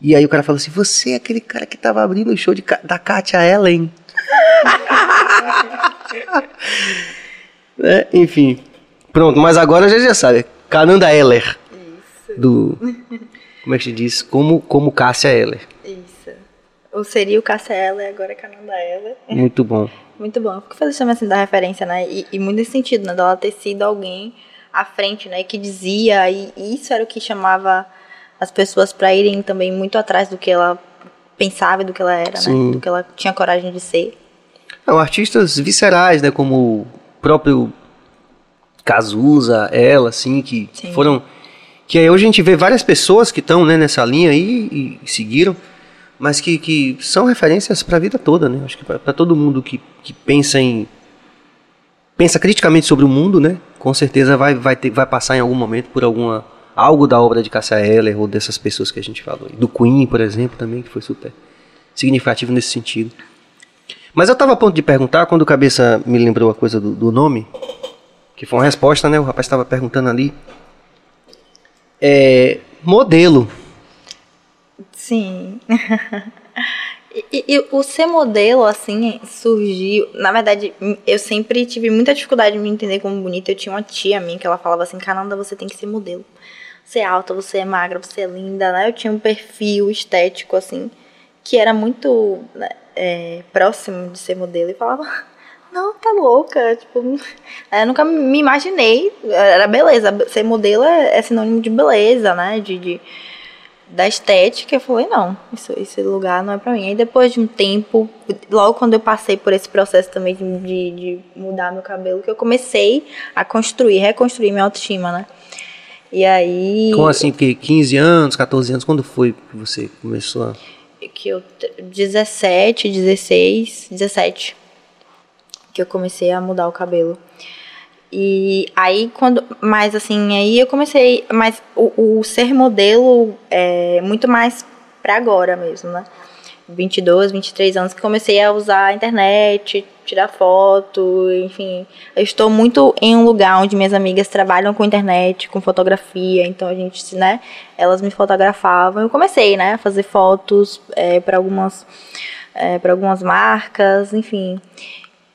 E aí o cara fala assim: Você é aquele cara que tava abrindo o show de, da Katia Ellen. É, enfim. Pronto, mas agora a gente já sabe. Cananda Eller. Isso, Do. Como é que se diz? Como, como Cássia Eller. isso. Ou seria o Cássia Eller, agora é Cananda Eller. Muito bom. Muito bom. Eu fico feliz também assim da referência, né? E, e muito nesse sentido, né? Dela ter sido alguém à frente, né? Que dizia, e, e isso era o que chamava as pessoas para irem também muito atrás do que ela pensava e do que ela era, Sim. né? Do que ela tinha coragem de ser. Não, artistas viscerais, né? Como o próprio Cazuza, ela, assim, que Sim. foram. Que aí hoje a gente vê várias pessoas que estão né, nessa linha aí e, seguiram, mas que, que são referências para a vida toda, né? Acho que para todo mundo que, que pensa em. pensa criticamente sobre o mundo, né? Com certeza vai, vai, ter, vai passar em algum momento por alguma. algo da obra de Cassia Eller ou dessas pessoas que a gente falou. Do Queen, por exemplo, também, que foi super significativo nesse sentido. Mas eu estava a ponto de perguntar, quando o Cabeça me lembrou a coisa do, do nome, que foi uma resposta, né? O rapaz estava perguntando ali. É, modelo. Sim. e, e- o ser modelo, assim, surgiu. Na verdade, eu sempre tive muita dificuldade de me entender como bonita. Eu tinha uma tia minha que ela falava assim: Cananda, você tem que ser modelo. Você é alta, você é magra, você é linda, né? Eu tinha um perfil estético, assim, que era muito né, é, próximo de ser modelo. E falava. Não, tá louca. Tipo, eu nunca me imaginei. Era beleza. Ser modelo é, é sinônimo de beleza, né? De, de, da estética. Eu falei, não, isso, esse lugar não é pra mim. Aí depois de um tempo, logo quando eu passei por esse processo também de, de, de mudar meu cabelo, que eu comecei a construir, reconstruir minha autoestima, né? E aí. Como assim? Porque 15 anos, 14 anos, quando foi que você começou a. que eu 17, 16, 17 que eu comecei a mudar o cabelo. E aí quando, mas assim, aí eu comecei, mas o, o ser modelo é muito mais pra agora mesmo, né? 22, 23 anos que comecei a usar a internet, tirar foto, enfim. Eu estou muito em um lugar onde minhas amigas trabalham com internet, com fotografia, então a gente, né, elas me fotografavam. Eu comecei, né, a fazer fotos é, para algumas, é, para algumas marcas, enfim.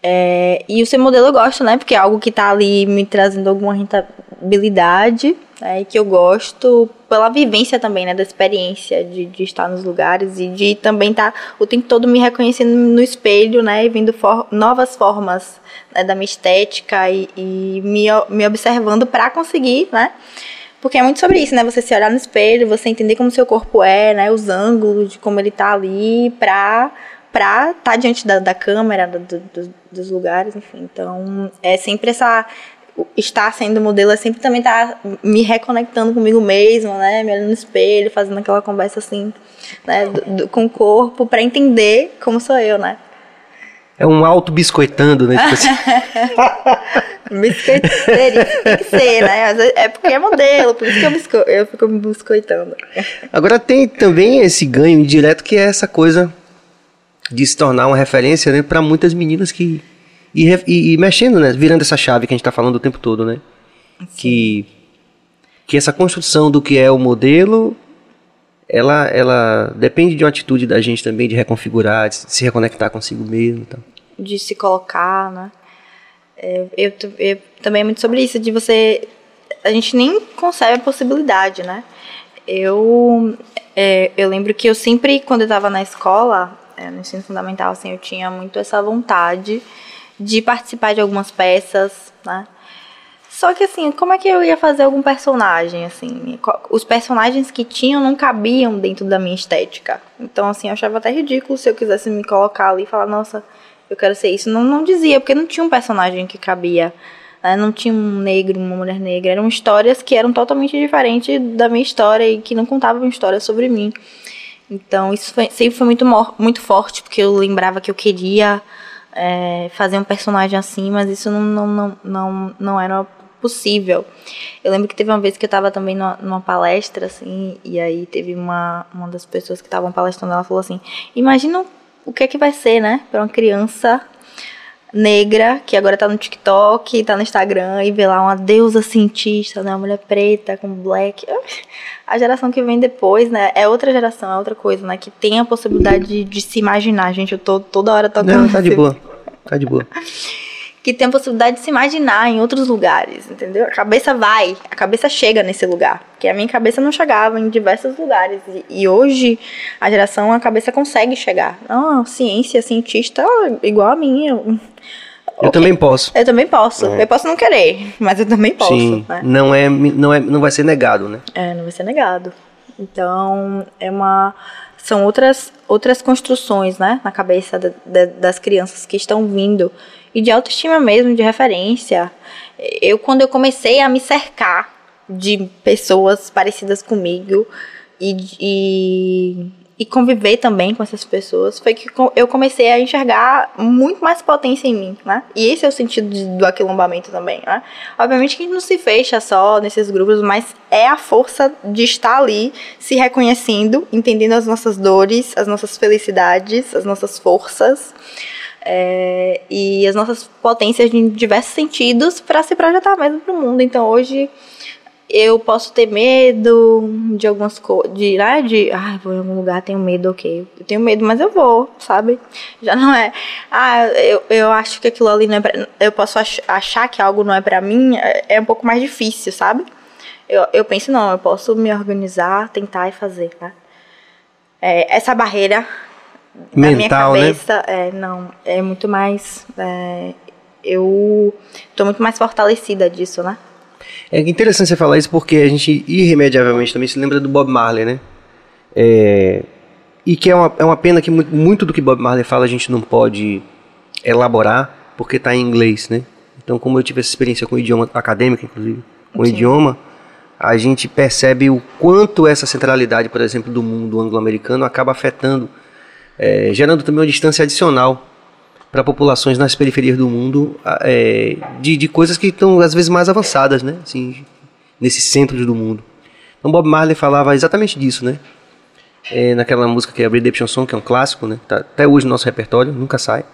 É, e o ser modelo eu gosto, né? Porque é algo que tá ali me trazendo alguma rentabilidade, né? E que eu gosto pela vivência também, né? Da experiência de, de estar nos lugares e de também estar tá, o tempo todo me reconhecendo no espelho, né? E vendo for novas formas né, da minha estética e, e me, me observando para conseguir, né? Porque é muito sobre isso, né? Você se olhar no espelho, você entender como seu corpo é, né? Os ângulos de como ele tá ali pra pra estar tá diante da, da câmera, do, do, dos lugares, enfim. Então, é sempre essa estar sendo modelo é sempre também estar tá me reconectando comigo mesma, né? Me olhando no espelho, fazendo aquela conversa assim, né? Do, com o corpo, para entender como sou eu, né? É um auto biscoitando, né? Tipo assim. Tem que ser, né? É porque é modelo, por isso que eu, bisco eu fico me biscoitando. Agora tem também esse ganho indireto que é essa coisa de se tornar uma referência né, para muitas meninas que. E, e, e, mexendo, né? Virando essa chave que a gente está falando o tempo todo, né? Que, que essa construção do que é o modelo, ela, ela depende de uma atitude da gente também, de reconfigurar, de se reconectar consigo mesmo. Então. De se colocar, né? É, eu, eu, também é muito sobre isso, de você. A gente nem concebe a possibilidade, né? Eu, é, eu lembro que eu sempre, quando eu estava na escola, no ensino fundamental, assim, eu tinha muito essa vontade de participar de algumas peças, né? Só que assim, como é que eu ia fazer algum personagem, assim? Os personagens que tinham não cabiam dentro da minha estética. Então, assim, eu achava até ridículo se eu quisesse me colocar ali e falar, nossa, eu quero ser isso. Não, não dizia, porque não tinha um personagem que cabia. Né? Não tinha um negro, uma mulher negra. Eram histórias que eram totalmente diferentes da minha história e que não contavam história sobre mim. Então, isso foi, sempre foi muito, muito forte, porque eu lembrava que eu queria é, fazer um personagem assim, mas isso não, não, não, não, não era possível. Eu lembro que teve uma vez que eu estava também numa, numa, palestra, assim, e aí teve uma, uma das pessoas que estavam palestrando, ela falou assim, imagina o que é que vai ser, né, para uma criança negra, que agora tá no TikTok, tá no Instagram, e vê lá uma deusa cientista, né? Uma mulher preta com black. A geração que vem depois, né? É outra geração, é outra coisa, né? Que tem a possibilidade de, de se imaginar. Gente, eu tô toda hora tocando. Não, tá de boa. Tá de boa. que tem a possibilidade de se imaginar em outros lugares, entendeu? A cabeça vai, a cabeça chega nesse lugar, que a minha cabeça não chegava em diversos lugares e, e hoje a geração a cabeça consegue chegar. Ah, ciência, cientista, igual a minha. Eu okay. também posso. Eu também posso. É. Eu posso não querer, mas eu também posso. Sim, né? não é, não é, não vai ser negado, né? É, não vai ser negado. Então é uma são outras outras construções, né, na cabeça de, de, das crianças que estão vindo e de autoestima mesmo, de referência. Eu, quando eu comecei a me cercar de pessoas parecidas comigo e, e, e conviver também com essas pessoas, foi que eu comecei a enxergar muito mais potência em mim, né? E esse é o sentido de, do aquilombamento também, né? Obviamente que a gente não se fecha só nesses grupos, mas é a força de estar ali, se reconhecendo, entendendo as nossas dores, as nossas felicidades, as nossas forças é, e as nossas potências em diversos sentidos para se projetar mesmo para o mundo. Então hoje eu posso ter medo de algumas coisas, de, né, de, ah, vou em algum lugar, tenho medo, ok. Eu tenho medo, mas eu vou, sabe? Já não é, ah, eu, eu acho que aquilo ali não é pra, eu posso ach, achar que algo não é para mim, é, é, um pouco mais difícil, sabe? Eu, eu penso, não, eu posso me organizar, tentar e fazer, né? É, essa barreira mental, na minha né? cabeça, né? é, não, é muito mais. É, eu tô muito mais fortalecida disso, né? É interessante você falar isso porque a gente irremediavelmente também se lembra do Bob Marley, né? É, e que é uma, é uma pena que muito, muito do que Bob Marley fala a gente não pode elaborar porque está em inglês, né? Então, como eu tive essa experiência com o idioma acadêmico, inclusive, com Sim. o idioma, a gente percebe o quanto essa centralidade, por exemplo, do mundo anglo-americano acaba afetando é, gerando também uma distância adicional para populações nas periferias do mundo é, de, de coisas que estão às vezes mais avançadas, né? Assim, nesses centros do mundo. Então Bob Marley falava exatamente disso, né? É, naquela música que é a Redemption Song, que é um clássico, né? Tá até hoje no nosso repertório, nunca sai.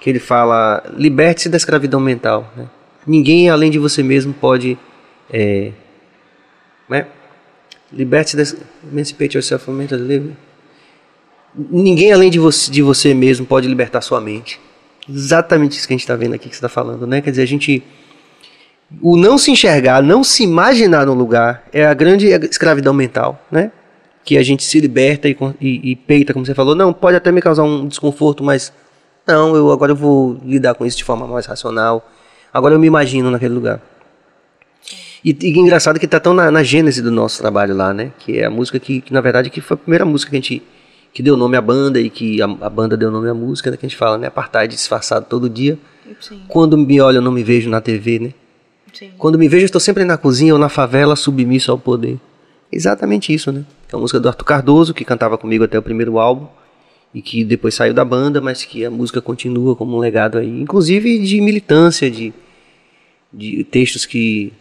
Que ele fala: liberte-se da escravidão mental. Né? Ninguém além de você mesmo pode. É, né? Liberte-se da. Emancipate yourself from mental living ninguém além de você, de você mesmo pode libertar sua mente. Exatamente isso que a gente está vendo aqui que você está falando, né? Quer dizer, a gente. O não se enxergar, não se imaginar no lugar é a grande escravidão mental, né? Que a gente se liberta e, e, e peita, como você falou. Não, pode até me causar um desconforto, mas não, eu agora eu vou lidar com isso de forma mais racional. Agora eu me imagino naquele lugar. E, e engraçado que está tão na, na, gênese do nosso trabalho lá, né? Que é a música que, que, na verdade, que foi a primeira música que a gente que deu nome à banda e que a, a banda deu nome à música, né, que a gente fala, né? Apartheid disfarçado todo dia. Sim. Quando me olho, eu não me vejo na TV, né? Sim. Quando me vejo, eu estou sempre na cozinha ou na favela, submisso ao poder. Exatamente isso, né? É uma música do Arthur Cardoso, que cantava comigo até o primeiro álbum, e que depois saiu da banda, mas que a música continua como um legado aí, inclusive de militância, de, de textos que.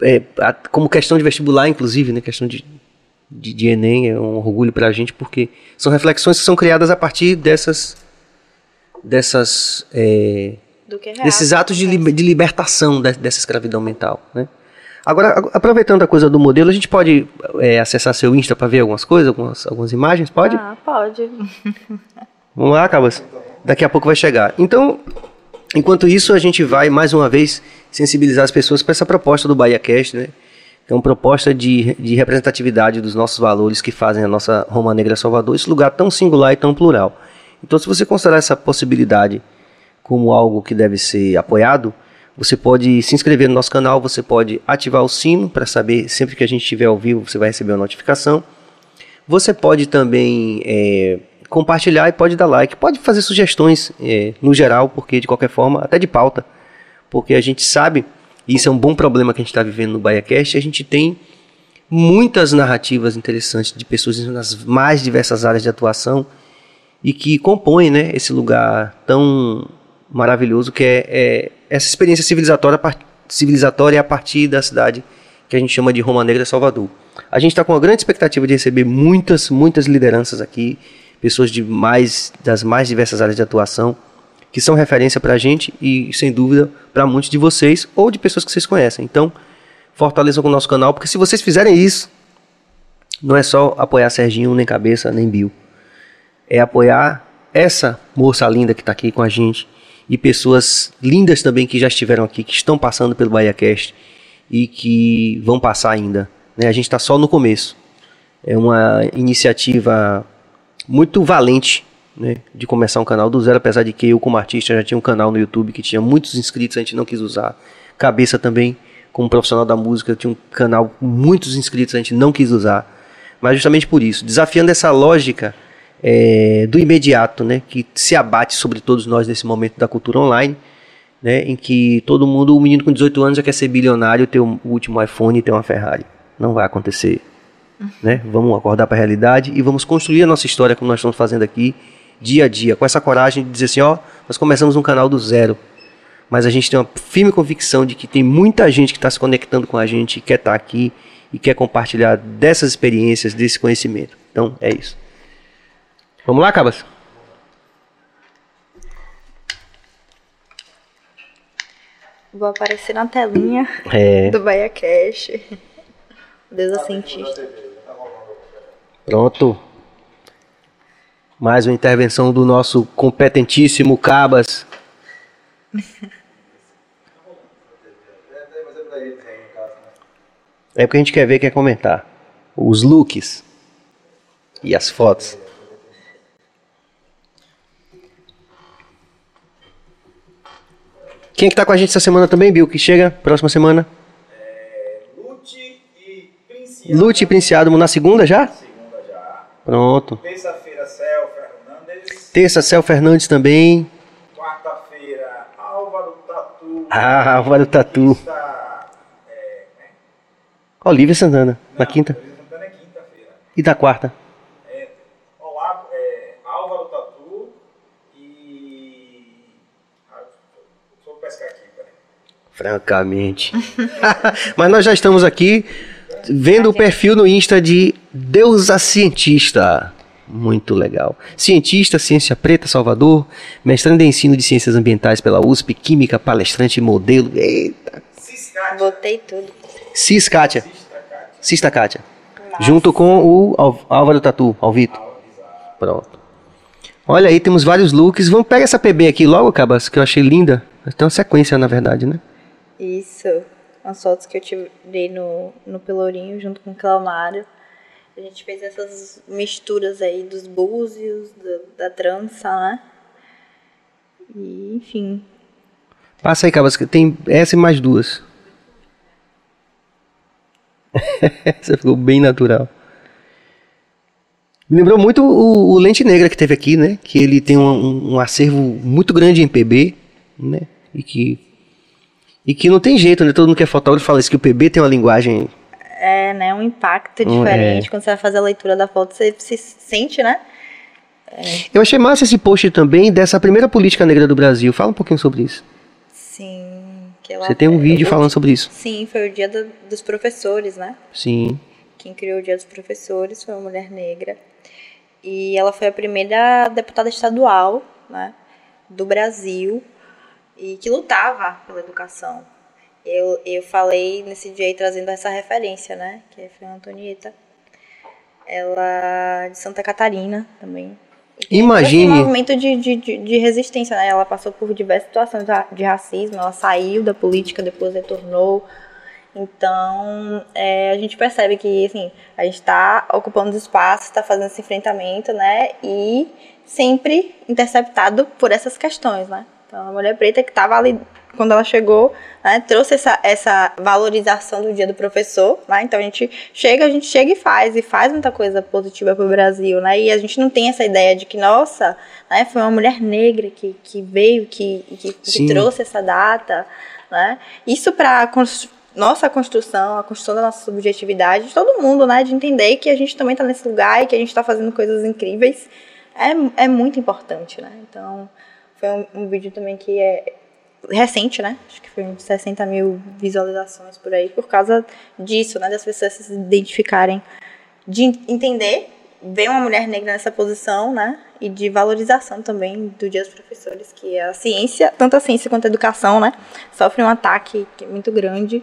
É, como questão de vestibular, inclusive, né? Questão de de, de Enem, é um orgulho para a gente, porque são reflexões que são criadas a partir dessas. dessas é, é desses atos de, de libertação de, dessa escravidão mental. Né? Agora, aproveitando a coisa do modelo, a gente pode é, acessar seu Insta para ver algumas coisas, algumas, algumas imagens? Pode? Ah, pode. Vamos lá, Cabas? Daqui a pouco vai chegar. Então, enquanto isso, a gente vai mais uma vez sensibilizar as pessoas para essa proposta do Bahia Cast, né? Uma proposta de, de representatividade dos nossos valores que fazem a nossa Roma Negra Salvador esse lugar tão singular e tão plural. Então, se você considerar essa possibilidade como algo que deve ser apoiado, você pode se inscrever no nosso canal, você pode ativar o sino para saber sempre que a gente estiver ao vivo você vai receber uma notificação. Você pode também é, compartilhar e pode dar like, pode fazer sugestões é, no geral, porque de qualquer forma, até de pauta, porque a gente sabe isso é um bom problema que a gente está vivendo no BaiaCast. A gente tem muitas narrativas interessantes de pessoas nas mais diversas áreas de atuação e que compõem né, esse lugar tão maravilhoso que é, é essa experiência civilizatória, civilizatória a partir da cidade que a gente chama de Roma Negra Salvador. A gente está com uma grande expectativa de receber muitas, muitas lideranças aqui, pessoas de mais das mais diversas áreas de atuação que são referência pra gente e, sem dúvida, para muitos de vocês ou de pessoas que vocês conhecem. Então, fortaleçam com o nosso canal, porque se vocês fizerem isso, não é só apoiar Serginho, nem Cabeça, nem Bill. É apoiar essa moça linda que está aqui com a gente e pessoas lindas também que já estiveram aqui, que estão passando pelo BahiaCast e que vão passar ainda. Né? A gente está só no começo. É uma iniciativa muito valente né, de começar um canal do zero, apesar de que eu, como artista, já tinha um canal no YouTube que tinha muitos inscritos, a gente não quis usar. Cabeça também, como profissional da música, tinha um canal com muitos inscritos, a gente não quis usar. Mas justamente por isso, desafiando essa lógica é, do imediato, né, que se abate sobre todos nós nesse momento da cultura online, né, em que todo mundo, o menino com 18 anos já quer ser bilionário, ter o último iPhone e ter uma Ferrari. Não vai acontecer. Né? Vamos acordar para a realidade e vamos construir a nossa história como nós estamos fazendo aqui, dia a dia, com essa coragem de dizer assim, ó, nós começamos um canal do zero, mas a gente tem uma firme convicção de que tem muita gente que está se conectando com a gente, quer estar tá aqui e quer compartilhar dessas experiências, desse conhecimento. Então, é isso. Vamos lá, Cabas? Vou aparecer na telinha É. do Bahia Cash. Deus é cientista. Pronto. Mais uma intervenção do nosso competentíssimo Cabas. É porque a gente quer ver, quer comentar. Os looks e as fotos. Quem é que tá com a gente essa semana também, Bill? Que chega próxima semana? Lute e Princiado. Lute e Princiado na segunda já? Segunda já. Pronto. Terça-feira, Céu. Terça, Céu Fernandes também. Quarta-feira, Álvaro Tatu. Ah, Álvaro Tatu. Está, é, né? Olivia Santana, na quinta. Luiz Santana é quinta-feira. E da quarta? É, Olá, é, Álvaro Tatu e. Ah, eu pescar aqui, peraí. Francamente. Mas nós já estamos aqui vendo o perfil no Insta de Deusa Cientista. Muito legal. Cientista, Ciência Preta, Salvador, mestrando em ensino de Ciências Ambientais pela USP, Química, palestrante, modelo. Eita. Botei tudo. Cis Kátia. Cista Kátia. Junto com o Al- Álvaro Tatu, Alvito. Pronto. Olha aí, temos vários looks. Vamos pegar essa PB aqui logo, Cabas, que eu achei linda. Tem uma sequência, na verdade, né? Isso. Umas fotos que eu tirei no, no Pelourinho junto com o Clamário. A gente fez essas misturas aí dos búzios, da, da trança, né? E, enfim. Passa aí, Cabas, tem essa e mais duas. essa ficou bem natural. Me lembrou muito o, o Lente Negra que teve aqui, né? Que ele tem um, um- um acervo muito grande em PB, né? E que, e que não tem jeito, né? Todo mundo que é fotógrafo fala isso, que o PB tem uma linguagem É, né? Um impacto Hum, diferente. é. Quando você vai fazer a leitura da foto, você se sente, né? Eu achei massa esse post também dessa primeira política negra do Brasil. Fala um pouquinho sobre isso. Sim. Você tem um vídeo eu- falando sobre isso. Sim, foi o dia do- dos professores, né? Sim. Quem criou o Dia dos Professores foi uma mulher negra. E ela foi a primeira deputada estadual né, do Brasil e que lutava pela educação. Eu, eu falei nesse dia aí trazendo essa referência, né? Que foi a Antonieta. Ela é de Santa Catarina também. Imagine- esse movimento de, de, de, resistência, né? Ela passou por diversas situações de racismo, ela saiu da política, depois retornou. Então, é, a gente percebe que, assim, a gente está ocupando os espaços, está fazendo esse enfrentamento, né? E sempre interceptado por essas questões, né? Então, a mulher preta que estava ali quando ela chegou, né, trouxe essa, essa valorização do dia do professor, né? Então a gente chega, a gente chega e faz, e faz muita coisa positiva para o Brasil, né? E a gente não tem essa ideia de que, nossa, né, foi uma mulher negra que, que veio, que, que, que trouxe essa data, né? Isso para nossa construção, a construção da nossa subjetividade, de todo mundo, né? De entender que a gente também está nesse lugar e que a gente está fazendo coisas incríveis, é, é muito importante, né? Então, foi um, um vídeo também que é recente, né? Acho que foi uns 60 mil visualizações por aí, por causa disso, né? Das pessoas se identificarem, de entender ver uma mulher negra nessa posição, né? E de valorização também do dia dos professores, que é a ciência, tanto a ciência quanto a educação, né? Sofre um ataque muito grande.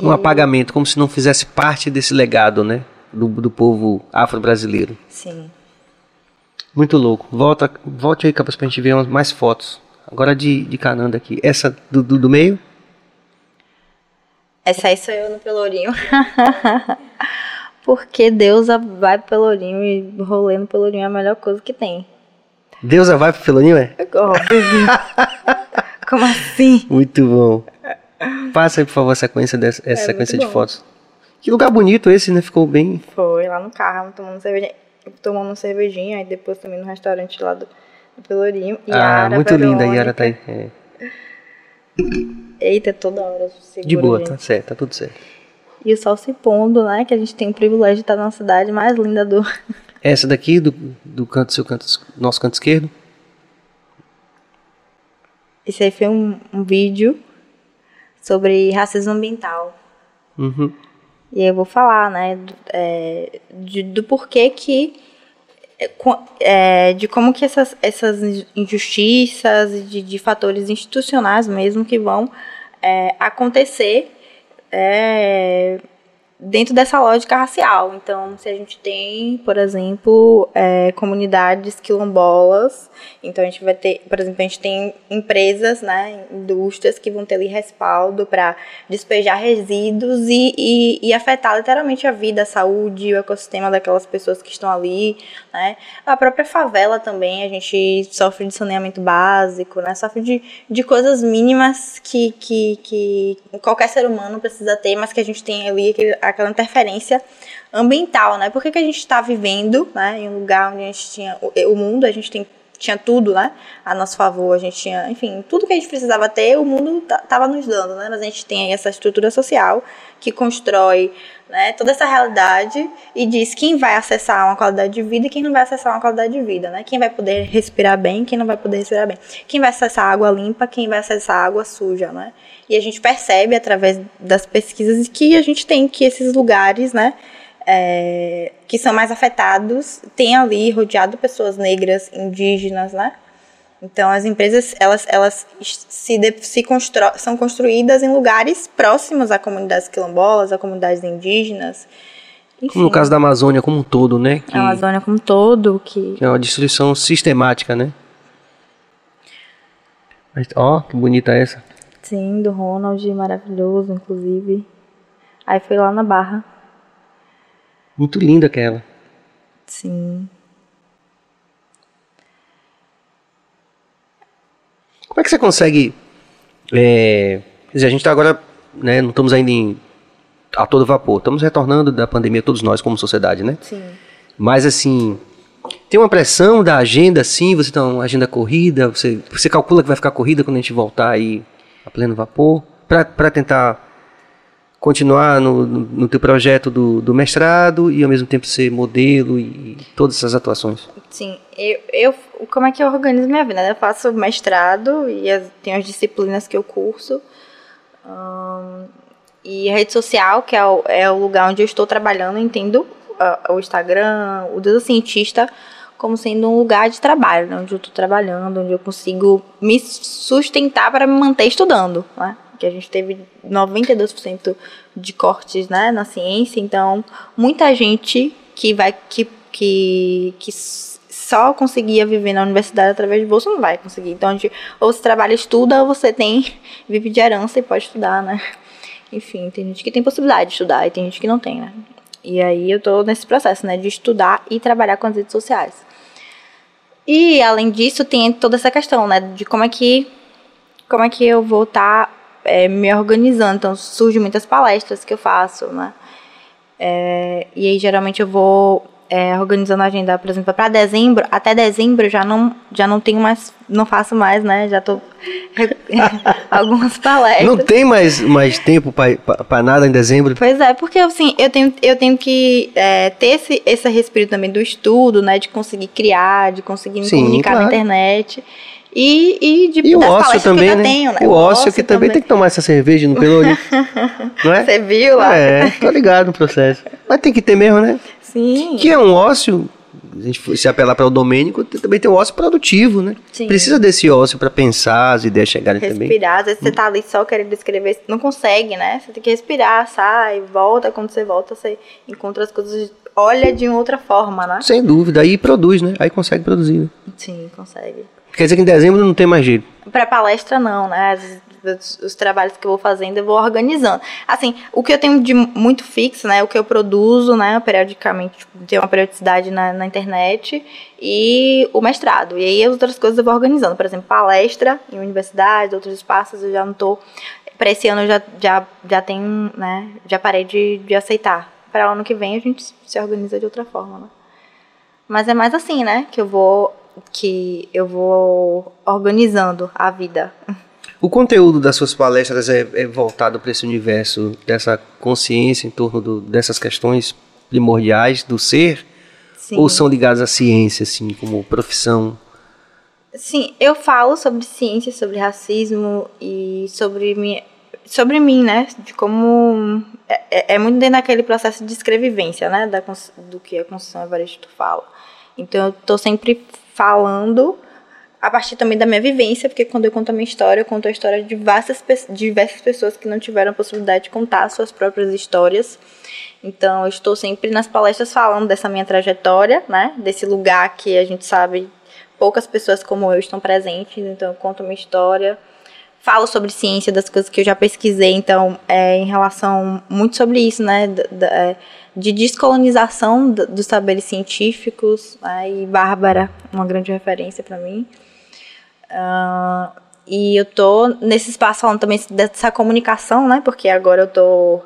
Um e... apagamento, como se não fizesse parte desse legado, né? Do, do povo afro-brasileiro. Sim. Muito louco. Volta, volte aí, capaz, pra gente ver umas, mais fotos. Agora de, de Cananda aqui. Essa do, do, do meio? Essa aí sou eu no Pelourinho. Porque Deusa vai pro Pelourinho e rolê no Pelourinho é a melhor coisa que tem. Deusa vai pro Pelourinho, é? Como assim? Muito bom. Passa aí, por favor, a sequência dessa essa é, sequência de fotos. Que lugar bonito esse, né? Ficou bem. Foi, lá no carro, tomando cervejinha. Tomando cervejinha, aí depois também no restaurante lá do, Pelourinho. ah, Yara, muito linda, a Yara tá aí. É. Eita, toda hora. De boa, tá certo, tá tudo certo. E o sol se pondo, né? Que a gente tem o privilégio de estar na cidade mais linda do. Essa daqui, do, do canto, seu canto, nosso canto esquerdo. Esse aí foi um, um vídeo sobre racismo ambiental. Uhum. E aí eu vou falar, né, do, é, de, do porquê que é, é, de como que essas, essas injustiças, de, de fatores institucionais mesmo que vão é, acontecer é, dentro dessa lógica racial. Então, se a gente tem, por exemplo, é, comunidades quilombolas, então a gente vai ter, por exemplo, a gente tem empresas, né, indústrias que vão ter ali respaldo para despejar resíduos e, e, e, afetar literalmente a vida, a saúde, o ecossistema daquelas pessoas que estão ali, né. A própria favela também, a gente sofre de saneamento básico, né, sofre de, de coisas mínimas que, que, que qualquer ser humano precisa ter, mas que a gente tem ali aquele, aquela interferência ambiental, né? Por que, que a gente está vivendo né, em um lugar onde a gente tinha o, mundo, a gente tem, tinha tudo né, a nosso favor, a gente tinha, enfim, tudo que a gente precisava ter, o mundo estava nos dando, né? Mas a gente tem aí essa estrutura social que constrói né, toda essa realidade e diz quem vai acessar uma qualidade de vida e quem não vai acessar uma qualidade de vida, né? Quem vai poder respirar bem, quem não vai poder respirar bem. Quem vai acessar água limpa, quem vai acessar água suja, né? E a gente percebe através das pesquisas que a gente tem que esses lugares, né, é, que são mais afetados, tem ali rodeado pessoas negras, indígenas, né? Então as empresas elas, elas se, de, se constru, são construídas em lugares próximos a comunidades quilombolas, a comunidades indígenas. Enfim. Como no caso da Amazônia como um todo, né? Que, a Amazônia como um todo, que... que é uma destruição sistemática, né? Ó, oh, que bonita essa. Sim, do Ronald, maravilhoso, inclusive. Aí foi lá na Barra. Muito linda aquela. Sim. Como é que você consegue. É, quer dizer, a gente está agora. Né, não estamos ainda em, a todo vapor. Estamos retornando da pandemia, todos nós, como sociedade, né? Sim. Mas, assim. Tem uma pressão da agenda, assim, você tem uma agenda corrida, você, você calcula que vai ficar corrida quando a gente voltar aí a pleno vapor, para tentar continuar no, no, teu projeto do, do, mestrado e ao mesmo tempo ser modelo e, e todas essas atuações? Sim, eu, eu, como é que eu organizo minha vida? Eu faço mestrado e as, tenho as disciplinas que eu curso. E a rede social, que é o, é o lugar onde eu estou trabalhando, entendo uh, o Instagram, o Deus Cientista, como sendo um lugar de trabalho, né, onde eu estou trabalhando, onde eu consigo me sustentar para me manter estudando, né? Que a gente teve 92% de cortes, né, na ciência, então muita gente que vai que que, que só conseguia viver na universidade através de bolsa não vai conseguir. Então, a gente, ou você trabalha estuda, ou você tem vive de herança e pode estudar, né? Enfim, tem gente que tem possibilidade de estudar e tem gente que não tem, né? E aí eu tô nesse processo, né, de estudar e trabalhar com as redes sociais. E além disso, tem toda essa questão, né, de como é que como é que eu vou estar tá, é, me organizando. Então surgem muitas palestras que eu faço, né? É, e aí geralmente eu vou é, organizando a agenda, por exemplo, para dezembro, até dezembro já não, já não tenho mais, não faço mais, né? Já tô algumas palestras. Não tem mais, mais tempo para nada em dezembro? Pois é, porque assim, eu tenho, eu tenho que é, ter esse, esse respiro também do estudo, né? De conseguir criar, de conseguir me Sim, comunicar claro. na internet. E, e, de, e o ócio também, né? Tenho, né? O, o ócio, ócio que também, tem que tomar essa cerveja no Pelourinho. não é? Você viu lá? É, tô ligado no processo. Mas tem que ter mesmo, né? Sim. Que é um ócio, a gente se apelar para o domênico, também tem o ócio produtivo, né? Sim. Precisa desse ócio para pensar, as ideias chegarem também. Respirar, às vezes você tá ali só querendo escrever, não consegue, né? Você tem que respirar, sai, volta. Quando você volta, você encontra as coisas, olha de outra forma, né? Sem dúvida, aí produz, né? Aí consegue produzir. Né? Sim, consegue. Quer dizer que em dezembro não tem mais jeito. Pra palestra, não, né? Os, os trabalhos que eu vou fazendo, eu vou organizando. Assim, o que eu tenho de muito fixo, né? O que eu produzo, né? Periodicamente, tipo, tem uma periodicidade na, na internet e o mestrado. E aí as outras coisas eu vou organizando. Por exemplo, palestra em universidades, outros espaços, eu já não tô. Pra esse ano eu já, já, já tenho, né? Já parei de, de aceitar. Para o ano que vem a gente se organiza de outra forma, né? Mas é mais assim, né? Que eu vou que eu vou organizando a vida. O conteúdo das suas palestras é, é voltado para esse universo dessa consciência em torno do- dessas questões primordiais do ser? Sim. Ou são ligadas à ciência, assim, como profissão? Sim, eu falo sobre ciência, sobre racismo e sobre mim, sobre mim, né? De como é, é- é muito dentro daquele processo de escrevivência, né? Da, do que a Constituição Evaristo fala. Então eu tô sempre falando a partir também da minha vivência, porque quando eu conto a minha história, eu conto a história de diversas, diversas pessoas que não tiveram a possibilidade de contar suas próprias histórias. Então, eu estou sempre nas palestras falando dessa minha trajetória, né? Desse lugar que a gente sabe poucas pessoas como eu estão presentes. Então, eu conto minha história, falo sobre ciência, das coisas que eu já pesquisei. Então, é, em relação muito sobre isso, né? da- é, de descolonização do- dos saberes científicos. Né? E Bárbara, uma grande referência para mim. Ah, e eu tô nesse espaço falando também dessa comunicação, né? Porque agora eu tô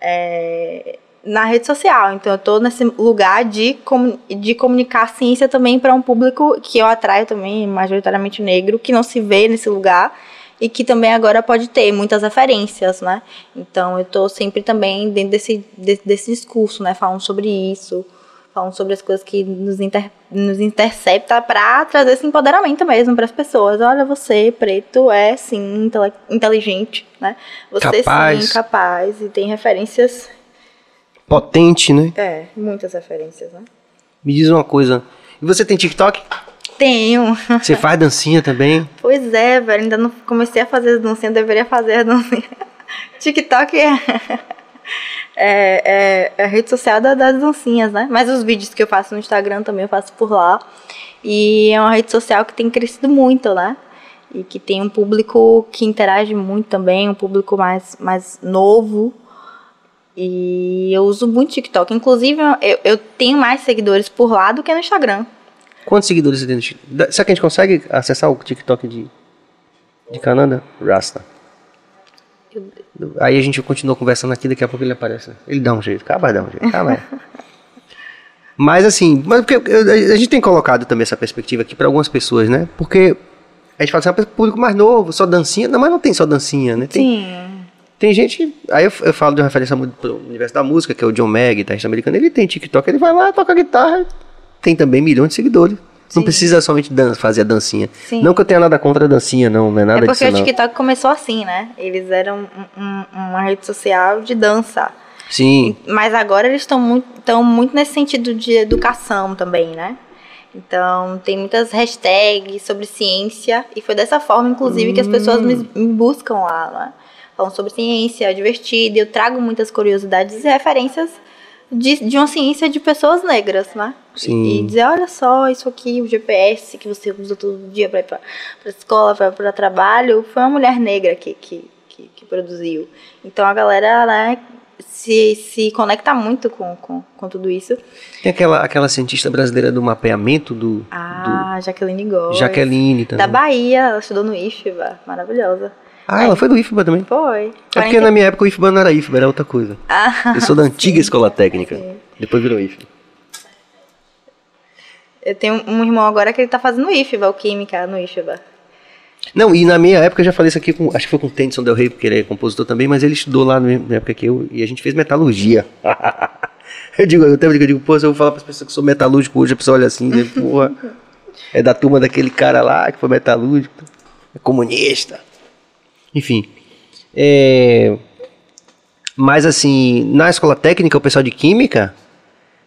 é, na rede social, então eu tô nesse lugar de, comu- de comunicar a ciência também para um público que eu atraio também, majoritariamente negro, que não se vê nesse lugar e que também agora pode ter muitas referências, né? Então eu tô sempre também dentro desse, de- desse discurso, né? Falando sobre isso, falando sobre as coisas que nos, inter, nos intercepta para trazer esse empoderamento mesmo para as pessoas. Olha, você, preto, é sim inteligente, né? Você Capaz. sim, capaz. E tem referências, Potente, né? é, muitas referências, né? Me diz uma coisa. E você tem TikTok? Tenho. Você faz dancinha também? Pois é, velho, ainda não comecei a fazer as dancinhas, deveria fazer dancinha. TikTok é, é, é, é a rede social da- das dancinhas, né? Mas os vídeos que eu faço no Instagram também eu faço por lá. E é uma rede social que tem crescido muito, né? E que tem um público que interage muito também, um público mais, mais novo. E eu uso muito TikTok. Inclusive, eu, eu tenho mais seguidores por lá do que no Instagram. Quantos seguidores você tem no TikTok? Será que a gente consegue acessar o TikTok de, de Canadá? Rasta. Aí a gente continua conversando aqui, daqui a pouco ele aparece. Ele dá um jeito, acaba dá um jeito, acaba. Mas assim, mas porque a gente tem colocado também essa perspectiva aqui para algumas pessoas, né? Porque a gente fala assim, ah, público mais novo, só dancinha. Não, mas não tem só dancinha, né? Tem, Sim. tem gente. Aí eu, eu falo de uma referência muito pro universo da música, que é o John Mag, guitarrista americano. Ele tem TikTok, ele vai lá, toca guitarra, tem também milhões de seguidores. Não Sim. precisa somente fazer a dancinha. Sim. Não que eu tenha nada contra a dancinha, não, não é nada É porque disso, o não. TikTok começou assim, né? Eles eram um- um- uma rede social de dança. Sim, Mas agora eles estão muito, tão muito nesse sentido de educação também, né? Então, tem muitas hashtags sobre ciência. E foi dessa forma, inclusive, que as pessoas me, me buscam lá, né? Falando sobre ciência, divertido. E eu trago muitas curiosidades e referências de, de uma ciência de pessoas negras, né? Sim. E, dizer, olha só, isso aqui, o GPS que você usa todo dia para ir para escola, para trabalho, foi uma mulher negra que, que, que, que produziu. Então a galera, né, se, se conecta muito com, com, com tudo isso. tem aquela, aquela cientista brasileira do mapeamento do, Ah, Jaqueline do Góes. Jaqueline também. Da Bahia, ela estudou no IFBA, maravilhosa. Ah, ela foi do IFBA também. Foi. É porque na minha época o IFBA não era IFBA, era outra coisa. Ah, Eu sou da antiga escola técnica. sim. Depois virou IFBA. eu tenho um irmão agora que ele tá fazendo IFBA, o Química, no IFBA. Não, e na minha época eu já falei isso aqui com. Acho que foi com o Tennyson Del Rey, porque ele é compositor também, mas ele estudou lá na época que eu e a gente fez metalurgia. eu digo, eu até digo, eu digo, pô, se eu vou falar para as pessoas que sou metalúrgico hoje, a pessoa olha assim, né, porra, é da turma daquele cara lá que foi metalúrgico, é comunista. Enfim. É, mas assim, na escola técnica, o pessoal de química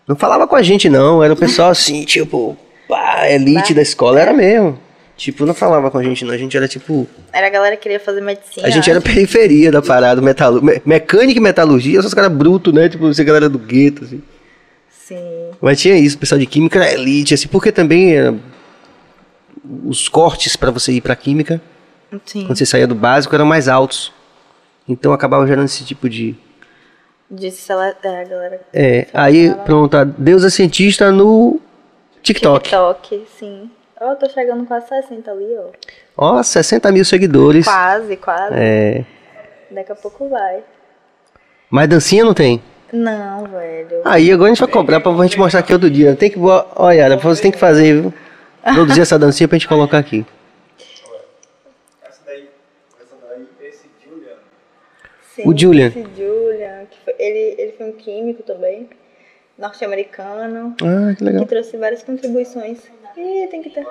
Não falava com a gente, não. Era o pessoal assim, tipo, pá, elite da escola. Era mesmo. Tipo, não falava com a gente, não. A gente era tipo. Era a galera que queria fazer medicina. A gente era periferia da parada, metalu me- mecânica e metalurgia, só os caras brutos, né? Tipo, você galera do gueto, assim. Sim. Mas tinha isso, o pessoal de química era elite, assim, porque também era os cortes pra você ir pra química, Sim. quando você saía do básico, eram mais altos. Então acabava gerando esse tipo de. Disse se ela. É, a galera. É, aí pronto, a Deus é cientista no TikTok. TikTok, sim. Ó, eu tô chegando quase 60 ali, ó. Ó, 60 mil seguidores. Quase, quase. É. Daqui a pouco vai. Mas dancinha não tem. Não, velho. Aí agora a gente vai cobrar pra gente mostrar aqui outro dia. Tem que. Olha, você tem que fazer, viu? Produzir essa dancinha pra gente colocar aqui. Essa daí, essa daí, esse Julian. Sim, o Julian. Esse Julian. Foi- ele, ele foi um químico também. Norte-americano. Ah, que legal. Que trouxe várias contribuições. Ih, tem que ter.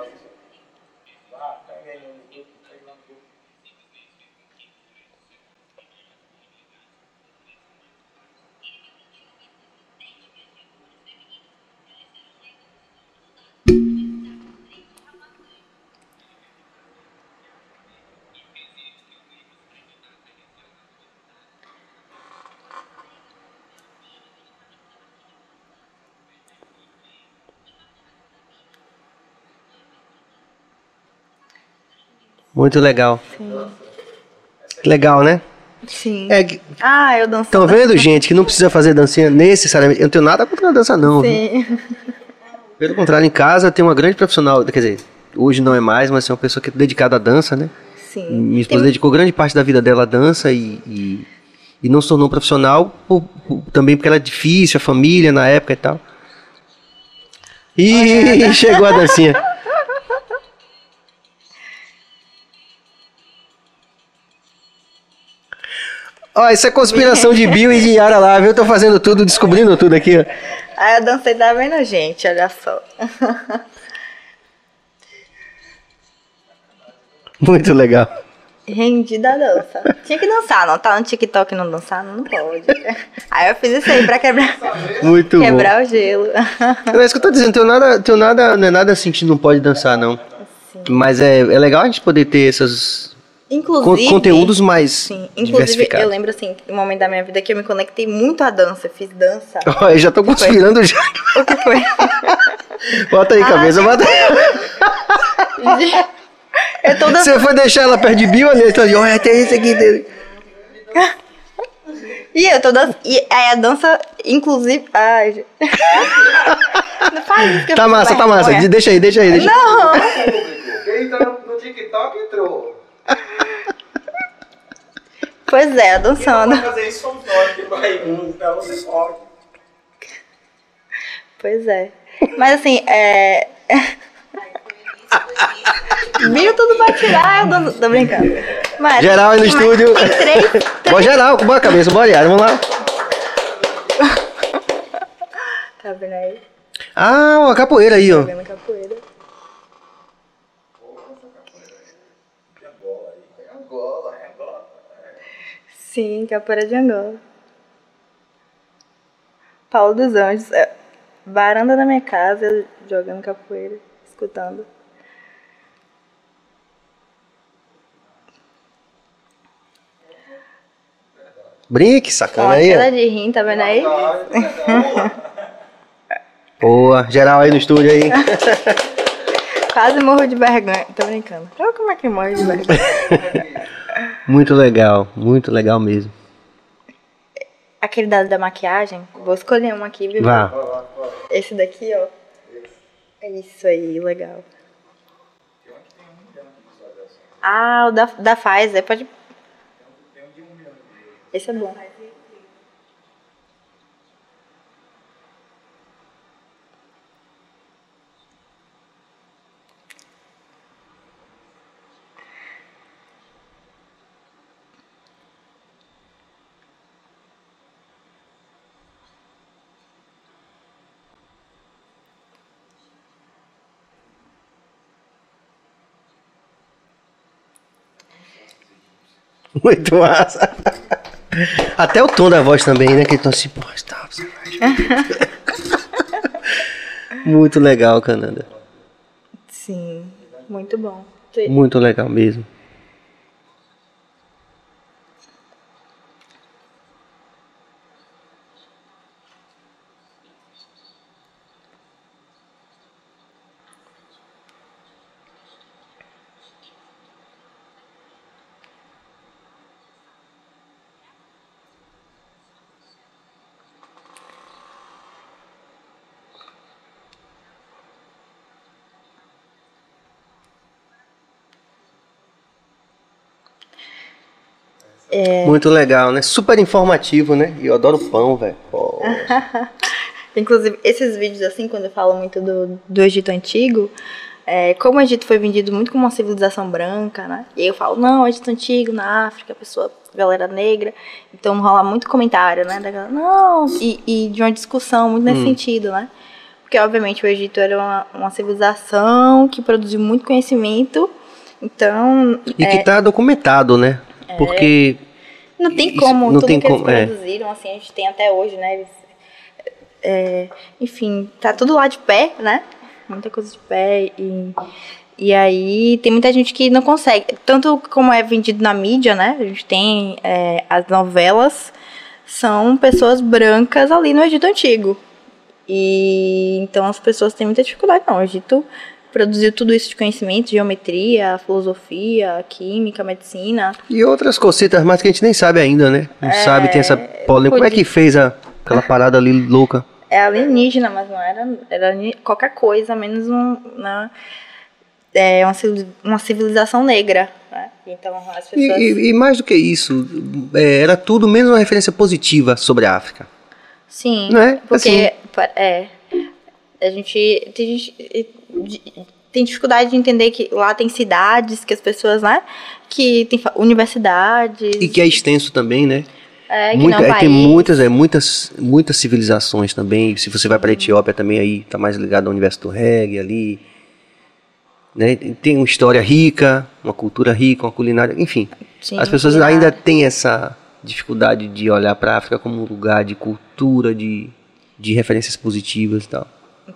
Muito legal. Legal, né? Sim. É, Ah, eu danço. Estão vendo, gente, que não precisa fazer dancinha necessariamente. Eu não tenho nada contra a dança, não. viu? Sim. Pelo contrário, em casa tem uma grande profissional, quer dizer, hoje não é mais, mas é uma pessoa que é dedicada à dança, né? Sim. Minha esposa Tem- dedicou grande parte da vida dela à dança e, e, e não se tornou profissional por- por- também porque era difícil, a família na época e tal. Ih, chegou a dancinha. Ó, isso é conspiração de Bill e de Yara lá, viu? Eu tô fazendo tudo, descobrindo tudo aqui, ó. Ah, eu dancei, tá vendo, gente? Olha só. Muito legal. Rendi da dança. Tinha que dançar, não tá no TikTok e não dançar? Não pode. Aí eu fiz isso aí pra quebrar, Muito bom. quebrar o gelo. Não é isso que eu tô dizendo, tenho nada, tenho nada, não é nada assim que não pode dançar, não. Mas é, é legal a gente poder ter esses Inclusive. conteúdos mais Sim, inclusive eu lembro assim, um momento da minha vida que eu me conectei muito à dança, eu fiz dança. Ó, eu já tô conspirando já. O que foi? Bota aí, cabeça, bota aí. Eu tô dançando. Você foi deixar ela perto de Bill ali, então, olha, tem esse aqui dele. E eu tô dançando. E aí a dança, inclusive. Ai, gente. Não faz isso que Tá massa, tá massa. Deixa aí, deixa aí. Deixa. Não! Quem tá no, no TikTok entrou. Pois é, dançando. fazer isso. Pois é. Mas assim, é. Viu tudo pra tirar, eu tô, tô brincando. Mas, Geral aí no mas estúdio. Tem três. Bora geral, com boa cabeça, bora, Yara, vamos lá. Tá vendo aí? Ah, uma capoeira aí, Tá ó. vendo capoeira? Sim, capoeira de Angola. Paulo dos Anjos. é, Varanda da minha casa, jogando capoeira, escutando. Brinque, Ó, sacana aí, ó. de rim, tá vendo aí? Boa, geral aí no estúdio aí. Quase morro de vergonha. Tô brincando. Olha como é que morre de vergonha. Muito legal, muito legal mesmo. Aquele dado da maquiagem, vou escolher um aqui, viu? Vá. Esse daqui, ó. É isso aí, legal. Ah, o da, da Pfizer, pode. Esse é bom. Muito massa. Até o tom da voz também, né? Que eles estão assim, pô, tá. Muito legal, Cananda. Sim, muito bom. Muito legal mesmo. É... Muito legal, né? Super informativo, né? E eu adoro pão, velho. Inclusive, esses vídeos, assim, quando eu falo muito do, do Egito Antigo, é, como o Egito foi vendido muito como uma civilização branca, né? E aí eu falo, não, Egito Antigo, na África, pessoa, galera negra. Então rola muito comentário, né? Da galera, não, e, e de uma discussão muito nesse hum. sentido, né? Porque, obviamente, o Egito era uma, uma civilização que produziu muito conhecimento, então... E é, que está documentado, né? É. Porque. Não tem como, não tudo tem que como, eles é. produziram, assim, a gente tem até hoje, né? Eles, é, enfim, tá tudo lá de pé, né? Muita coisa de pé. E, e aí tem muita gente que não consegue. Tanto como é vendido na mídia, né? A gente tem é, as novelas, são pessoas brancas ali no Egito Antigo. E então as pessoas têm muita dificuldade. Não, o Egito produziu tudo isso de conhecimento, geometria, filosofia, química, medicina. E outras cositas mais que a gente nem sabe ainda, né? Não é, sabe, tem essa polêmica. Como é que fez a, aquela parada ali louca? É alienígena, mas não era, era qualquer coisa, menos um, né? é uma, uma civilização negra. Né? Então, as pessoas... e, e, e mais do que isso, é, era tudo menos uma referência positiva sobre a África. Sim, não é? porque assim. é, a gente, a gente tem dificuldade de entender que lá tem cidades, que as pessoas, né? Que tem universidades. E que é extenso também, né? É, Muita, é, tem muitas, é, muitas, muitas civilizações também. Se você vai para a Etiópia também, aí tá mais ligado ao universo do reggae ali. Né? Tem uma história rica, uma cultura rica, uma culinária, enfim. Sim, as pessoas culinária. ainda têm essa dificuldade de olhar para a África como um lugar de cultura, de, de referências positivas e tal.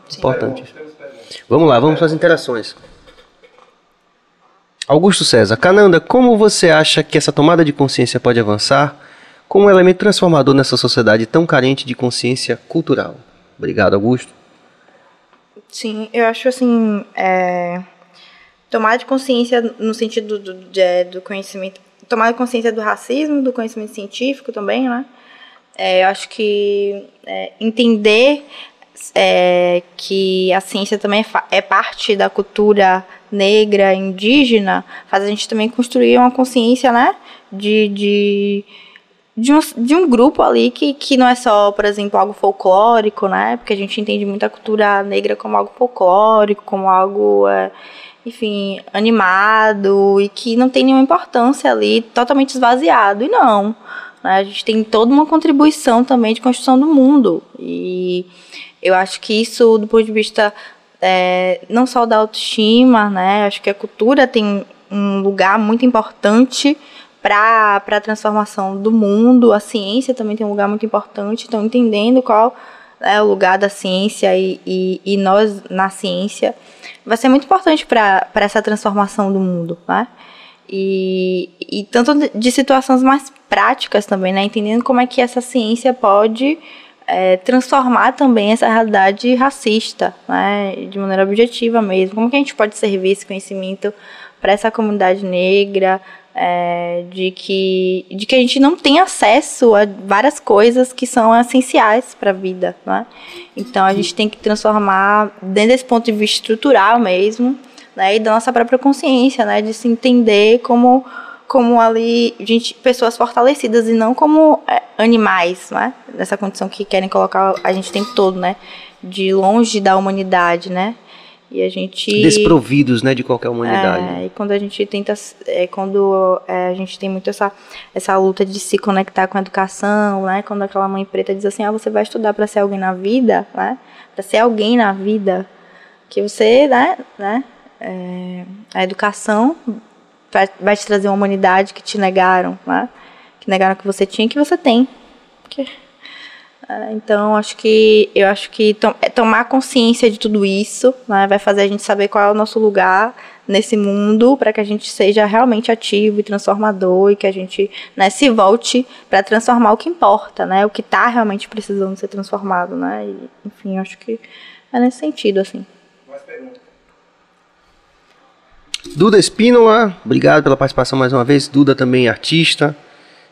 Sim. Importante. Vamos lá, vamos para as interações. Augusto César, Cananda, como você acha que essa tomada de consciência pode avançar como um elemento transformador nessa sociedade tão carente de consciência cultural? Obrigado, Augusto. Sim, eu acho assim, é, tomar de consciência no sentido do, de, é, do conhecimento, tomar consciência do racismo, do conhecimento científico também, né? É, eu acho que é, entender é, que a ciência também é, parte da cultura negra, indígena, faz a gente também construir uma consciência, né, de, de, de, um, de um grupo ali que, que não é só, por exemplo, algo folclórico, né, porque a gente entende muito a cultura negra como algo folclórico, como algo, é, enfim, animado e que não tem nenhuma importância ali, totalmente esvaziado, e não, né, a gente tem toda uma contribuição também de construção do mundo, e eu acho que isso, do ponto de vista é, não só da autoestima, né? Acho que a cultura tem um lugar muito importante para a transformação do mundo. A ciência também tem um lugar muito importante. Então, entendendo qual é o lugar da ciência e, e, e nós na ciência vai ser muito importante para essa transformação do mundo, né? E, e tanto de situações mais práticas também, né? Entendendo como é que essa ciência pode é, transformar também essa realidade racista, né, de maneira objetiva mesmo. Como que a gente pode servir esse conhecimento para essa comunidade negra, é, de, que, de que a gente não tem acesso a várias coisas que são essenciais para a vida. Né? Então a gente tem que transformar, dentro desse ponto de vista estrutural mesmo, né, e da nossa própria consciência, né, de se entender como como ali gente, pessoas fortalecidas e não como é, animais, né? Nessa condição que querem colocar a gente o tempo todo, né? De longe da humanidade, né? E a gente desprovidos, né, de qualquer humanidade. É, e quando a gente tenta, é, quando é, a gente tem muito essa essa luta de se conectar com a educação, né? Quando aquela mãe preta diz assim, ah, você vai estudar para ser alguém na vida, né? Para ser alguém na vida, que você, né, né? É, a educação vai te trazer uma humanidade que te negaram, né? Que negaram que você tinha e que você tem. Que, É, então, acho que eu acho que to é tomar consciência de tudo isso né, vai fazer a gente saber qual é o nosso lugar nesse mundo para que a gente seja realmente ativo e transformador e que a gente né, se volte para transformar o que importa, né, o que está realmente precisando ser transformado, né, e, enfim, acho que é nesse sentido assim. Mais perguntas. Duda Espínola, obrigado pela participação mais uma vez. Duda também é artista,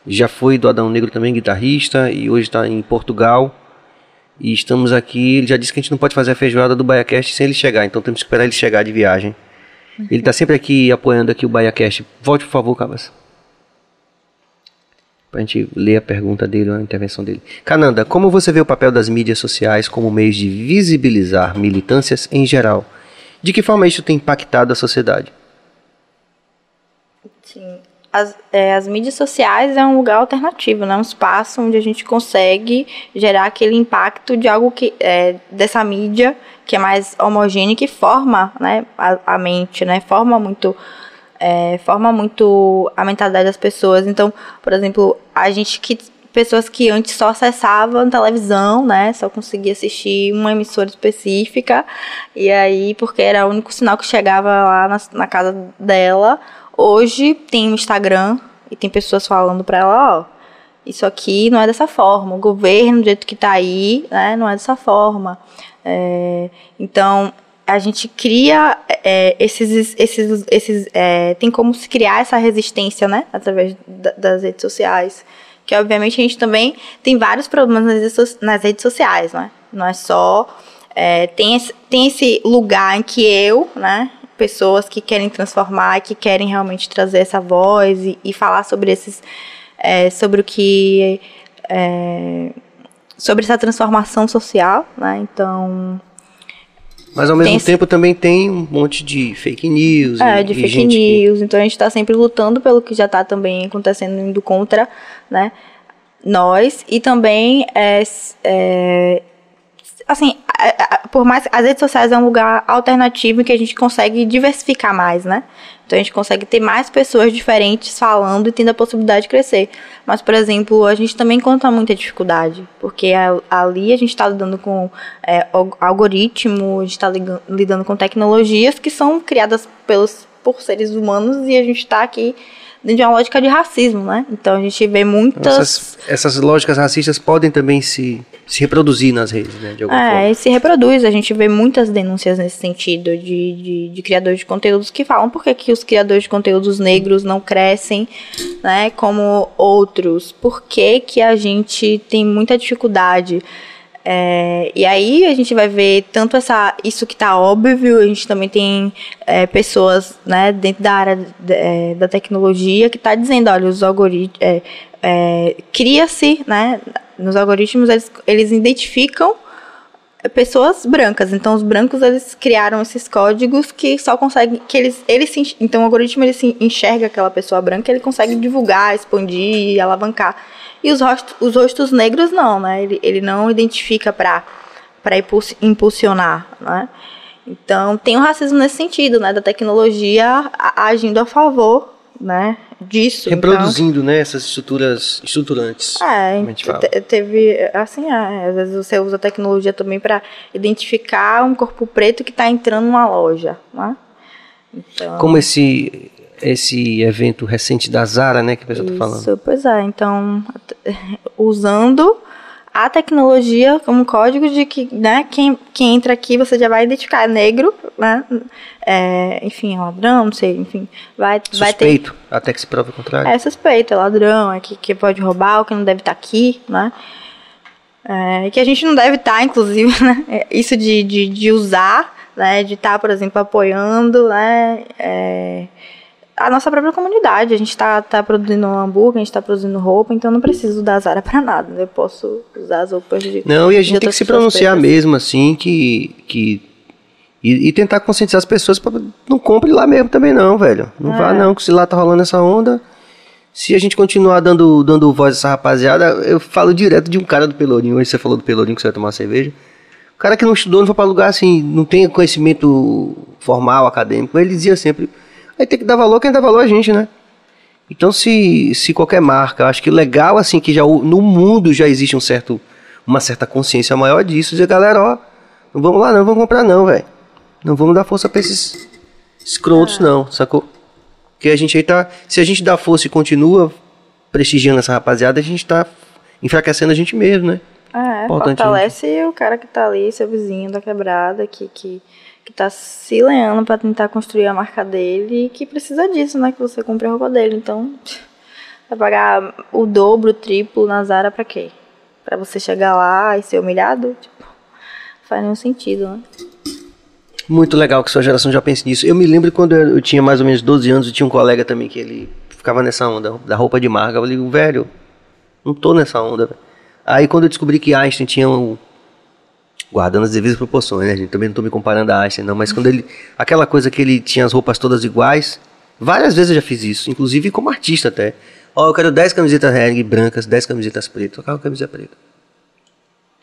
já foi do Adão Negro também guitarrista e hoje está em Portugal. E estamos aqui. Ele já disse que a gente não pode fazer a feijoada do BaiaCast sem ele chegar, então temos que esperar ele chegar de viagem. Ele está sempre aqui apoiando aqui o BaiaCast. Volte, por favor, Cabas. Para a gente ler a pergunta dele, a intervenção dele. Cananda, como você vê o papel das mídias sociais como meios de visibilizar militâncias em geral? De que forma isso tem impactado a sociedade? As, é, as mídias sociais é um lugar alternativo, né? um espaço onde a gente consegue gerar aquele impacto de algo que é, dessa mídia que é mais homogênea que forma né, a, a mente, né? forma muito é, forma muito a mentalidade das pessoas. Então, por exemplo, a gente que pessoas que antes só acessavam televisão, né, só conseguia assistir uma emissora específica e aí porque era o único sinal que chegava lá na, na casa dela Hoje tem um Instagram e tem pessoas falando para ela, ó, isso aqui não é dessa forma, o governo do jeito que está aí, né, não é dessa forma. É, então a gente cria é, esses, esses, esses é, tem como se criar essa resistência, né, através das redes sociais, que obviamente a gente também tem vários problemas nas redes, sociais, né, não é só é, tem, esse, tem esse lugar em que eu, né, pessoas que querem transformar, que querem realmente trazer essa voz e, e falar sobre esses, é, sobre o que, é, sobre essa transformação social, né? Então. Mas ao mesmo tempo também tem um monte de fake news. É, de fake news. Que... Então a gente está sempre lutando pelo que já está também acontecendo, indo contra, né? Nós e também é, é assim, por mais as redes sociais é um lugar alternativo em que a gente consegue diversificar mais, né? Então a gente consegue ter mais pessoas diferentes falando e tendo a possibilidade de crescer. Mas, por exemplo, a gente também conta muita dificuldade, porque ali a gente está lidando com é, algoritmo, a gente está lidando com tecnologias que são criadas pelos, por seres humanos e a gente está aqui dentro de uma lógica de racismo, né? Então a gente vê muitas. Essas, essas lógicas racistas podem também se, se reproduzir nas redes, né? De alguma é, forma. se reproduz. A gente vê muitas denúncias nesse sentido de, de, de, criadores de conteúdos que falam por que, que os criadores de conteúdos negros não crescem, né? Como outros. Por que, que a gente tem muita dificuldade. É, e aí a gente vai ver tanto essa, isso que está óbvio, a gente também tem é, pessoas né, dentro da área é, da tecnologia que está dizendo, olha, os algoritmos. É, é, cria-se, né, nos algoritmos, eles, eles identificam pessoas brancas. Então, os brancos eles criaram esses códigos que só conseguem que eles eles se, então o algoritmo ele se enxerga aquela pessoa branca, ele consegue divulgar, expandir, alavancar. E os rostos, os rostos negros não, né? Ele, ele não identifica para impulsionar, né? Então, tem o racismo nesse sentido, né, da tecnologia agindo a favor, né, disso. Reproduzindo, então, né, essas estruturas estruturantes. É, teve, assim, é, às vezes você usa a tecnologia também para identificar um corpo preto que está entrando numa loja, né? Então, Como esse esse evento recente da Zara, né, que a pessoa está falando. Pois é, então, usando a tecnologia como código de que, né, quem, quem entra aqui você já vai identificar é negro, né, é, enfim, é ladrão, não sei, enfim, vai, suspeito, vai ter... até que se prove o contrário. É suspeito, é ladrão, é que, que pode roubar, ou que não deve estar tá aqui, né, é, que a gente não deve estar, tá, inclusive, né, é, isso de, de, de usar, né, de estar, tá, por exemplo, apoiando, né, é, a nossa própria comunidade. A gente está tá produzindo hambúrguer, a gente está produzindo roupa, então eu não preciso da Zara para nada. Né? Eu posso usar as roupas de. Não, e a gente tem que se pronunciar mesmo, assim, que. que e, e tentar conscientizar as pessoas para não compre lá mesmo também, não, velho. Não é. vá, não, que se lá tá rolando essa onda. Se a gente continuar dando, dando voz a essa rapaziada, eu falo direto de um cara do Pelourinho. Hoje você falou do Pelourinho que você vai tomar cerveja. O cara que não estudou, não foi para lugar assim, não tem conhecimento formal, acadêmico. Ele dizia sempre Aí tem que dar valor quem dá valor a gente, né? Então se, se qualquer marca, acho que legal assim que já no mundo já existe um certo uma certa consciência maior disso, dizer, galera, ó, não vamos lá não, vamos comprar não, velho. Não vamos dar força pra esses escrotos não, sacou? Porque a gente aí tá, se a gente dá força e continua prestigiando essa rapaziada, a gente tá enfraquecendo a gente mesmo, né? É, Importante, fortalece o cara que tá ali, seu vizinho da quebrada, que, que, que tá se lenhando pra tentar construir a marca dele e que precisa disso, né? Que você compre a roupa dele. Então, vai pagar o dobro, o triplo na Zara pra quê? Pra você chegar lá e ser humilhado? Tipo, faz nenhum sentido, né? Muito legal que sua geração já pense nisso. Eu me lembro quando eu tinha mais ou menos 12 anos, eu tinha um colega também que ele ficava nessa onda da roupa de marca. Eu falei, velho, não tô nessa onda. velho." Aí quando eu descobri que Einstein tinha um. Guardando as devidas proporções, né, gente? Também não tô me comparando a Einstein, não. Mas quando ele. Aquela coisa que ele tinha as roupas todas iguais. Várias vezes eu já fiz isso, inclusive como artista até. Ó, eu quero 10 camisetas reggae brancas, 10 camisetas pretas. Quero uma camiseta preta.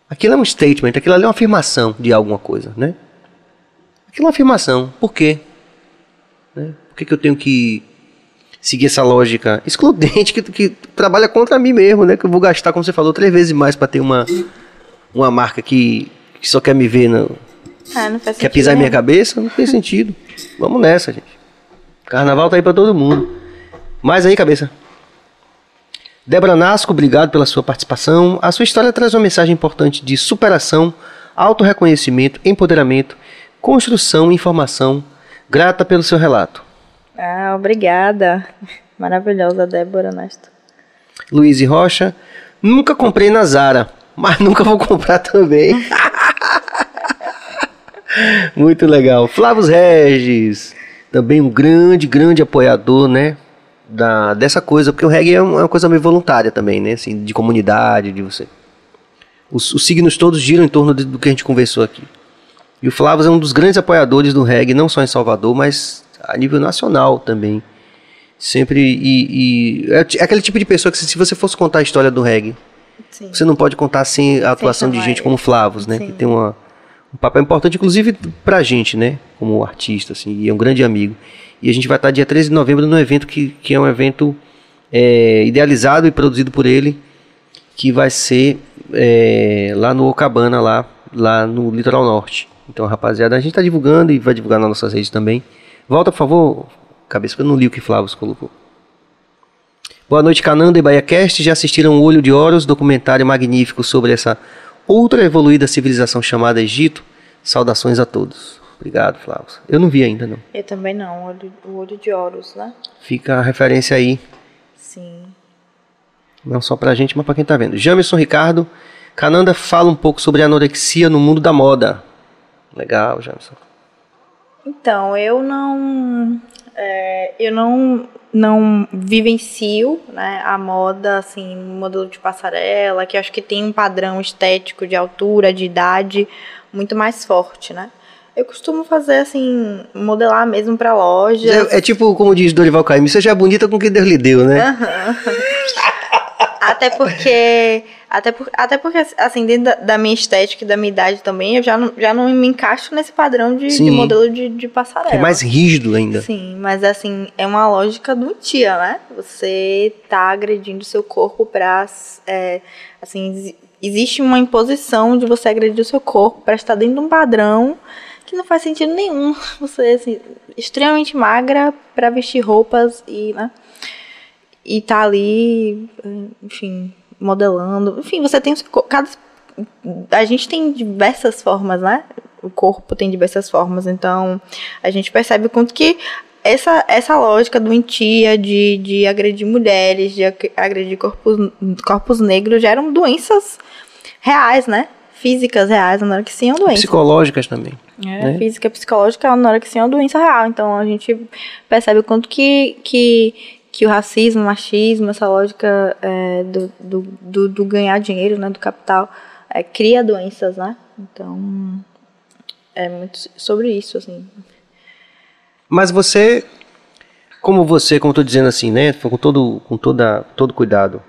Aquilo é um statement, aquilo ali é uma afirmação de alguma coisa, né? Aquilo é uma afirmação. Por quê? Né? Por que, que eu tenho que seguir essa lógica excludente que, que trabalha contra mim mesmo, né? Que eu vou gastar, como você falou, três vezes mais para ter uma, uma marca que, que só quer me ver, no, Ah, não faz quer pisar em minha cabeça? Não tem sentido. Vamos nessa, gente. Carnaval tá aí para todo mundo. Mais aí, cabeça. Débora Nasco, obrigado pela sua participação. A sua história traz uma mensagem importante de superação, autorreconhecimento, empoderamento, construção e informação. Grata pelo seu relato. Ah, obrigada. Maravilhosa, Débora Nesto. Luiz e Rocha, nunca comprei na Zara, mas nunca vou comprar também. Muito legal. Flávio Regis, também um grande, grande apoiador, né? Da, dessa coisa, porque o reggae é uma é uma coisa meio voluntária também, né? Assim, de comunidade, de você. Os, os signos todos giram em torno de- do que a gente conversou aqui. E o Flávio é um dos grandes apoiadores do reggae, não só em Salvador, mas a nível nacional também. Sempre e, e- é, é aquele tipo de pessoa que se você fosse contar a história do reggae, Sim. você não pode contar sem a atuação de gente como Flavos, né? Sim. Que tem uma, um papel importante, inclusive pra gente, né? Como artista, assim, e é um grande amigo. E a gente vai estar dia 13 de novembro no evento que, que é um evento é, idealizado e produzido por ele, que vai ser é, lá no Ocabana, lá, lá no Litoral Norte. Então, rapaziada, a gente tá divulgando e vai divulgar nas nossas redes também. Volta, por favor, cabeça, que eu não li o que Flavos colocou. Boa noite, Cananda e BaiaCast. Já assistiram o Olho de Horus, documentário magnífico sobre essa outra evoluída civilização chamada Egito? Saudações a todos. Obrigado, Flávio. Eu não vi ainda, não. Eu também não, o olho, o olho de Horus, né? Fica a referência aí, Sim. não só pra gente, mas pra quem tá vendo. Jamerson Ricardo, Cananda fala um pouco sobre anorexia no mundo da moda. Legal, Jamerson. Então, eu não. é, eu não, não vivencio né, a moda, assim, modelo de passarela, que acho que tem um padrão estético de altura, de idade muito mais forte, né? Eu costumo fazer, assim, modelar mesmo pra loja. É, é tipo, como diz Dorival Caymmi, seja bonita com o que Deus lhe deu, né? Até porque. Até, por, até porque, assim, dentro da, da minha estética e da minha idade também, eu já não, já não me encaixo nesse padrão de, de modelo de, de passarela. É mais rígido ainda. Sim, mas assim, é uma lógica doentia, né? Você tá agredindo seu corpo pra. É, assim, exi- existe uma imposição de você agredir o seu corpo pra estar dentro de um padrão que não faz sentido nenhum. Você, assim, extremamente magra pra vestir roupas e, né? E tá ali, enfim, modelando. Enfim, você tem. Cada, a gente tem diversas formas, né? O corpo tem diversas formas, então a gente percebe o quanto que essa, essa lógica doentia de, de agredir mulheres, de ag- agredir corpos, corpos negros geram doenças reais, né? Físicas reais, anorexia é uma doença. Psicológicas também. É, né? Física e psicológica, anorexia é uma doença real. Então a gente percebe o quanto que, que, que o racismo, o machismo, essa lógica é, do, do, do, do ganhar dinheiro, né, do capital, é, cria doenças, né? Então é muito sobre isso, assim. Mas você, como você, como eu tô dizendo assim, né, com todo, com toda, todo cuidado,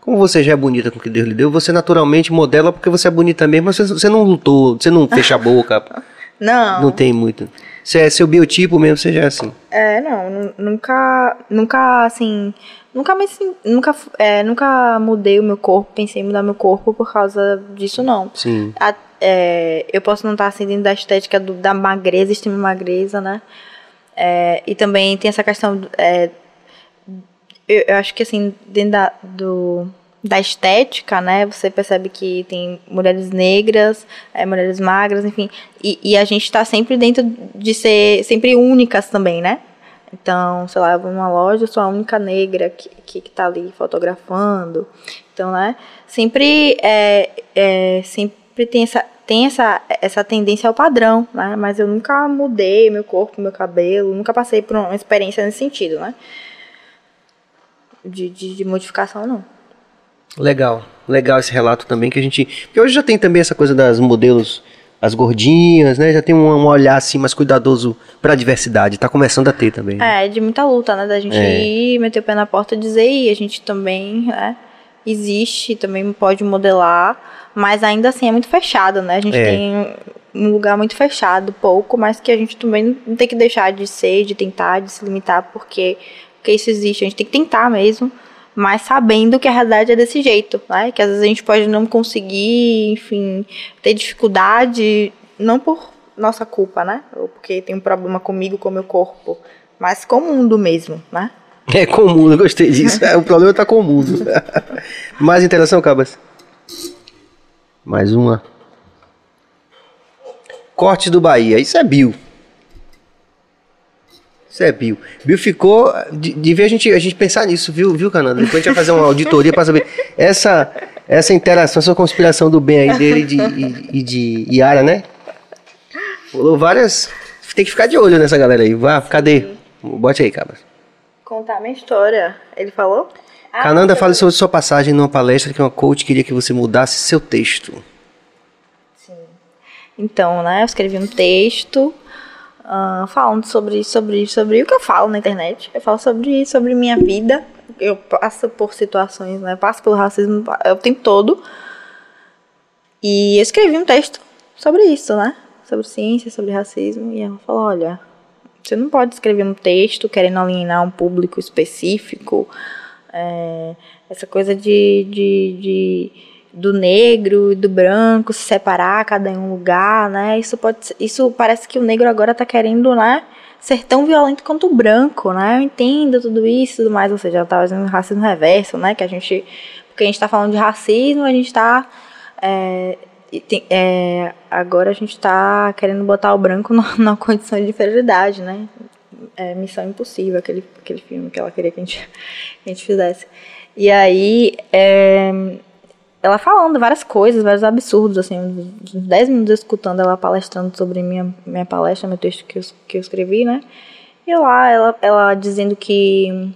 como você já é bonita com o que Deus lhe deu, você naturalmente modela porque você é bonita mesmo, mas você, você não lutou, você não fecha a boca Não. Não tem muito. Você é seu biotipo mesmo, você já é assim. É, não, nu- nunca, nunca, assim, nunca me, nunca, é, nunca mudei o meu corpo, pensei em mudar meu corpo por causa disso, não. Sim. A- é, eu posso não estar assim dentro da estética do- da magreza, extrema magreza, né? É, e também tem essa questão, é, eu, eu acho que assim, dentro da, do, da estética, né, você percebe que tem mulheres negras, é, mulheres magras, enfim, e, e a gente está sempre dentro de ser sempre únicas também, né? Então, sei lá, eu vou numa loja, eu sou a única negra que, que, que tá ali fotografando. Então, né, sempre, é, é, sempre tem essa tem essa, essa tendência ao padrão, né? Mas eu nunca mudei meu corpo, meu cabelo, nunca passei por uma experiência nesse sentido, né? De, de, de modificação, não. Legal. Legal esse relato também que a gente. Porque hoje já tem também essa coisa das modelos, as gordinhas, né? Já tem um, um olhar assim mais cuidadoso pra diversidade. Tá começando a ter também. né? É, de muita luta, né? Da gente É. ir, meter o pé na porta e dizer, e a gente também, né? Existe, também pode modelar, mas ainda assim é muito fechado, né? A gente É. tem um lugar muito fechado, pouco, mas que a gente também não tem que deixar de ser, de tentar, de se limitar, porque, porque isso existe. A gente tem que tentar mesmo, mas sabendo que a realidade é desse jeito, né? Que às vezes a gente pode não conseguir, enfim, ter dificuldade, não por nossa culpa, né? Ou porque tem um problema comigo, com o meu corpo, mas com o mundo mesmo, né? É comum, eu gostei disso. É, o problema tá com o mundo. Mais interação, Cabas? Mais uma. Corte do Bahia. Isso é Bill. Isso é Bill. Bill ficou. De, devia a gente, a gente pensar nisso, viu, viu, Cananda? Depois a gente vai fazer uma auditoria pra saber. Essa, essa interação, essa conspiração do bem aí dele e de, e, e de Yara, né? Rolou várias. Tem que ficar de olho nessa galera aí. Vá, cadê? Bote aí, Cabas. Contar minha história. Ele falou? Ah, Cananda, fale sobre sua passagem numa palestra que uma coach queria que você mudasse seu texto. Então, né, eu escrevi um texto ah, falando sobre, sobre, sobre o que eu falo na internet. Eu falo sobre, sobre minha vida. Eu passo por situações, né, passo pelo racismo o tempo todo. E eu escrevi um texto sobre isso, né, sobre ciência, sobre racismo. E ela falou, olha, você não pode escrever um texto querendo alienar um público específico. é, essa coisa de, de, de- do negro e do branco se separar, cada em um lugar, né? Isso pode isso parece que o negro agora tá querendo, né? Ser tão violento quanto o branco, né? Eu entendo tudo isso e tudo mais, ou seja, tá fazendo racismo reverso, né? Que a gente. Porque a gente tá falando de racismo, a gente tá. é, é, agora a gente tá querendo botar o branco numa, numa condição de inferioridade, né? É, Missão Impossível, aquele, aquele filme que ela queria que a gente, que a gente fizesse. E aí, é, ela falando várias coisas, vários absurdos, assim, uns uns 10 minutos escutando ela palestrando sobre minha, minha palestra, meu texto que eu, que eu escrevi, né? E lá, ela, ela dizendo que,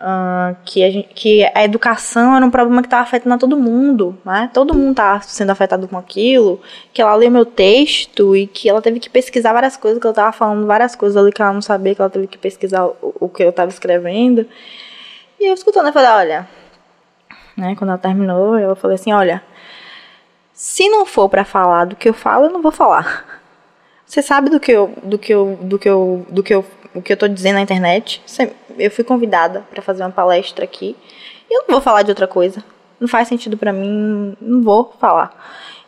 ah, que, a gente, que a educação era um problema que estava afetando a todo mundo, né? Todo mundo estava sendo afetado com aquilo, que ela leu meu texto e que ela teve que pesquisar várias coisas, que eu estava falando várias coisas ali que ela não sabia, que ela teve que pesquisar o, o que eu estava escrevendo. E eu escutando, eu falei, olha, né? Quando ela terminou, eu falei assim, olha, se não for pra falar do que eu falo, eu não vou falar. Você sabe do que eu, do que eu, do que eu, do que eu, o que eu tô dizendo na internet? Eu fui convidada pra fazer uma palestra aqui. E eu não vou falar de outra coisa. Não faz sentido pra mim, não vou falar.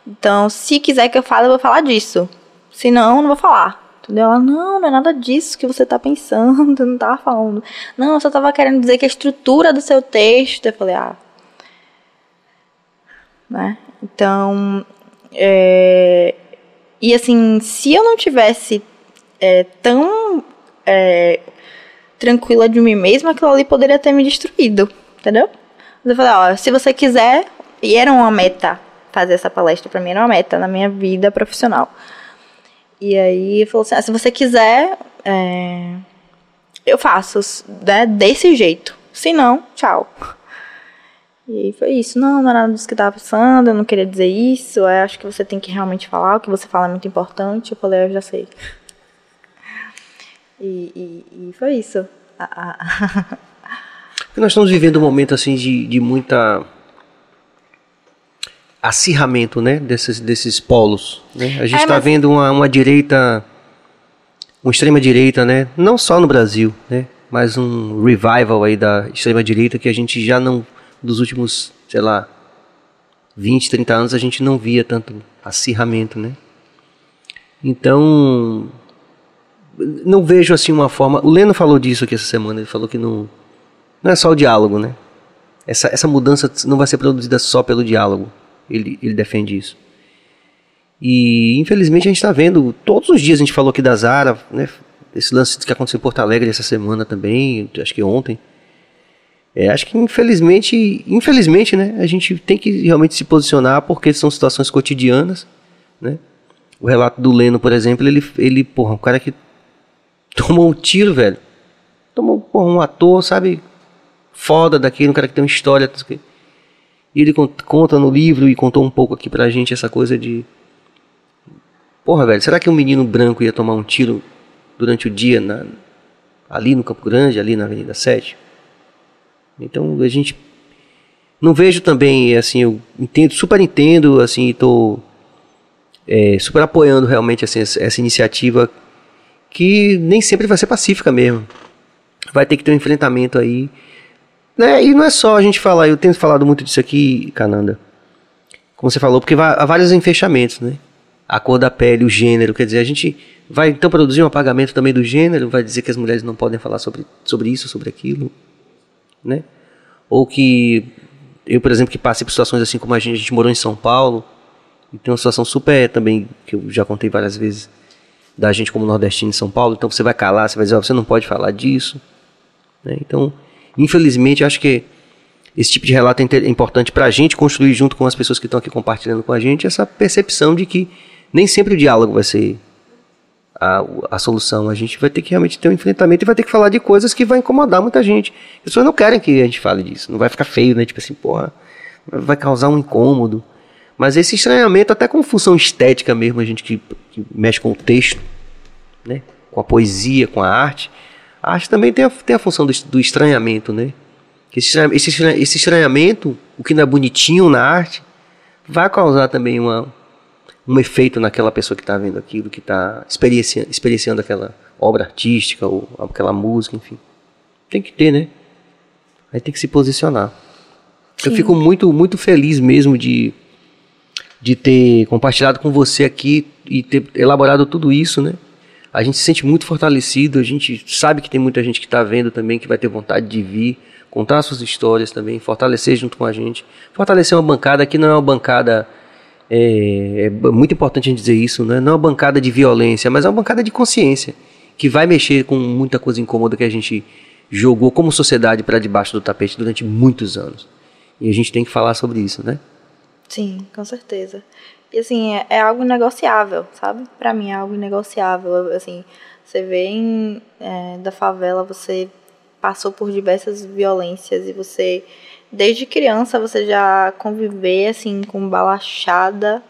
Então, se quiser que eu fale, eu vou falar disso. Se não, não vou falar. Entendeu? Ela, não, não é nada disso que você tá pensando, não tava falando. Não, eu só tava querendo dizer que a estrutura do seu texto. Eu falei, ah, né? Então, é, e assim, se eu não tivesse é, tão é, tranquila de mim mesma, aquilo ali poderia ter me destruído, entendeu? Mas eu falei, ó, se você quiser, e era uma meta fazer essa palestra pra mim, era uma meta na minha vida profissional. E aí falou assim, ah, se você quiser, é, eu faço, né, desse jeito. Se não, tchau. E aí foi isso. Não, não era nada disso que eu tava pensando, eu não queria dizer isso. Eu acho que você tem que realmente falar, o que você fala é muito importante. Eu falei, "Ah, eu já sei. E, e, e foi isso. Nós estamos vivendo um momento assim de, de muita. acirramento, né, desses, desses polos. Né? A gente É, está mas- vendo uma, uma direita, uma extrema direita, né, não só no Brasil, né, mas um revival aí da extrema direita que a gente já não, dos últimos, sei lá, 20, 30 anos a gente não via tanto acirramento, né. Então, não vejo assim uma forma. O Leno falou disso aqui essa semana. Ele falou que não, não é só o diálogo, né? Essa, essa mudança não vai ser produzida só pelo diálogo. Ele, ele defende isso. E infelizmente a gente está vendo, todos os dias a gente falou aqui da Zara, né? Esse lance que aconteceu em Porto Alegre essa semana também, acho que ontem. É, acho que infelizmente, infelizmente, né? A gente tem que realmente se posicionar porque são situações cotidianas, né? O relato do Leno, por exemplo, ele, ele porra, um cara que tomou um tiro, velho. Tomou porra, um ator, sabe? Foda daquele, um cara que tem uma história. E ele con- conta no livro e contou um pouco aqui pra gente essa coisa de. Porra, velho, será que um menino branco ia tomar um tiro durante o dia na, ali no Campo Grande, ali na Avenida 7? Então a gente. Não vejo também, assim, eu entendo, super entendo, assim, tô é, super apoiando realmente assim, essa, iniciativa que nem sempre vai ser pacífica mesmo. Vai ter que ter um enfrentamento aí. Né? E não é só a gente falar, eu tenho falado muito disso aqui, Cananda. Como você falou, porque há vários enfechamentos, né? A cor da pele, o gênero, quer dizer, a gente vai então produzir um apagamento também do gênero, vai dizer que as mulheres não podem falar sobre, sobre isso, sobre aquilo, né? Ou que eu, por exemplo, que passei por situações assim como a gente, a gente morou em São Paulo, e tem uma situação super também, que eu já contei várias vezes, da gente como nordestino em São Paulo. Então você vai calar, você vai dizer, ó, você não pode falar disso. né? Então, infelizmente, acho que esse tipo de relato é é importante para a gente construir junto com as pessoas que estão aqui compartilhando com a gente essa percepção de que nem sempre o diálogo vai ser a, a solução. A gente vai ter que realmente ter um enfrentamento e vai ter que falar de coisas que vai incomodar muita gente. As pessoas não querem que a gente fale disso. Não vai ficar feio, né? Tipo assim, porra, vai causar um incômodo. Mas esse estranhamento, até com função estética mesmo, a gente que, que mexe com o texto, né? com a poesia, com a arte, a arte também tem a, tem a função do, do estranhamento, né? Esse, esse, esse estranhamento, o que não é bonitinho na arte, vai causar também uma, um efeito naquela pessoa que está vendo aquilo, que está experienciando, experienciando aquela obra artística ou aquela música, enfim. Tem que ter, né? Aí tem que se posicionar. Eu Sim. fico muito, muito feliz mesmo de, de ter compartilhado com você aqui e ter elaborado tudo isso, né? A gente se sente muito fortalecido, a gente sabe que tem muita gente que está vendo também, que vai ter vontade de vir, contar suas histórias também, fortalecer junto com a gente. Fortalecer uma bancada que não é uma bancada. É, é muito importante a gente dizer isso, né? não é uma bancada de violência, mas é uma bancada de consciência, que vai mexer com muita coisa incômoda que a gente jogou como sociedade para debaixo do tapete durante muitos anos. E a gente tem que falar sobre isso, né? Sim, com certeza. E assim, é, é algo negociável, sabe? Pra mim é algo negociável. Assim, você vem é, da favela, você passou por diversas violências e você, desde criança, você já conviver assim com balachada,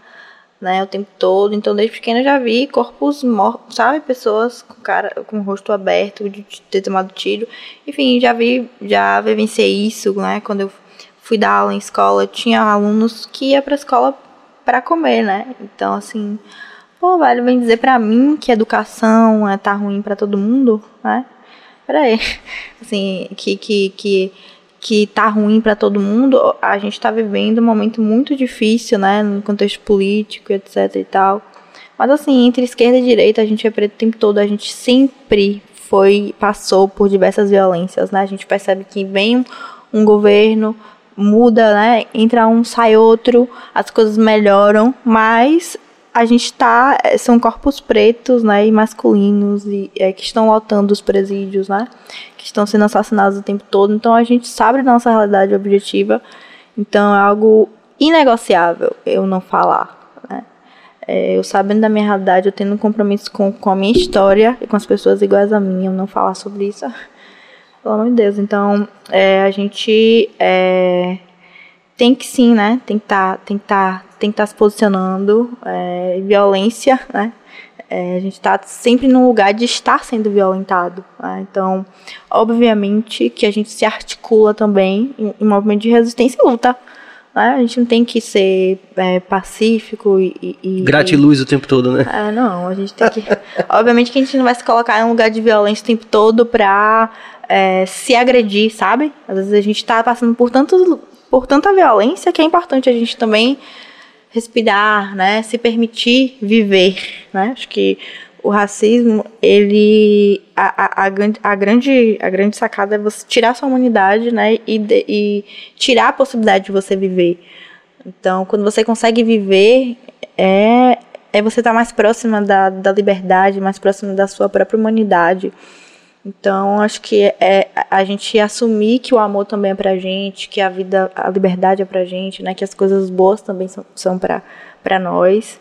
né, o tempo todo. Então, desde pequena eu já vi corpos mortos, sabe? Pessoas com cara, com o rosto aberto, de ter tomado tiro. Enfim, já vi, já vivenciei isso, né? Quando eu fui dar aula em escola, tinha alunos que ia pra escola para comer, né? Então, assim, pô, velho, vem dizer pra mim que educação é, tá ruim pra todo mundo, né? Peraí. Assim, que, que, que, que tá ruim pra todo mundo, a gente tá vivendo um momento muito difícil, né? No contexto político, etc e tal. Mas, assim, entre esquerda e direita, a gente é preto o tempo todo, a gente sempre foi, passou por diversas violências, né? A gente percebe que vem um, um governo muda, né? Entra um, sai outro, as coisas melhoram, mas a gente tá. eh, São corpos pretos, né? E masculinos, e, é, que estão lotando os presídios, né? Que estão sendo assassinados o tempo todo. Então a gente sabe da nossa realidade objetiva. Então é algo inegociável eu não falar, né? É, eu sabendo da minha realidade, eu tendo um compromisso com, com a minha história e com as pessoas iguais a mim, eu não falar sobre isso. Pelo amor de Deus. Então, é, a gente é, tem que sim, né? Tem que tá, tem que tá, estar se posicionando. É, violência, né? É, a gente está sempre num lugar de estar sendo violentado. né? Então, obviamente que a gente se articula também em, em movimento de resistência e luta. né? A gente não tem que ser é, pacífico e, e gratiluz o tempo todo, né? É, não, a gente tem que. obviamente que a gente não vai se colocar em um lugar de violência o tempo todo pra é, se agredir, sabe? Às vezes a gente tá passando por tanto, por tanta violência que é importante a gente também respirar, né? Se permitir viver, né? Acho que o racismo, ele a, a, a, a, grande a grande sacada é você tirar sua humanidade, né, e, de, e tirar a possibilidade de você viver. Então, quando você consegue viver, é é você estar tá mais próxima da, da liberdade, mais próxima da sua própria humanidade. Então, acho que é a gente assumir que o amor também é pra gente, que a vida, a liberdade é pra gente, né? Que as coisas boas também são, são pra, pra nós.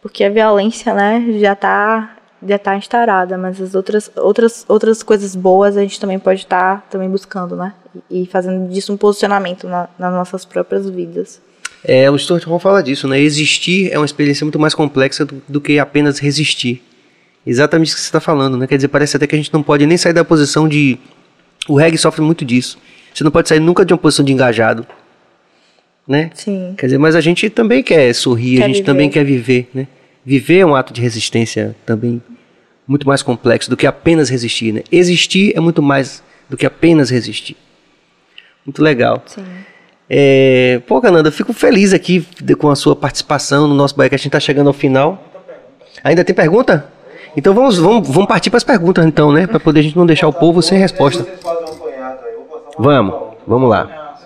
Porque a violência, né, já tá, já tá instaurada, mas as outras, outras, outras coisas boas a gente também pode estar tá, também buscando, né? E, fazendo disso um posicionamento na, nas nossas próprias vidas. É, o Stuart Hall fala disso, né? Existir é uma experiência muito mais complexa do, do que apenas resistir. Exatamente o que você está falando, né? Quer dizer, parece até que a gente não pode nem sair da posição de. O reggae sofre muito disso. Você não pode sair nunca de uma posição de engajado. Né? Sim. Quer dizer, mas a gente também quer sorrir, quer a gente viver. também quer viver, né? Viver é um ato de resistência também muito mais complexo do que apenas resistir, né? Existir é muito mais do que apenas resistir. Muito legal. Sim. É, pô, Cananda, fico feliz aqui com a sua participação no nosso que A gente está chegando ao final. Ainda tem pergunta? Então vamos, vamos, vamos partir para as perguntas então, né? Para poder a gente não deixar o povo sem resposta. Vamos, vamos lá.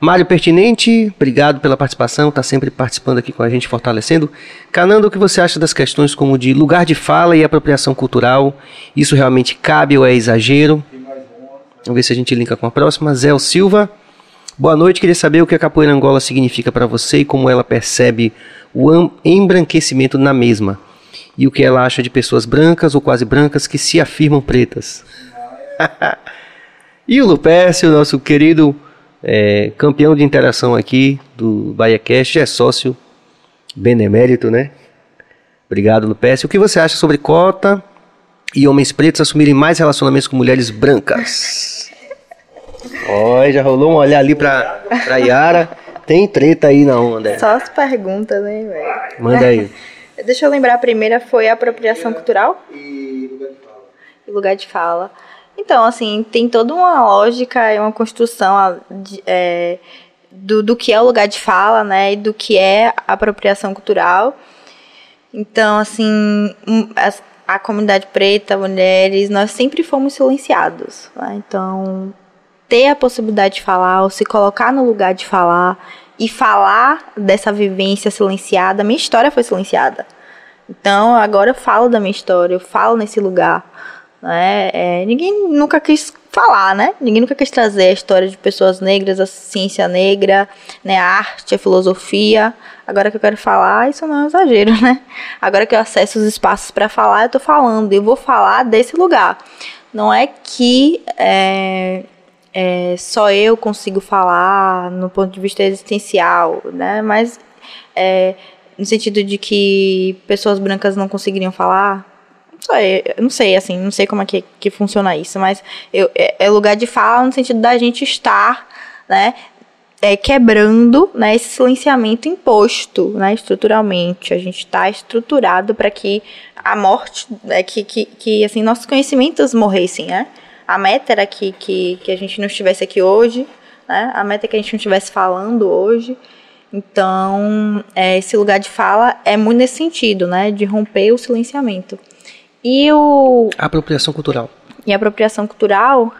Mário Pertinente, obrigado pela participação, está sempre participando aqui com a gente, fortalecendo. Canando, o que você acha das questões como de lugar de fala e apropriação cultural? Isso realmente cabe ou é exagero? Vamos ver se a gente linka com a próxima. Zé Silva, boa noite, queria saber o que a capoeira Angola significa para você e como ela percebe o embranquecimento na mesma e o que ela acha de pessoas brancas ou quase brancas que se afirmam pretas. e o Lupécio, nosso querido é, campeão de interação aqui do BahiaCast, é sócio benemérito, né? Obrigado, Lupécio. O que você acha sobre cota e homens pretos assumirem mais relacionamentos com mulheres brancas? Olha, já rolou um olhar ali pra, pra Yara. Tem treta aí na onda. Só as perguntas, né, velho? Manda aí. Deixa eu lembrar, a primeira foi a apropriação cultural. E lugar de fala. E lugar de fala. Então, assim, tem toda uma lógica e uma construção de, é, do, do que é o lugar de fala, né, e do que é apropriação cultural. Então, assim, a, a comunidade preta, mulheres, nós sempre fomos silenciados. Né? Então, ter a possibilidade de falar, ou se colocar no lugar de falar, e falar dessa vivência silenciada. Minha história foi silenciada. Então agora eu falo da minha história, eu falo nesse lugar. Né? É, ninguém nunca quis falar, né? Ninguém nunca quis trazer a história de pessoas negras, a ciência negra, né? a arte, a filosofia. Agora que eu quero falar, isso não é um exagero, né? Agora que eu acesso os espaços para falar, eu tô falando. Eu vou falar desse lugar. Não é que é, é, só eu consigo falar no ponto de vista existencial, né? Mas é, no sentido de que pessoas brancas não conseguiriam falar, não sei, não sei assim, não sei como é que, que funciona isso, mas eu, é, é lugar de fala no sentido da gente estar, né? É, quebrando né, esse silenciamento imposto né, estruturalmente. A gente está estruturado para que a morte, né, que, que, que assim, nossos conhecimentos morressem, né? A meta era que, que, que a gente não estivesse aqui hoje, né? A meta é que a gente não estivesse falando hoje. Então, é, esse lugar de fala é muito nesse sentido, né? De romper o silenciamento. E o... A apropriação cultural. E a apropriação cultural,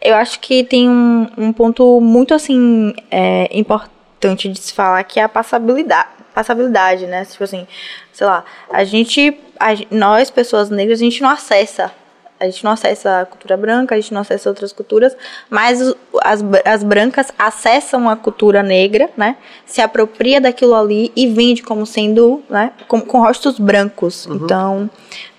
eu acho que tem um, um ponto muito, assim, é, importante de se falar, que é a passabilidade, passabilidade, né? Tipo assim, sei lá, a gente, a, nós, pessoas negras, a gente não acessa a gente não acessa a cultura branca, a gente não acessa outras culturas, mas as, as brancas acessam a cultura negra, né? Se apropria daquilo ali e vende como sendo, né? Com, com rostos brancos. Uhum. Então,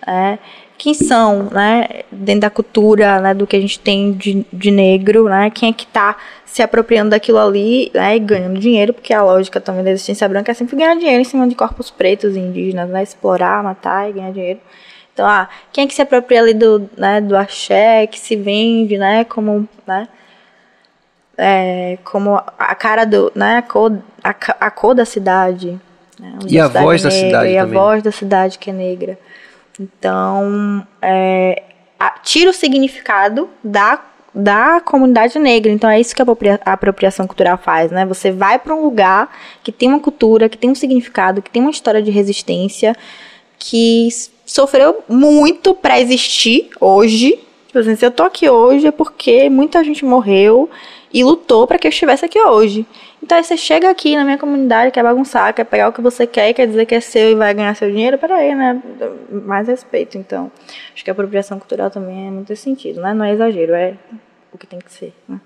é, quem são, né? Dentro da cultura, né? Do que a gente tem de, de negro, né? Quem é que está se apropriando daquilo ali, né? E ganhando dinheiro, porque a lógica também da existência branca é sempre ganhar dinheiro em cima de corpos pretos e indígenas, né? Explorar, matar e ganhar dinheiro. Então, ah, quem é que se apropria ali do, né, do axé, que se vende, né, como, né, é, como a cara do, né, a cor, a, a cor da cidade. Né, e a voz da cidade E a também. voz da cidade que é negra. Então, é, a, tira o significado da, da comunidade negra. Então, é isso que a, a apropriação cultural faz, né? Você vai para um lugar que tem uma cultura, que tem um significado, que tem uma história de resistência, que sofreu muito para existir hoje. Tipo assim, se eu tô aqui hoje é porque muita gente morreu e lutou para que eu estivesse aqui hoje. Então aí você chega aqui na minha comunidade, quer bagunçar, quer pegar o que você quer, quer dizer que é seu e vai ganhar seu dinheiro, peraí, né? Mais respeito, então. Acho que a apropriação cultural também é muito sentido, né? Não é exagero, é o que tem que ser, né?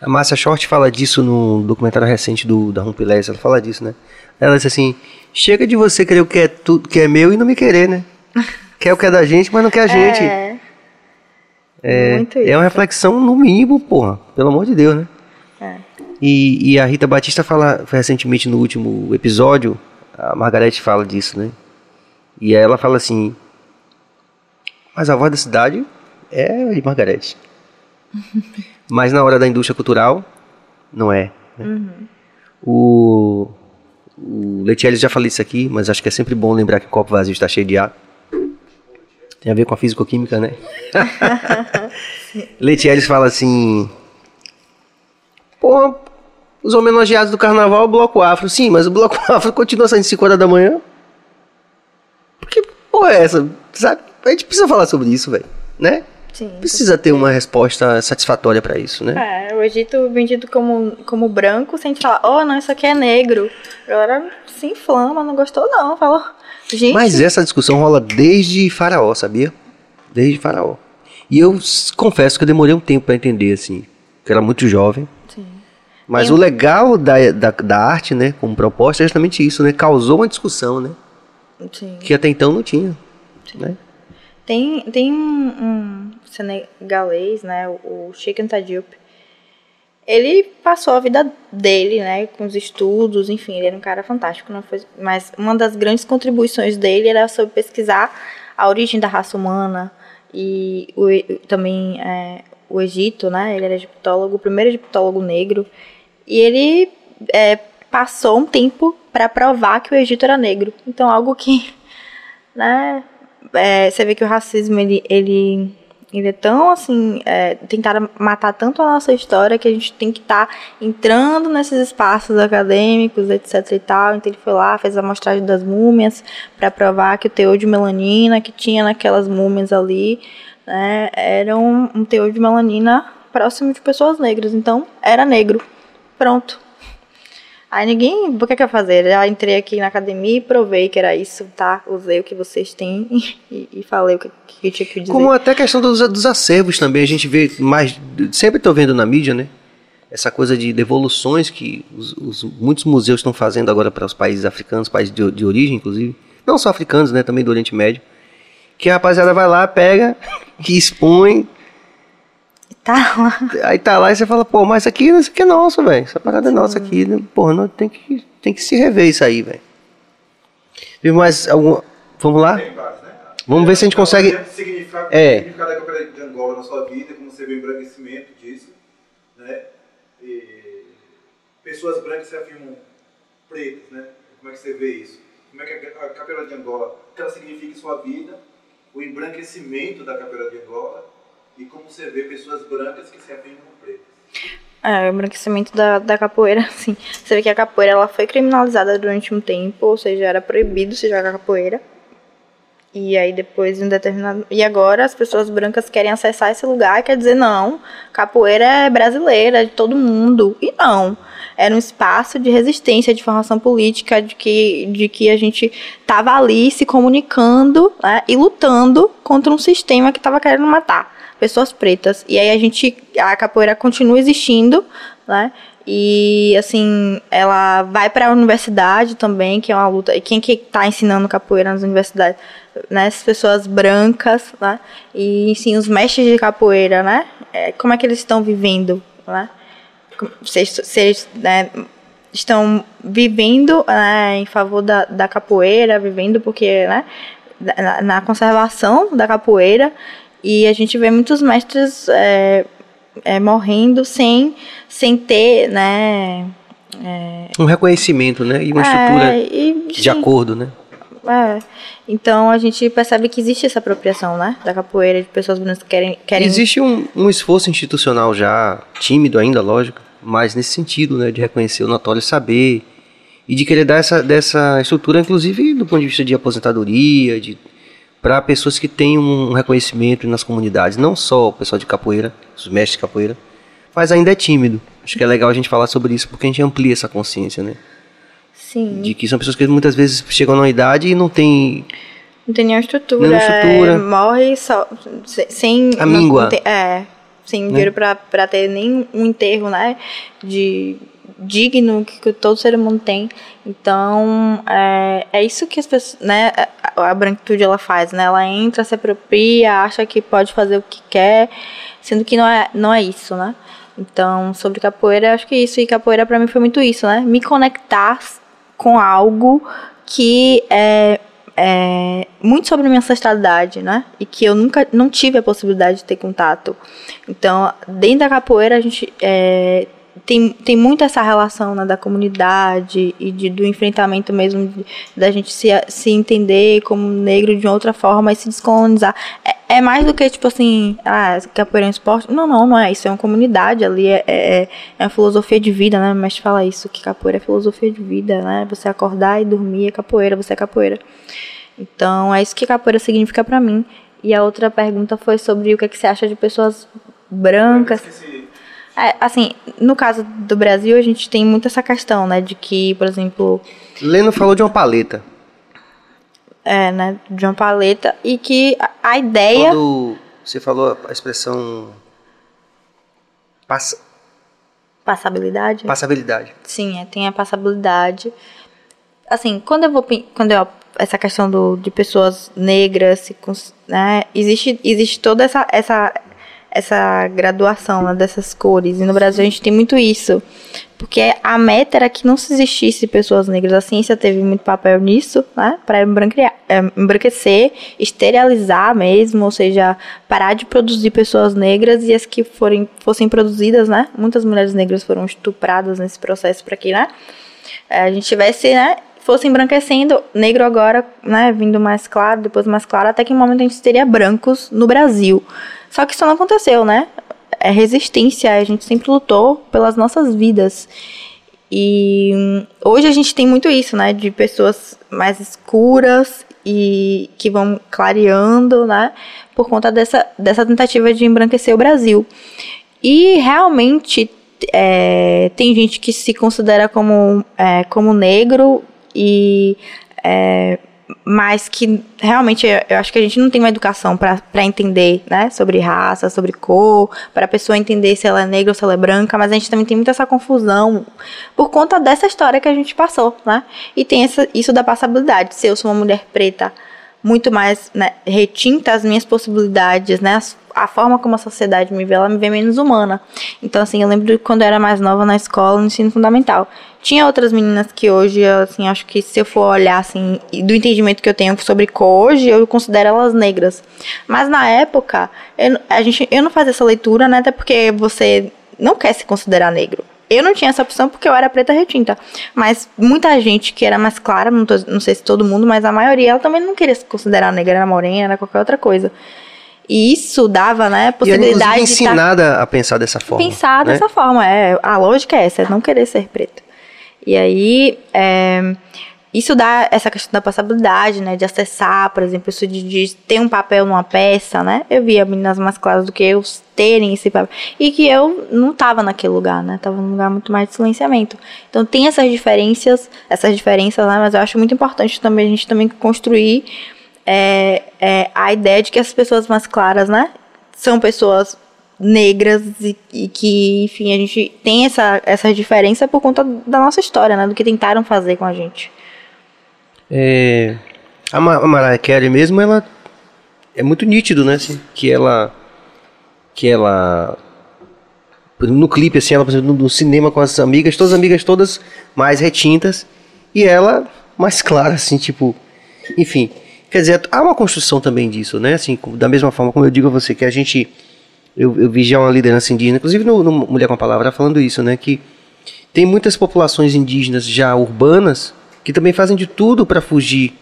A Márcia Short fala disso no documentário recente do, da Rumpilés, ela fala disso, né? Ela diz assim, chega de você querer o que é, tudo, que é meu e não me querer, né? quer o que é da gente, mas não quer a gente. É, É, Muito é uma reflexão no mínimo, porra. Pelo amor de Deus, né? É. E, e a Rita Batista fala recentemente no último episódio, a Margarete fala disso, né? E ela fala assim: Mas a voz da cidade é de Margarete. Mas na hora da indústria cultural, não é. né? O, o Letiele já falou isso aqui, mas acho que é sempre bom lembrar que o copo vazio está cheio de ar. Tem a ver com a físico-química, né? Letieres fala assim: Pô, os homenageados do carnaval o Bloco Afro. Sim, mas o Bloco Afro continua saindo 5 horas da manhã. Por que porra é essa? Sabe? A gente precisa falar sobre isso, velho. Né? Sim. Precisa ter uma resposta satisfatória pra isso, né? É, o Egito vendido como, como branco, sem falar, oh, não, isso aqui é negro. A galera se inflama, não gostou não. Falou, gente, Mas essa discussão rola desde Faraó, sabia? Desde Faraó. E eu confesso que eu demorei um tempo pra entender, assim. Que eu era muito jovem. Sim. Mas Tem o legal da, da, da arte, né, como proposta, é justamente isso, né? Causou uma discussão, né? sim. Que até então não tinha. Né? Tem, tem um, um senegalês, né, o Sheikh Anta Diop. Ele passou a vida dele, né, com os estudos, enfim, ele era um cara fantástico, foi, mas uma das grandes contribuições dele era sobre pesquisar a origem da raça humana e o, também é, o Egito, né, ele era egiptólogo, o primeiro egiptólogo negro, e ele é, passou um tempo para provar que o Egito era negro. Então, algo que, né, é, você vê que o racismo ele, ele, ele é tão assim, é, tentaram matar tanto a nossa história que a gente tem que estar entrando nesses espaços acadêmicos, etc e tal. Então ele foi lá, fez a amostragem das múmias para provar que o teor de melanina que tinha naquelas múmias ali, né, era um, um teor de melanina próximo de pessoas negras. Então era negro. Pronto. Aí ninguém, o que que eu fazer? Já entrei aqui na academia e provei que era isso, tá? Usei o que vocês têm e, e falei o que, que tinha que dizer. Como até a questão dos, dos acervos também, a gente vê mais. Sempre tô vendo na mídia, né? Essa coisa de devoluções que os, os- muitos museus estão fazendo agora para os países africanos, países de, de origem, inclusive. Não só africanos, né? Também do Oriente Médio. Que a rapaziada vai lá, pega, que expõe, Tá lá. Aí tá lá e você fala, pô, mas isso aqui, isso aqui é nosso, velho. Essa parada é nossa aqui. Né? Porra, não, tem, que, tem que se rever isso aí, velho. Tem mais algum. Vamos lá? Tem vários, né? Vamos ver se a gente consegue. O significado, É. o significado da capoeira de Angola na sua vida, como você vê o embranquecimento disso, né? E pessoas brancas se afirmam pretas, né? Como é que você vê isso? Como é que a a capoeira de Angola, o que ela significa em sua vida, o embranquecimento da capoeira de Angola e como você vê pessoas brancas que se afirmam pretas. É, o embranquecimento da, da capoeira, assim. Você vê que a capoeira ela foi criminalizada durante um tempo, ou seja, era proibido se jogar capoeira. E aí depois de um determinado. E agora as pessoas brancas querem acessar esse lugar quer dizer, não, capoeira é brasileira, é de todo mundo. E não. Era um espaço de resistência, de formação política, de que, de que a gente estava ali se comunicando né, e lutando contra um sistema que estava querendo matar pessoas pretas. E aí a gente. A capoeira continua existindo, né? E assim, ela vai para a universidade também, que é uma luta. E quem que tá ensinando capoeira nas universidades? Né? As pessoas brancas, né? E sim, os mestres de capoeira, né? É, como é que eles estão vivendo, né? Como- Vocês, vocês né, estão vivendo né, em favor da, da capoeira, vivendo porque, né? Na, na conservação da capoeira. E a gente vê muitos mestres é, é, morrendo sem, sem ter, né? É, um reconhecimento, né? E uma estrutura e, de acordo, né? É. Então a gente percebe que existe essa apropriação, né? Da capoeira, de pessoas brancas que querem. querem... Existe um, um esforço institucional já, tímido ainda, lógico, mas nesse sentido, né? De reconhecer o notório saber e de querer dar essa dessa estrutura, inclusive do ponto de vista de aposentadoria, de para pessoas que têm um reconhecimento nas comunidades, não só o pessoal de capoeira, os mestres de capoeira, mas ainda é tímido. Acho que é legal a gente falar sobre isso porque a gente amplia essa consciência, né? Sim. De que são pessoas que muitas vezes chegam na idade e não tem não tem nenhuma estrutura, nenhuma estrutura. É, morre só sem a míngua. é, sem né? dinheiro para ter nem um enterro, né, de digno que todo ser humano tem. Então, é, é isso que as pessoas, né, a, branquitude ela faz, né? Ela entra, se apropria, acha que pode fazer o que quer, sendo que não é, não é isso, né? Então, sobre capoeira, acho que isso. E capoeira para mim foi muito isso, né? Me conectar com algo que é, é, muito sobre minha ancestralidade, né? E que eu nunca não tive a possibilidade de ter contato. Então, dentro da capoeira, a gente é, tem, tem muito essa relação né, da comunidade e de, do enfrentamento mesmo da gente se, se entender como negro de outra forma e se descolonizar. É, é mais do que, tipo assim, ah, capoeira é um esporte. Não, não, não é isso. É uma comunidade ali, é, é, é uma filosofia de vida, né? Mas fala isso, que capoeira é filosofia de vida, né? Você acordar e dormir é capoeira, você é capoeira. Então, é isso que capoeira significa para mim. E a outra pergunta foi sobre o que, é que você acha de pessoas brancas. É, assim, no caso do Brasil, a gente tem muito essa questão, né? De que, por exemplo. Leno falou de uma paleta. É, né? De uma paleta. E que a, ideia. Quando você falou a expressão. Passa... Passabilidade? Passabilidade. Sim, é, tem a passabilidade. Assim, quando eu vou. Quando eu, essa questão do, de pessoas negras, né? Existe, existe toda essa, essa essa graduação né, dessas cores. E no Brasil a gente tem muito isso. Porque a meta era que não se existisse pessoas negras. A ciência teve muito papel nisso, né? Para é, embranquecer, esterilizar mesmo, ou seja, parar de produzir pessoas negras e as que forem, fossem produzidas, né? Muitas mulheres negras foram estupradas nesse processo para que, né? A gente tivesse, né? Fosse embranquecendo, negro agora, né? Vindo mais claro, depois mais claro, até que um momento a gente teria brancos no Brasil. Só que isso não aconteceu, né? É resistência, a gente sempre lutou pelas nossas vidas. E hum, hoje a gente tem muito isso, né? De pessoas mais escuras e que vão clareando, né? Por conta dessa, dessa tentativa de embranquecer o Brasil. E realmente é, tem gente que se considera como, é, como negro e é, mas que realmente eu acho que a gente não tem uma educação para entender, né, sobre raça, sobre cor, para a pessoa entender se ela é negra ou se ela é branca, mas a gente também tem muito essa confusão por conta dessa história que a gente passou, né? E tem essa, isso da passabilidade. Se eu sou uma mulher preta muito mais né, retinta as minhas possibilidades, né? A forma como a sociedade me vê, ela me vê menos humana. Então, assim, eu lembro de quando eu era mais nova na escola, no ensino fundamental. Tinha outras meninas que hoje, assim, acho que se eu for olhar, assim, do entendimento que eu tenho sobre cor hoje, eu considero elas negras. Mas na época, eu, a gente, eu não fazia essa leitura, né? Até porque você não quer se considerar negro. Eu não tinha essa opção porque eu era preta retinta. Mas muita gente que era mais clara, não, tô, não sei se todo mundo, mas a maioria, ela também não queria se considerar negra, era morena, era qualquer outra coisa. E isso dava, né, possibilidade e de. Tá ensinada tá, a pensar dessa forma. Pensar né? dessa forma, é. A lógica é essa, é não querer ser preta. E aí. É, isso dá essa questão da passabilidade, né? De acessar, por exemplo, isso de, de, ter um papel numa peça, né? Eu via meninas mais claras do que eu terem esse papel. E que eu não estava naquele lugar, né? Tava num lugar muito mais de silenciamento. Então tem essas diferenças, essas diferenças, né? Mas eu acho muito importante também a gente também construir é, é, a ideia de que as pessoas mais claras, né? São pessoas negras e, e, que, enfim, a gente tem essa, essa diferença por conta da nossa história, né? Do que tentaram fazer com a gente. É, a Mariah Carey mesmo, ela é muito nítido, né? Assim, que ela que ela no clipe assim, ela no, no cinema com as amigas, todas as amigas todas mais retintas e ela mais clara assim, tipo, enfim, quer dizer, há uma construção também disso, né? Assim, da mesma forma como eu digo a você que a gente eu, eu vi já uma liderança indígena, inclusive no, no Mulher com a Palavra, falando isso, né? Que tem muitas populações indígenas já urbanas que também fazem de tudo para fugir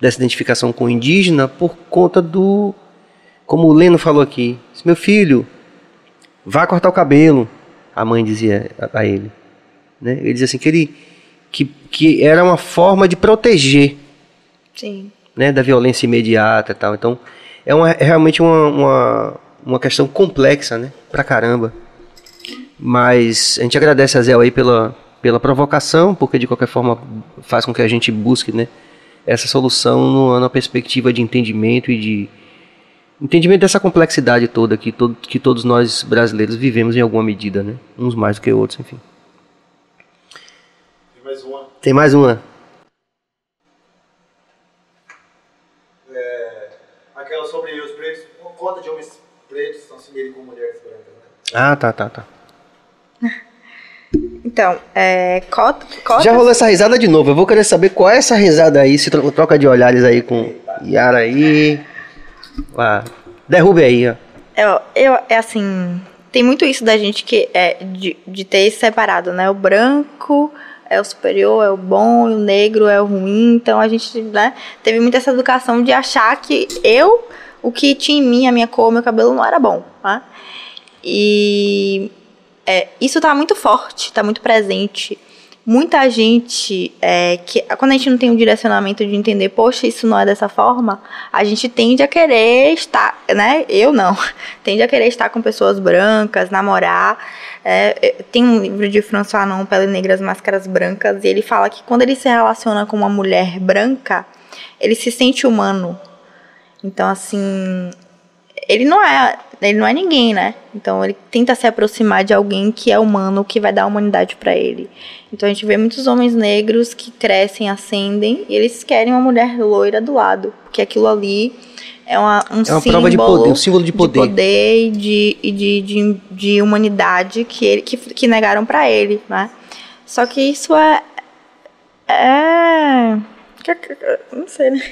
dessa identificação com o indígena por conta do. Como o Leno falou aqui, meu filho, vá cortar o cabelo, a mãe dizia a, a ele. Né? Ele dizia assim que, ele, que, que era uma forma de proteger Sim. né, da violência imediata e tal. Então, é, uma, é realmente uma, uma, uma questão complexa, né? Pra caramba. Mas a gente agradece a Zé aí pela, pela provocação, porque de qualquer forma faz com que a gente busque, né? Essa solução numa perspectiva de entendimento e de entendimento dessa complexidade toda que, todo, que todos nós brasileiros vivemos em alguma medida, né? Uns mais do que outros, enfim. Tem mais uma. Tem mais uma. É, aquela sobre os pretos. Uma cota de homens como mulheres brancas, né? Ah, tá, tá, tá. Então, é, cota, cota Já rolou essa risada de novo. Eu vou querer saber qual é essa risada aí, se tro- troca de olhares aí com Yara aí. Ah, derrube aí, ó. Eu, eu, é assim, tem muito isso da gente que é de, de ter separado, né? O branco é o superior, é o bom, e o negro é o ruim. Então a gente, né, teve muita essa educação de achar que eu, o que tinha em mim, a minha cor, meu cabelo não era bom? E é, isso tá muito forte, tá muito presente. Muita gente, é, que quando a gente não tem um direcionamento de entender, poxa, isso não é dessa forma, a gente tende a querer estar, né? Eu não, tende a querer estar com pessoas brancas, namorar. É, tem um livro de François Anon, Pele Negra, as Máscaras Brancas, e ele fala que quando ele se relaciona com uma mulher branca, ele se sente humano. Então, assim, ele não é ele não é ninguém, né? Então ele tenta se aproximar de alguém que é humano, que vai dar humanidade pra ele. Então a gente vê muitos homens negros que crescem, ascendem e eles querem uma mulher loira do lado, porque aquilo ali é uma, um É uma símbolo prova de poder, um símbolo de poder. de poder e de, e de, de, de humanidade que, ele, que, que negaram pra ele, né? Só que isso é. É. Não sei, né?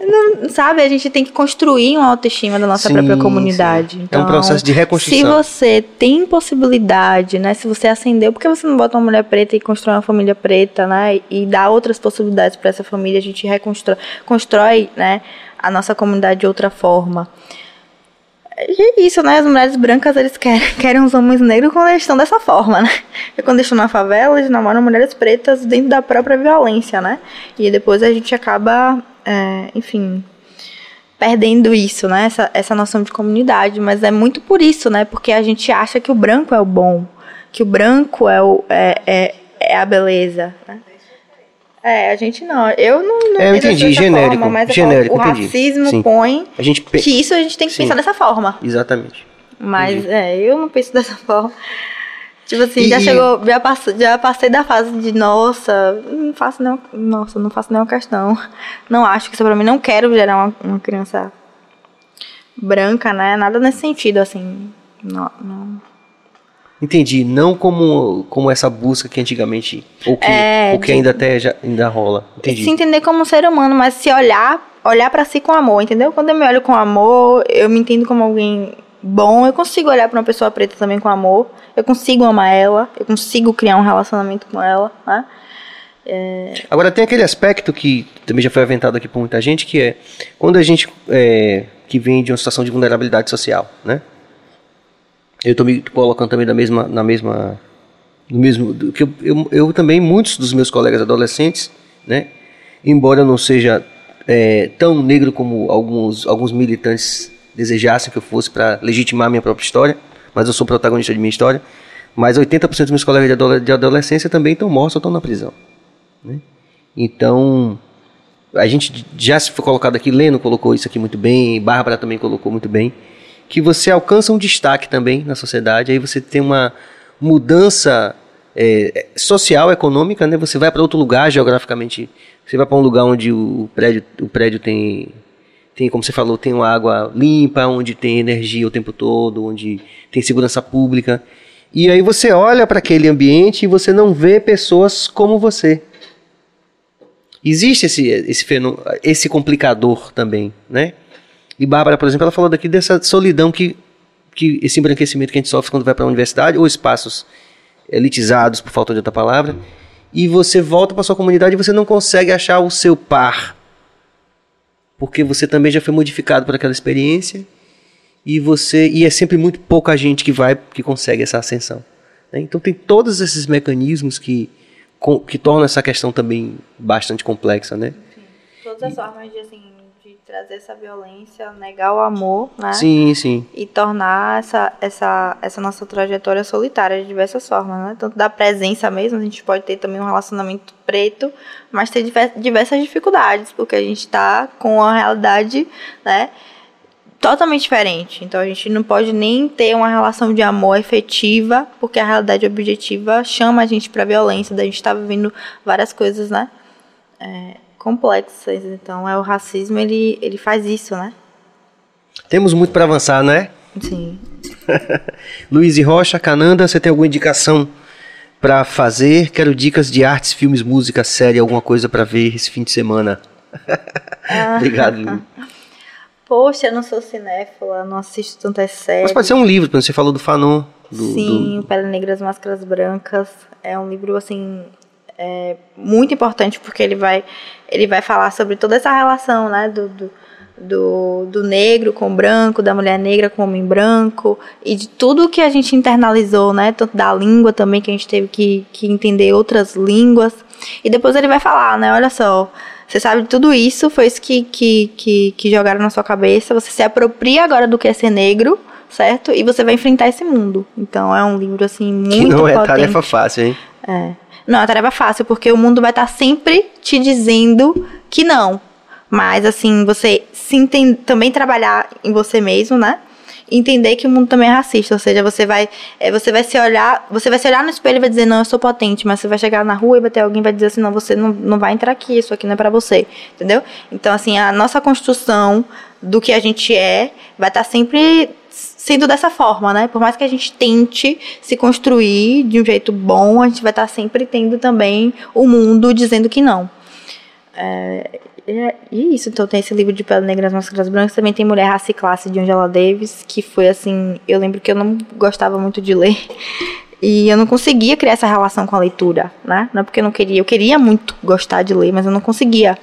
Não, sabe, a gente tem que construir uma autoestima da nossa Sim, própria comunidade. É um Então, processo de se reconstrução. você tem possibilidade, né? Se você acendeu, por que você não bota uma mulher preta e constrói uma família preta, né? E dá outras possibilidades para essa família, a gente reconstrói, constrói, né? A nossa comunidade de outra forma. É isso, né? As mulheres brancas, eles querem, querem os homens negros quando eles estão dessa forma, né? E quando eles estão na favela, eles namoram mulheres pretas dentro da própria violência, né? E depois a gente acaba, é, enfim, perdendo isso, né? Essa, essa noção de comunidade. Mas é muito por isso, né? Porque a gente acha que o branco é o bom, que o branco é, o, é, é, é a beleza, né? É, a gente não. Eu não, não É, eu entendi, genérico, forma, mas eu genérico, o entendi. racismo Sim. põe A gente pe- que isso a gente tem que Sim. pensar dessa forma. Exatamente. Mas é, eu não penso dessa forma. Tipo assim, E- já chegou, já passei, já passei da fase de nossa, não faço nenhuma, nossa, não faço nenhuma questão. Não acho que isso é pra mim, não quero gerar uma, uma criança branca, né? Nada nesse sentido, assim. Não, não. Entendi. Não como, como essa busca que antigamente. Ou que, É, ou que de- ainda até já, ainda rola. Entendi. Se entender como um ser humano, mas se olhar, olhar pra si com amor, entendeu? Quando eu me olho com amor, eu me entendo como alguém bom, eu consigo olhar pra uma pessoa preta também com amor, eu consigo amar ela, eu consigo criar um relacionamento com ela, né? Agora tem aquele aspecto que também já foi aventado aqui por muita gente, que é quando a gente é, que vem de uma situação de vulnerabilidade social, né? Eu estou me colocando também na mesma, na mesma, no mesmo, que eu, eu, eu também muitos dos meus colegas adolescentes, né? Embora eu não seja é, tão negro como alguns alguns militantes desejassem que eu fosse para legitimar minha própria história, mas eu sou protagonista de minha história. Mas 80% dos meus colegas de, de adolescência também estão mortos ou estão na prisão. Então, a gente já se foi colocado aqui, Leno colocou isso aqui muito bem, Bárbara também colocou muito bem, que você alcança um destaque também na sociedade, aí você tem uma mudança é, social, econômica, né? Você vai para outro lugar geograficamente, você vai para um lugar onde o prédio, o prédio tem, tem, como você falou, tem uma água limpa, onde tem energia o tempo todo, onde tem segurança pública. E aí você olha para aquele ambiente e você não vê pessoas como você. Existe esse, esse, esse complicador também, né? E Bárbara, por exemplo, ela falou daqui dessa solidão que que esse embranquecimento que a gente sofre quando vai para a universidade, ou espaços elitizados, por falta de outra palavra, e você volta para sua comunidade e você não consegue achar o seu par. Porque você também já foi modificado por aquela experiência e você e é sempre muito pouca gente que vai que consegue essa ascensão. Né? Então tem todos esses mecanismos que que tornam essa questão também bastante complexa, né? todas as formas de assim trazer essa violência, negar o amor, né? Sim, sim. E tornar essa, essa, essa nossa trajetória solitária de diversas formas, né? Tanto da presença mesmo, a gente pode ter também um relacionamento preto, mas ter diversas dificuldades, porque a gente está com uma realidade, né? totalmente diferente. Então a gente não pode nem ter uma relação de amor efetiva, porque a realidade objetiva chama a gente para violência, da gente estar tá vivendo várias coisas, né? É, complexas. Então é o racismo ele ele faz isso, né? Temos muito para avançar, né? Sim. Luiz e Rocha, Cananda, você tem alguma indicação para fazer? Quero dicas de artes, filmes, música, série, alguma coisa para ver esse fim de semana. Ah. Obrigado, Luiz. Poxa, eu não sou cinéfila, não assisto tantas séries. Mas pode ser um livro, você falou do Fanon. Do, Sim, do... Pele Negra, As Máscaras Brancas. É um livro, assim, é muito importante porque ele vai, ele vai falar sobre toda essa relação, né, do, do, do, do negro com o branco, da mulher negra com o homem branco e de tudo que a gente internalizou, né, tanto da língua também, que a gente teve que, que entender outras línguas. E depois ele vai falar, né, olha só, você sabe de tudo isso, foi isso que, que, que, que jogaram na sua cabeça. Você se apropria agora do que é ser negro, certo? E você vai enfrentar esse mundo. Então é um livro, assim, muito Que não é tarefa fácil, hein? É. Não, é tarefa fácil, porque o mundo vai estar sempre te dizendo que não. Mas, assim, você entende, também trabalhar em você mesmo, né? entender que o mundo também é racista, ou seja, você vai, é, você vai se olhar, você vai se olhar no espelho e vai dizer, não, eu sou potente, mas você vai chegar na rua e vai ter alguém vai dizer assim, não, você não, não vai entrar aqui, isso aqui não é para você, entendeu? Então, assim, a nossa construção do que a gente é vai estar tá sempre sendo dessa forma, né? Por mais que a gente tente se construir de um jeito bom, a gente vai estar tá sempre tendo também o mundo dizendo que não. É, é, e isso, então tem esse livro de Pele Negra as Máscaras Brancas, também tem Mulher, Raça e Classe de Angela Davis, que foi assim, eu lembro que eu não gostava muito de ler, e eu não conseguia criar essa relação com a leitura, né? Não é porque eu não queria, eu queria muito gostar de ler, mas eu não conseguia.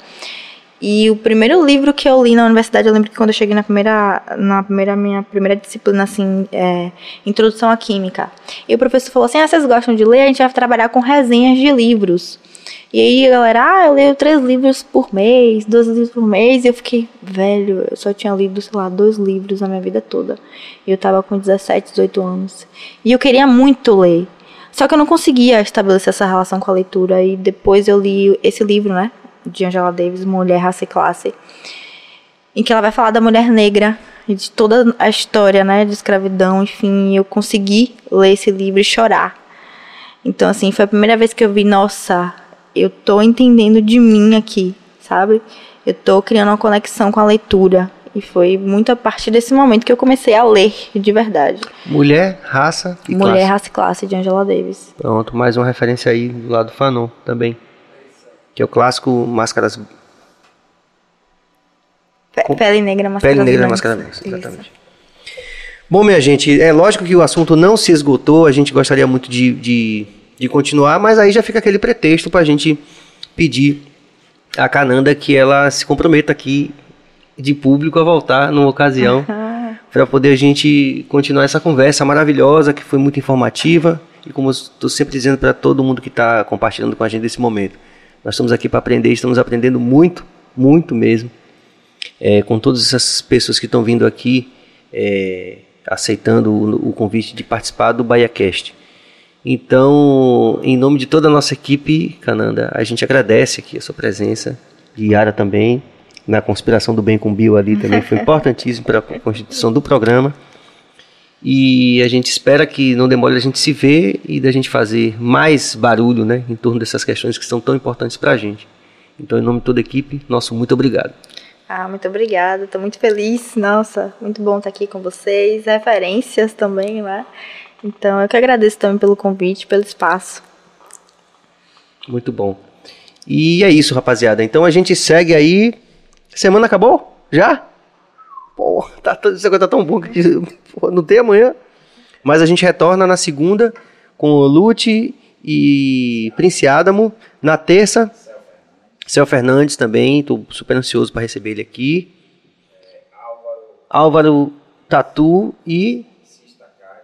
E o primeiro livro que eu li na universidade, eu lembro que quando eu cheguei na primeira, na primeira minha primeira disciplina, assim, é, Introdução à Química. E o professor falou assim: ah, vocês gostam de ler? A gente vai trabalhar com resenhas de livros. E aí a galera, ah, eu leio três livros por mês, dois livros por mês. E eu fiquei, velho, eu só tinha lido, sei lá, dois livros na minha vida toda. E eu tava com 17, 18 anos. E eu queria muito ler. Só que eu não conseguia estabelecer essa relação com a leitura. E depois eu li esse livro, né? De Angela Davis, Mulher, Raça e Classe. Em que ela vai falar da mulher negra e de toda a história, né? De escravidão, enfim. Eu consegui ler esse livro e chorar. Então, assim, foi a primeira vez que eu vi, nossa, eu tô entendendo de mim aqui, sabe? Eu tô criando uma conexão com a leitura. E foi muito a partir desse momento que eu comecei a ler de verdade. Mulher, raça e Mulher, classe. raça e classe de Angela Davis. Pronto, mais uma referência aí do lado do Fanon também. Que é o clássico Máscaras. Pe Pele Negra, Máscara Pele Negra, Máscara exatamente. Isso. Bom, minha gente, é lógico que o assunto não se esgotou, a gente gostaria muito de, de de continuar, mas aí já fica aquele pretexto para a gente pedir a Cananda que ela se comprometa aqui de público a voltar numa ocasião uhum. para poder a gente continuar essa conversa maravilhosa que foi muito informativa e como estou sempre dizendo para todo mundo que está compartilhando com a gente nesse momento, nós estamos aqui para aprender, estamos aprendendo muito, muito mesmo, é, com todas essas pessoas que estão vindo aqui é, aceitando o, o convite de participar do BahiaCast. Então, em nome de toda a nossa equipe, Cananda, a gente agradece aqui a sua presença, de Yara também, na conspiração do bem com Bill ali também foi importantíssimo para a constituição do programa. E a gente espera que não demore a gente se ver e da gente fazer mais barulho né, em torno dessas questões que são tão importantes para a gente. Então, em nome de toda a equipe, nosso muito obrigado. Ah, muito obrigada, estou muito feliz. Nossa, muito bom estar aqui com vocês. Referências também, né? Então, eu que agradeço também pelo convite, pelo espaço. Muito bom. E é isso, rapaziada. Então a gente segue aí. Semana acabou? Já? Pô, tá, esse negócio tá tão bom que pô, não tem amanhã. Mas a gente retorna na segunda com o Lute e Prince Adamo. Na terça, Céu Fernandes também. Tô super ansioso para receber ele aqui. Álvaro Tatu e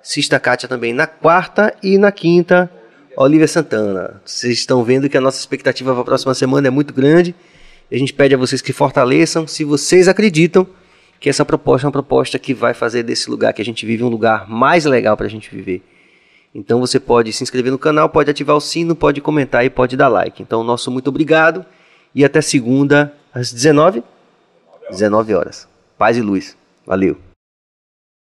Sista Kátia também na quarta e na quinta, Olivia Santana. Vocês estão vendo que a nossa expectativa para a próxima semana é muito grande. A gente pede a vocês que fortaleçam, se vocês acreditam que essa proposta é uma proposta que vai fazer desse lugar que a gente vive um lugar mais legal para a gente viver. Então você pode se inscrever no canal, pode ativar o sino, pode comentar e pode dar like. Então, nosso muito obrigado e até segunda às 19 19 horas. Paz e luz. Valeu.